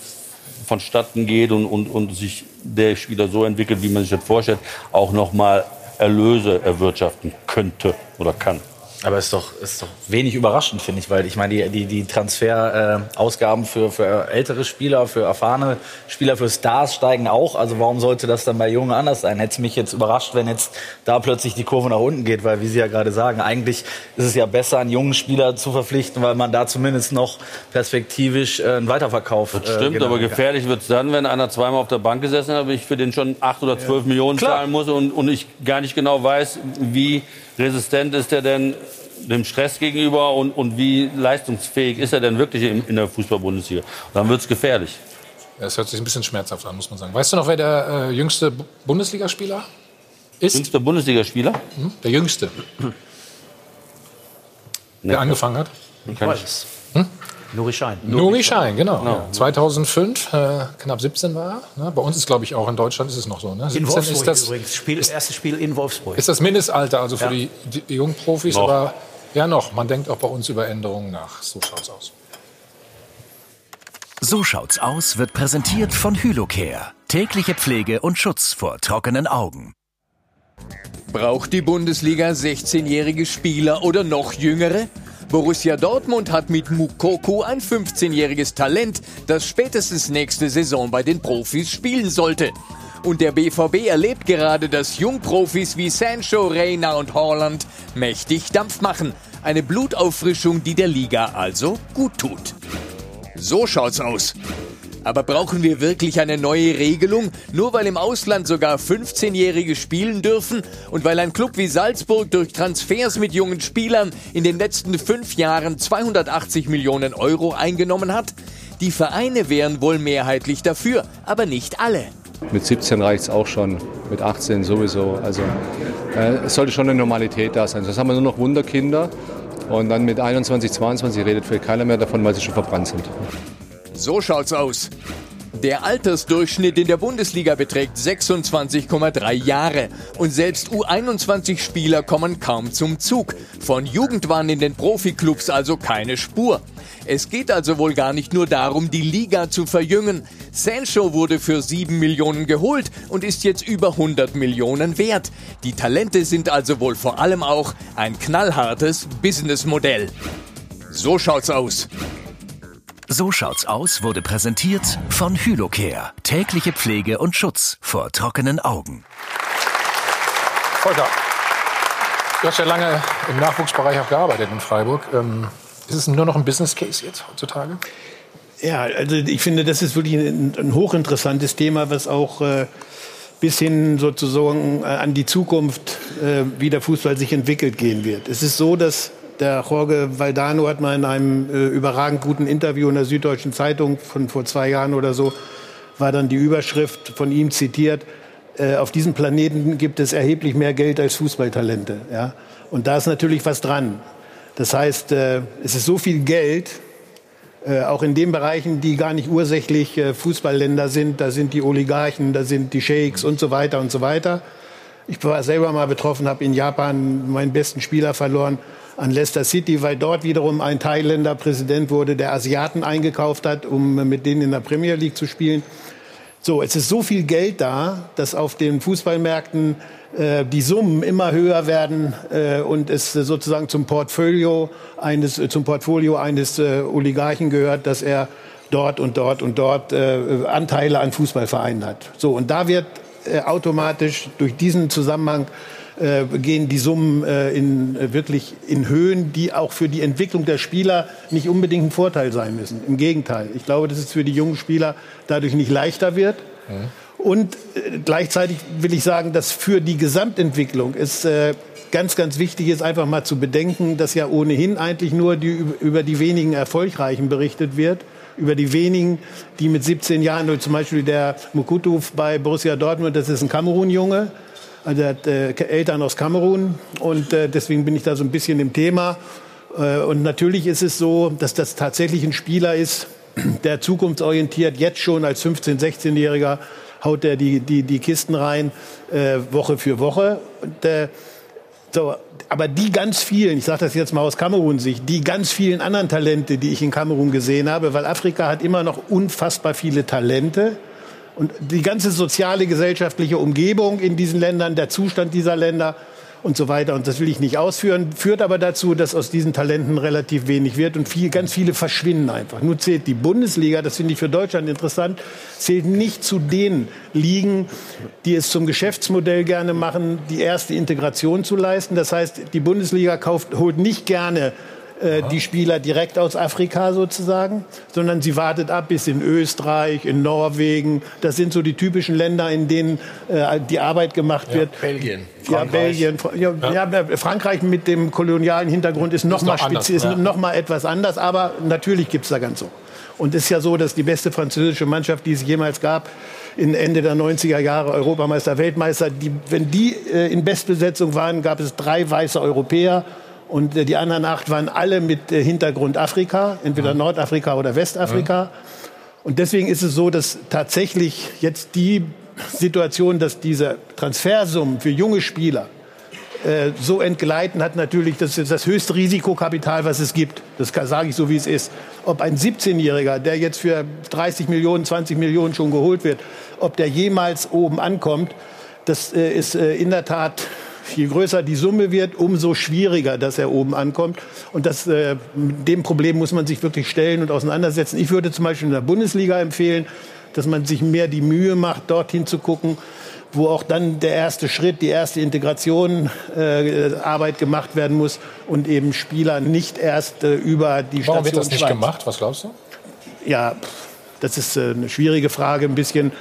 vonstatten geht und, und, und sich der Spieler so entwickelt, wie man sich das vorstellt, auch nochmal Erlöse erwirtschaften könnte oder kann. Aber ist doch, ist doch wenig überraschend, finde ich, weil ich meine, die, die, die Transferausgaben äh, für, für ältere Spieler, für erfahrene Spieler, für Stars steigen auch. Also warum sollte das dann bei Jungen anders sein? Hätte es mich jetzt überrascht, wenn jetzt da plötzlich die Kurve nach unten geht, weil wie Sie ja gerade sagen, eigentlich ist es ja besser, einen jungen Spieler zu verpflichten, weil man da zumindest noch perspektivisch äh, einen Weiterverkauf Das äh, stimmt, aber gefährlich wird es dann, wenn einer zweimal auf der Bank gesessen hat, aber ich für den schon acht oder zwölf Millionen Klar. zahlen muss und, und ich gar nicht genau weiß, wie resistent ist er denn dem Stress gegenüber und, und wie leistungsfähig ist er denn wirklich in, in der Fußball-Bundesliga. Und dann wird es gefährlich. Das hört sich ein bisschen schmerzhaft an, muss man sagen. Weißt du noch, wer der äh, jüngste Bu- Bundesligaspieler ist? Jüngster Bundesligaspieler? Hm? Der jüngste. Der angefangen hat? Ich weiß es. Nuri Schein. Nuri Schein, genau. Ja. 2005, äh, knapp 17 war er. Ne? Bei uns ist, glaube ich, auch in Deutschland ist es noch so. Ne? In 17 Wolfsburg ist das, übrigens. Spiel, erstes Spiel in Wolfsburg. ist das Mindestalter, also für Ja. die, die jungen Profis. Noch. Aber ja, noch. Man denkt auch bei uns über Änderungen nach. So schaut's aus. So schaut's aus wird präsentiert von Hylocare. Tägliche Pflege und Schutz vor trockenen Augen. Braucht die Bundesliga 16-jährige Spieler oder noch jüngere? Borussia Dortmund hat mit Mukoko ein 15-jähriges Talent, das spätestens nächste Saison bei den Profis spielen sollte. Und der BVB erlebt gerade, dass Jungprofis wie Sancho, Reina und Haaland mächtig Dampf machen. Eine Blutauffrischung, die der Liga also gut tut. So schaut's aus. Aber brauchen wir wirklich eine neue Regelung, nur weil im Ausland sogar 15-Jährige spielen dürfen und weil ein Club wie Salzburg durch Transfers mit jungen Spielern in den letzten fünf Jahren 280 Millionen Euro eingenommen hat? Die Vereine wären wohl mehrheitlich dafür, aber nicht alle. Mit 17 reicht es auch schon, mit 18 sowieso. Also äh, es sollte schon eine Normalität da sein. Sonst haben wir nur noch Wunderkinder. Und dann mit 21, 22 redet vielleicht keiner mehr davon, weil sie schon verbrannt sind. So schaut's aus. Der Altersdurchschnitt in der Bundesliga beträgt 26,3 Jahre und selbst U21-Spieler kommen kaum zum Zug. Von Jugendwahn in den Profiklubs also keine Spur. Es geht also wohl gar nicht nur darum, die Liga zu verjüngen. Sancho wurde für 7 Millionen geholt und ist jetzt über 100 Millionen wert. Die Talente sind also wohl vor allem auch ein knallhartes Businessmodell. So schaut's aus. So schaut's aus wurde präsentiert von Hylocare. Tägliche Pflege und Schutz vor trockenen Augen. Volker, du hast ja lange im Nachwuchsbereich auch gearbeitet in Freiburg. Ähm, ist es nur noch ein Business Case jetzt heutzutage? Ja, also ich finde, das ist wirklich ein, ein hochinteressantes Thema, was auch äh, bis hin sozusagen äh, an die Zukunft, äh, wie der Fußball sich entwickelt, gehen wird. Es ist so, dass der Jorge Valdano hat mal in einem äh, überragend guten Interview in der Süddeutschen Zeitung von vor zwei Jahren oder so, war dann die Überschrift von ihm zitiert, äh, auf diesem Planeten gibt es erheblich mehr Geld als Fußballtalente. Ja? Und da ist natürlich was dran. Das heißt, äh, es ist so viel Geld, äh, auch in den Bereichen, die gar nicht ursächlich äh, Fußballländer sind. Da sind die Oligarchen, da sind die Sheiks und so weiter und so weiter. Ich war selber mal betroffen, habe in Japan meinen besten Spieler verloren an Leicester City, weil dort wiederum ein Thailänder Präsident wurde, der Asiaten eingekauft hat, um mit denen in der Premier League zu spielen. So, es ist so viel Geld da, dass auf den Fußballmärkten äh, die Summen immer höher werden äh, und es äh, sozusagen zum Portfolio eines, äh, zum Portfolio eines äh, Oligarchen gehört, dass er dort und dort und dort äh, Anteile an Fußballvereinen hat. So, und da wird automatisch durch diesen Zusammenhang äh, gehen die Summen äh, in, äh, wirklich in Höhen, die auch für die Entwicklung der Spieler nicht unbedingt ein Vorteil sein müssen. Im Gegenteil. Ich glaube, dass es für die jungen Spieler dadurch nicht leichter wird. Und äh, gleichzeitig will ich sagen, dass für die Gesamtentwicklung es äh, ganz, ganz wichtig ist, einfach mal zu bedenken, dass ja ohnehin eigentlich nur die, über die wenigen Erfolgreichen berichtet wird über die wenigen, die mit 17 Jahren, zum Beispiel der Mukutu bei Borussia Dortmund, das ist ein Kamerun-Junge, also er hat äh, Eltern aus Kamerun und äh, deswegen bin ich da so ein bisschen im Thema. Äh, und natürlich ist es so, dass das tatsächlich ein Spieler ist, der zukunftsorientiert jetzt schon als 15-, 16-Jähriger haut er die, die, die Kisten rein, äh, Woche für Woche. Und, äh, so, aber die ganz vielen, ich sage das jetzt mal aus Kamerun-Sicht, die ganz vielen anderen Talente, die ich in Kamerun gesehen habe, weil Afrika hat immer noch unfassbar viele Talente. Und die ganze soziale, gesellschaftliche Umgebung in diesen Ländern, der Zustand dieser Länder und so weiter. Und das will ich nicht ausführen, führt aber dazu, dass aus diesen Talenten relativ wenig wird und viel, ganz viele verschwinden einfach. Nur zählt die Bundesliga, das finde ich für Deutschland interessant, zählt nicht zu den Ligen, die es zum Geschäftsmodell gerne machen, die erste Integration zu leisten. Das heißt, die Bundesliga kauft, holt nicht gerne äh, die Spieler direkt aus Afrika sozusagen, sondern sie wartet ab bis in Österreich, in Norwegen. Das sind so die typischen Länder, in denen äh, die Arbeit gemacht Ja, wird. Belgien, Ja, Frankreich. Belgien. Fra- Ja, ja. Frankreich mit dem kolonialen Hintergrund ist noch Ist mal anders, ist ja. noch mal etwas anders, aber natürlich gibt's da ganz so. Und es ist ja so, dass die beste französische Mannschaft, die es jemals gab, in Ende der 90er Jahre Europameister, Weltmeister, die, wenn die äh, in Bestbesetzung waren, gab es drei weiße Europäer und äh, die anderen acht waren alle mit äh, Hintergrund Afrika, entweder Nordafrika oder Westafrika. Und deswegen ist es so, dass tatsächlich jetzt die Situation, dass diese Transfersummen für junge Spieler äh, so entgleiten, hat natürlich das, ist das höchste Risikokapital, was es gibt. Das kann- sage ich so, wie es ist. Ob ein 17-Jähriger, der jetzt für 30 Millionen, 20 Millionen schon geholt wird, ob der jemals oben ankommt, das äh, ist äh, in der Tat, je größer die Summe wird, umso schwieriger, dass er oben ankommt. Und das, äh, mit dem Problem muss man sich wirklich stellen und auseinandersetzen. Ich würde zum Beispiel in der Bundesliga empfehlen, dass man sich mehr die Mühe macht, dorthin zu gucken, wo auch dann der erste Schritt, die erste Integration äh, Arbeit gemacht werden muss und eben Spieler nicht erst äh, über die Warum wird Station das nicht Schweiz. gemacht? Was glaubst du? Ja, das ist äh, eine schwierige Frage, ein bisschen.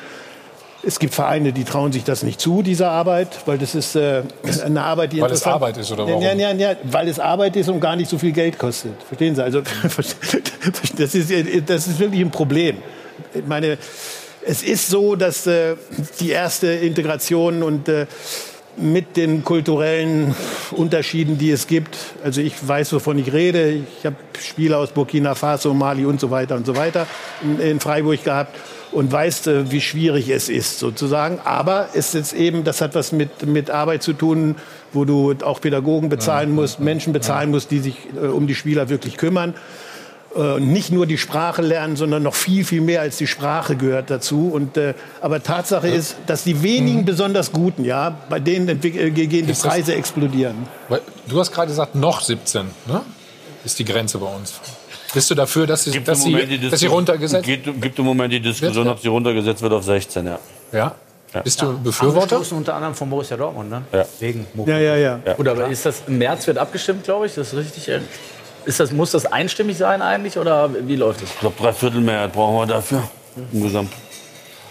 Es gibt Vereine, die trauen sich das nicht zu, diese Arbeit, weil das ist äh, eine Arbeit, die Weil es Arbeit ist, oder warum? Ja, ja, ja, weil es Arbeit ist und gar nicht so viel Geld kostet. Verstehen Sie? Also das ist, das ist wirklich ein Problem. Ich meine, es ist so, dass äh, die erste Integration und äh, mit den kulturellen Unterschieden, die es gibt. Also ich weiß, wovon ich rede. Ich habe Spieler aus Burkina Faso, Mali und so weiter und so weiter in, in Freiburg gehabt und weiß, äh, wie schwierig es ist sozusagen. Aber es ist eben, das hat was mit, mit Arbeit zu tun, wo du auch Pädagogen bezahlen musst, Menschen bezahlen musst, die sich äh, um die Spieler wirklich kümmern. Äh, nicht nur die Sprache lernen, sondern noch viel, viel mehr als die Sprache gehört dazu. Und, äh, aber Tatsache ist, dass die wenigen besonders Guten, ja, bei denen äh, gehen die Preise explodieren. Du hast gerade gesagt, noch 17, ne? Ist die Grenze bei uns. Bist du dafür, dass sie, dass sie, dass sie runtergesetzt Gibt, gibt im Moment die Diskussion, ob sie runtergesetzt wird auf 16, ja. Ja? Bist du Ja, Befürworter? Angestoßen unter anderem von Borussia Dortmund, ne? Ja. Wegen Ja, ja, ja. Gut, aber ist das im März wird abgestimmt, glaube ich, das ist richtig. Ist das, muss das einstimmig sein eigentlich oder wie läuft es? Ich glaube, Dreiviertelmehrheit brauchen wir dafür. Im Gesamt.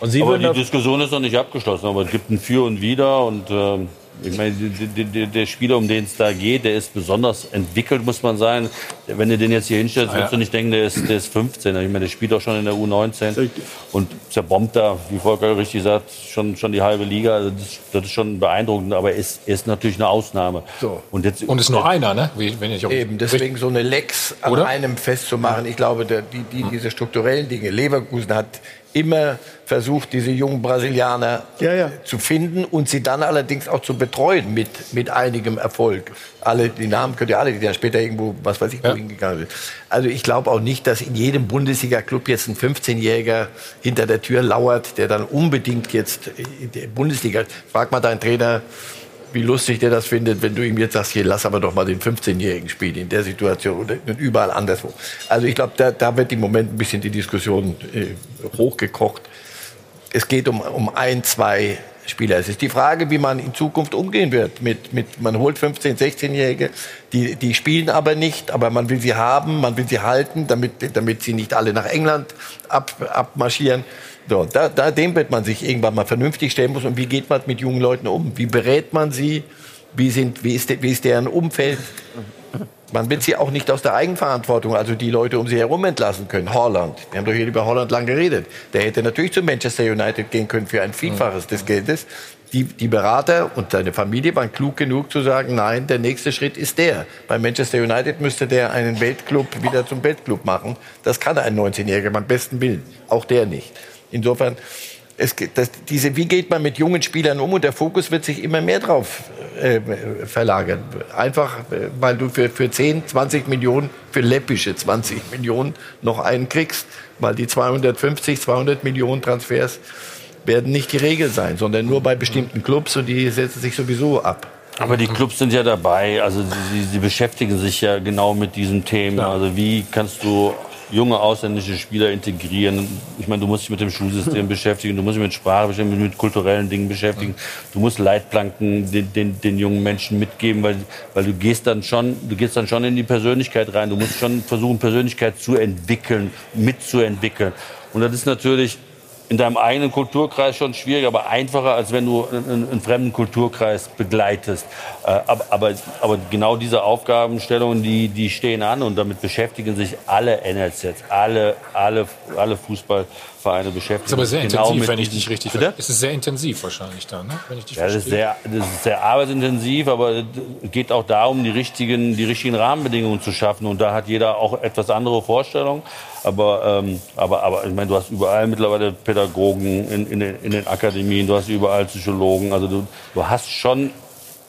Und Sie aber die Diskussion ist noch nicht abgeschlossen. Aber es gibt ein Für und Wider. Und ähm, ich meine, der Spieler, um den es da geht, der ist besonders entwickelt, muss man sagen. Wenn du den jetzt hier hinstellst, Ah, wirst ja. du nicht denken, der ist, der ist 15. Ich meine, der spielt auch schon in der U19 und zerbombt da, wie Volker richtig sagt, schon, schon die halbe Liga. Also das, das ist schon beeindruckend. Aber er ist, er ist natürlich eine Ausnahme. So. Und, jetzt, Und ist nur einer, ne? Wie, wenn ich auch Eben, deswegen so eine Lex an Oder? einem festzumachen. Ich glaube, der, die, die, diese strukturellen Dinge, Leverkusen hat immer versucht, diese jungen Brasilianer zu finden und sie dann allerdings auch zu betreuen mit, mit einigem Erfolg. Alle, die Namen könnt ihr alle, die dann später irgendwo, was weiß ich, wohin gegangen sind. Also ich glaube auch nicht, dass in jedem Bundesliga-Club jetzt ein 15-Jähriger hinter der Tür lauert, der dann unbedingt jetzt in der Bundesliga, frag mal deinen Trainer, wie lustig der das findet, wenn du ihm jetzt sagst, hier lass aber doch mal den 15-Jährigen spielen in der Situation und überall anderswo. Also ich glaube, da, da wird im Moment ein bisschen die Diskussion äh, hochgekocht. Es geht um, um ein, zwei Spieler. Es ist die Frage, wie man in Zukunft umgehen wird. Mit, mit, man holt 15-, 16-Jährige, die, die spielen aber nicht, aber man will sie haben, man will sie halten, damit, damit sie nicht alle nach England ab, abmarschieren. So, da, da, dem wird man sich irgendwann mal vernünftig stellen muss. Und wie geht man mit jungen Leuten um? Wie berät man sie? Wie, sind, wie, ist, wie ist deren Umfeld? Man wird sie auch nicht aus der Eigenverantwortung, also die Leute um sie herum entlassen können. Holland, wir haben doch hier über Holland lang geredet. Der hätte natürlich zu Manchester United gehen können für ein Vielfaches des Geldes. Die, die Berater und seine Familie waren klug genug zu sagen, nein, der nächste Schritt ist der. Bei Manchester United müsste der einen Weltclub wieder zum Weltclub machen. Das kann ein 19-Jähriger beim besten Willen. Auch der nicht. Insofern, es, das, diese, wie geht man mit jungen Spielern um? Und der Fokus wird sich immer mehr drauf äh, verlagern. Einfach, äh, weil du für, für 10, 20 Millionen, für läppische 20 Millionen noch einen kriegst. Weil die 250, 200 Millionen Transfers werden nicht die Regel sein, sondern nur bei bestimmten Clubs und die setzen sich sowieso ab. Aber die Clubs sind ja dabei, also sie, sie beschäftigen sich ja genau mit diesem Thema. Also wie kannst du junge ausländische Spieler integrieren. Ich meine, du musst dich mit dem Schulsystem beschäftigen, du musst dich mit Sprache beschäftigen, mit kulturellen Dingen beschäftigen. Du musst Leitplanken den, den, den jungen Menschen mitgeben, weil, weil du gehst dann schon, du gehst dann schon in die Persönlichkeit rein. Du musst schon versuchen, Persönlichkeit zu entwickeln, mitzuentwickeln. Und das ist natürlich in deinem eigenen Kulturkreis schon schwierig, aber einfacher, als wenn du einen, einen fremden Kulturkreis begleitest. Äh, aber, aber, aber, genau diese Aufgabenstellungen, die, die stehen an und damit beschäftigen sich alle NLZs, alle, alle, alle Fußballvereine beschäftigen ist aber sehr genau intensiv, wenn ich dich richtig verstehe. Es ist sehr intensiv wahrscheinlich da, ne? wenn ich dich Ja, das ist, verstehe. sehr, das ist sehr arbeitsintensiv, aber es geht auch darum, die richtigen, die richtigen Rahmenbedingungen zu schaffen. Und da hat jeder auch etwas andere Vorstellungen. Aber, ähm, aber, aber ich meine, du hast überall mittlerweile Pädagogen in, in, den, in den Akademien, du hast überall Psychologen. Also du, du hast schon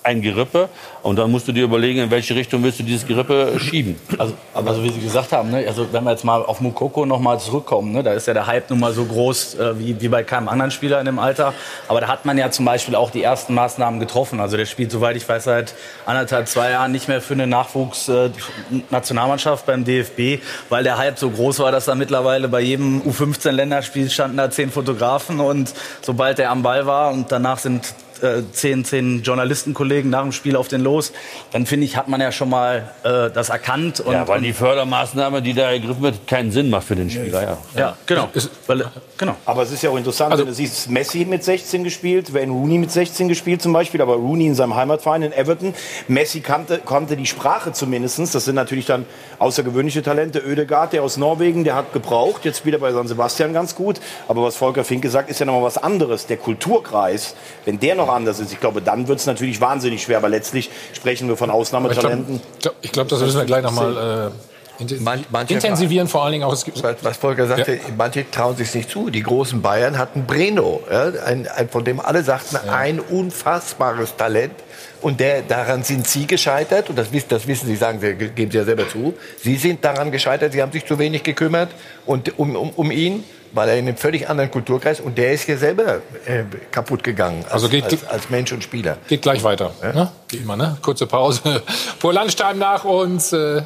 ein Gerippe und dann musst du dir überlegen, in welche Richtung willst du dieses Gerippe schieben. Also, also wie Sie gesagt haben, ne, also wenn wir jetzt mal auf Mukoko noch mal zurückkommen, ne, da ist ja der Hype nun mal so groß äh, wie, wie bei keinem anderen Spieler in dem Alter. Aber da hat man ja zum Beispiel auch die ersten Maßnahmen getroffen. Also der spielt, soweit ich weiß, seit anderthalb, zwei Jahren nicht mehr für eine Nachwuchsnationalmannschaft beim DFB, weil der Hype so groß war, dass da mittlerweile bei jedem U15-Länderspiel standen da zehn Fotografen und sobald er am Ball war und danach sind äh, zehn, zehn Journalistenkollegen nach dem Spiel auf den los, dann finde ich, hat man ja schon mal äh, das erkannt. Und, ja, weil und, die Fördermaßnahme, die da ergriffen wird, keinen Sinn macht für den Spieler. Ja, Ja, genau. Weil, genau. Aber es ist ja auch interessant, Also wenn du siehst, Messi mit 16 gespielt, Wayne Rooney mit 16 gespielt zum Beispiel, aber Rooney in seinem Heimatverein in Everton. Messi kannte, kannte die Sprache zumindestens. Das sind natürlich dann außergewöhnliche Talente. Ödegaard, der aus Norwegen, der hat gebraucht. Jetzt wieder bei San Sebastian ganz gut. Aber was Volker Finke sagt, ist ja nochmal was anderes. Der Kulturkreis, wenn der noch anders ist, ich glaube, dann wird es natürlich wahnsinnig schwer. Aber letztlich sprechen wir von Ausnahmetalenten. Ich glaube, ich glaub, das müssen wir gleich nochmal äh, inten intensivieren. Vor allen Dingen auch. Was, was Volker sagte, manche trauen sich nicht zu. Die großen Bayern hatten Breno, ja, ein, ein, von dem alle sagten, ein unfassbares Talent. Und der, daran sind Sie gescheitert. Und das, wissen- das wissen Sie, sagen Sie, geben Sie ja selber zu. Sie sind daran gescheitert. Sie haben sich zu wenig gekümmert und um, um, um ihn, weil er in einem völlig anderen Kulturkreis und der ist hier selber äh, kaputt gegangen als, Also geht- als, als Mensch und Spieler. Geht gleich weiter. Ne? Wie immer, ne? Kurze Pause. Pur Landstein nach uns. Äh,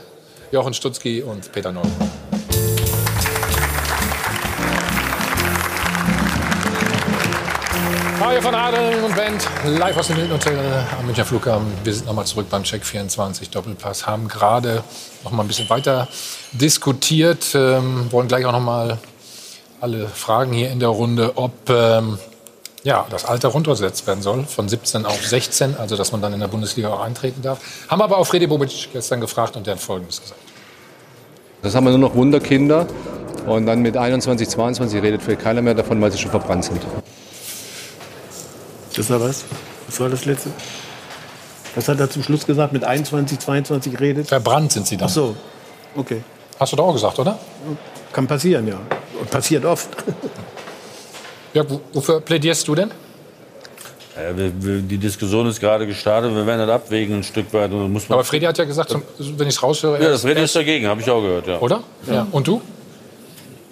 Jochen Stutzki und Peter Neumann. Mario von Adel und Band live aus dem Hilton Hotel am Münchner Flughafen. Wir sind nochmal zurück beim Check 24 Doppelpass. Haben gerade noch mal ein bisschen weiter diskutiert. Ähm, wollen gleich auch noch mal alle fragen hier in der Runde, ob ähm, ja, das Alter runtergesetzt werden soll, von 17 auf 16, also dass man dann in der Bundesliga auch eintreten darf. Haben aber auch Fredi Bobic gestern gefragt und der hat Folgendes gesagt. Das haben wir nur noch Wunderkinder. Und dann mit 21, 22 redet vielleicht keiner mehr davon, weil sie schon verbrannt sind. Das war was? Was war das letzte? Was hat er zum Schluss gesagt? Mit 21, 22 redet? Verbrannt sind sie dann. Ach so, okay. Hast du doch auch gesagt, oder? Kann passieren, ja. Und Passiert oft. Ja, wofür plädierst du denn? Ja, wir, wir, die Diskussion ist gerade gestartet. Wir werden das abwägen ein Stück weit. Und muss man Aber Freddy hat ja gesagt, zum, wenn ich es raushöre... ja, das Freddy ist dagegen, habe ich auch gehört. Ja. Oder? Ja. Und du?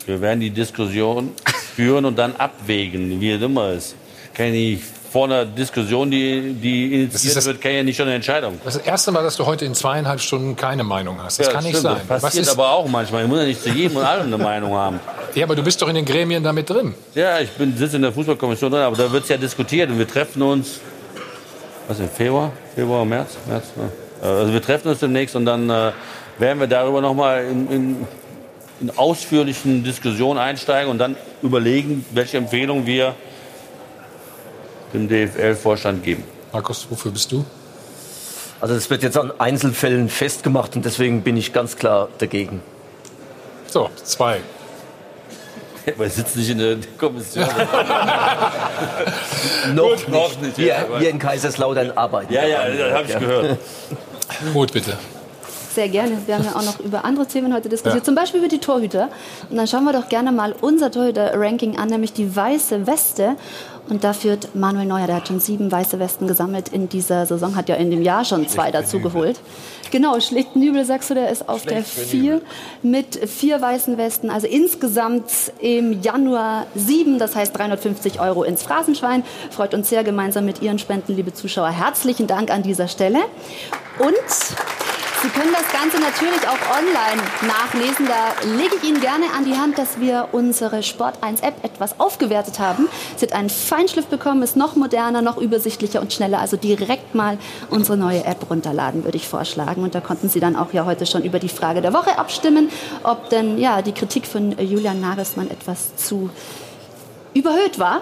Wir werden die Diskussion führen und dann abwägen, wie es immer ist. Kann ich nicht vor einer Diskussion, die, die initiiert das- wird, kann ja nicht schon eine Entscheidung. Das ist das erste Mal, dass du heute in zweieinhalb Stunden keine Meinung hast. Das Ja, kann nicht stimmt. sein. Das passiert aber auch manchmal. Ich muss ja nicht zu jedem und allem eine Meinung haben. Ja, aber du bist doch in den Gremien damit drin. Ja, ich bin, sitze in der Fußballkommission drin, aber da wird es ja diskutiert und wir treffen uns, was im Februar? Februar, März? März ja. Also wir treffen uns demnächst und dann äh, werden wir darüber nochmal in, in, in ausführlichen Diskussionen einsteigen und dann überlegen, welche Empfehlung wir dem DFL-Vorstand geben. Markus, wofür bist du? Also das wird jetzt an Einzelfällen festgemacht und deswegen bin ich ganz klar dagegen. So, zwei. Wir sitzen nicht in der Kommission. noch, Gut, noch nicht, Wir, ja, aber- wir in Kaiserslautern arbeiten. Ja, ja, das habe ich Ja. gehört. Mut, bitte. Sehr gerne. Wir haben ja auch noch über andere Themen heute diskutiert, Ja. zum Beispiel über die Torhüter. Und dann schauen wir doch gerne mal unser Torhüter-Ranking an, nämlich die weiße Weste. Und da führt Manuel Neuer, der hat schon sieben weiße Westen gesammelt in dieser Saison, hat ja in dem Jahr schon zwei dazu geholt. Genau, Schlichtenübel, sagst du, der ist auf der vier mit vier weißen Westen. Also insgesamt im Januar sieben, das heißt 350 Euro ins Phrasenschwein. Freut uns sehr gemeinsam mit Ihren Spenden, liebe Zuschauer. Herzlichen Dank an dieser Stelle. Und Sie können das Ganze natürlich auch online nachlesen. Da lege ich Ihnen gerne an die Hand, dass wir unsere Sport 1 App etwas aufgewertet haben. Sie hat einen Feinschliff bekommen, ist noch moderner, noch übersichtlicher und schneller. Also direkt mal unsere neue App runterladen, würde ich vorschlagen. Und da konnten Sie dann auch ja heute schon über die Frage der Woche abstimmen, ob denn ja die Kritik von Julian Nagelsmann etwas zu überhöht war.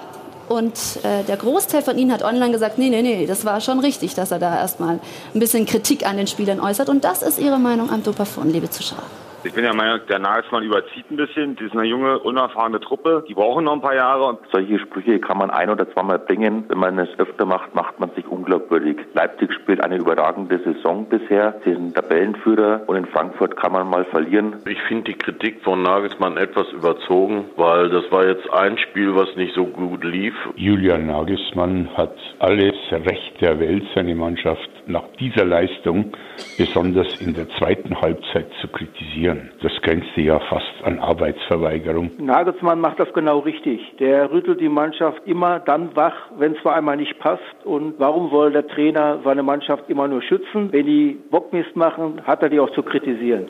Und äh, der Großteil von Ihnen hat online gesagt, nee, nee, nee, das war schon richtig, dass er da erstmal ein bisschen Kritik an den Spielern äußert. Und das ist Ihre Meinung am Dopafon, liebe Zuschauer. Ich bin der Meinung, der Nagelsmann überzieht ein bisschen. Das ist eine junge, unerfahrene Truppe. Die brauchen noch ein paar Jahre. Und Solche Sprüche kann man ein oder zweimal bringen. Wenn man es öfter macht, macht man sich unglaubwürdig. Leipzig spielt eine überragende Saison bisher. Sie sind Tabellenführer und in Frankfurt kann man mal verlieren. Ich finde die Kritik von Nagelsmann etwas überzogen, weil das war jetzt ein Spiel, was nicht so gut lief. Julian Nagelsmann hat alles Recht der Welt, seine Mannschaft nach dieser Leistung besonders in der zweiten Halbzeit zu kritisieren. Das grenzte ja fast an Arbeitsverweigerung. Nagelsmann macht das genau richtig. Der rüttelt die Mannschaft immer dann wach, wenn es zwar einmal nicht passt. Und warum soll der Trainer seine Mannschaft immer nur schützen? Wenn die Bockmist machen, hat er die auch zu kritisieren.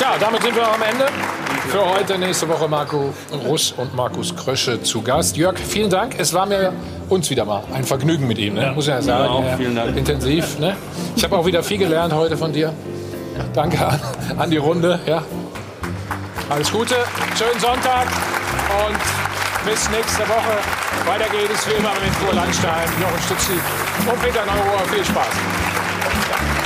Ja, damit sind wir am Ende. Für heute, nächste Woche Marco Russ und Markus Krösche zu Gast. Jörg, vielen Dank. Es war mir uns wieder mal ein Vergnügen mit ihm, ne? muss ich ja sagen. Ja, auch Ja, vielen Dank. Intensiv. Ne? Ich habe auch wieder viel gelernt heute von dir. Danke an, an die Runde. Ja. Alles Gute, schönen Sonntag und bis nächste Woche. Weiter geht es wie immer mit Kur Landstein, Jochen Stützi und Peter Neurohr. Viel Spaß. Ja.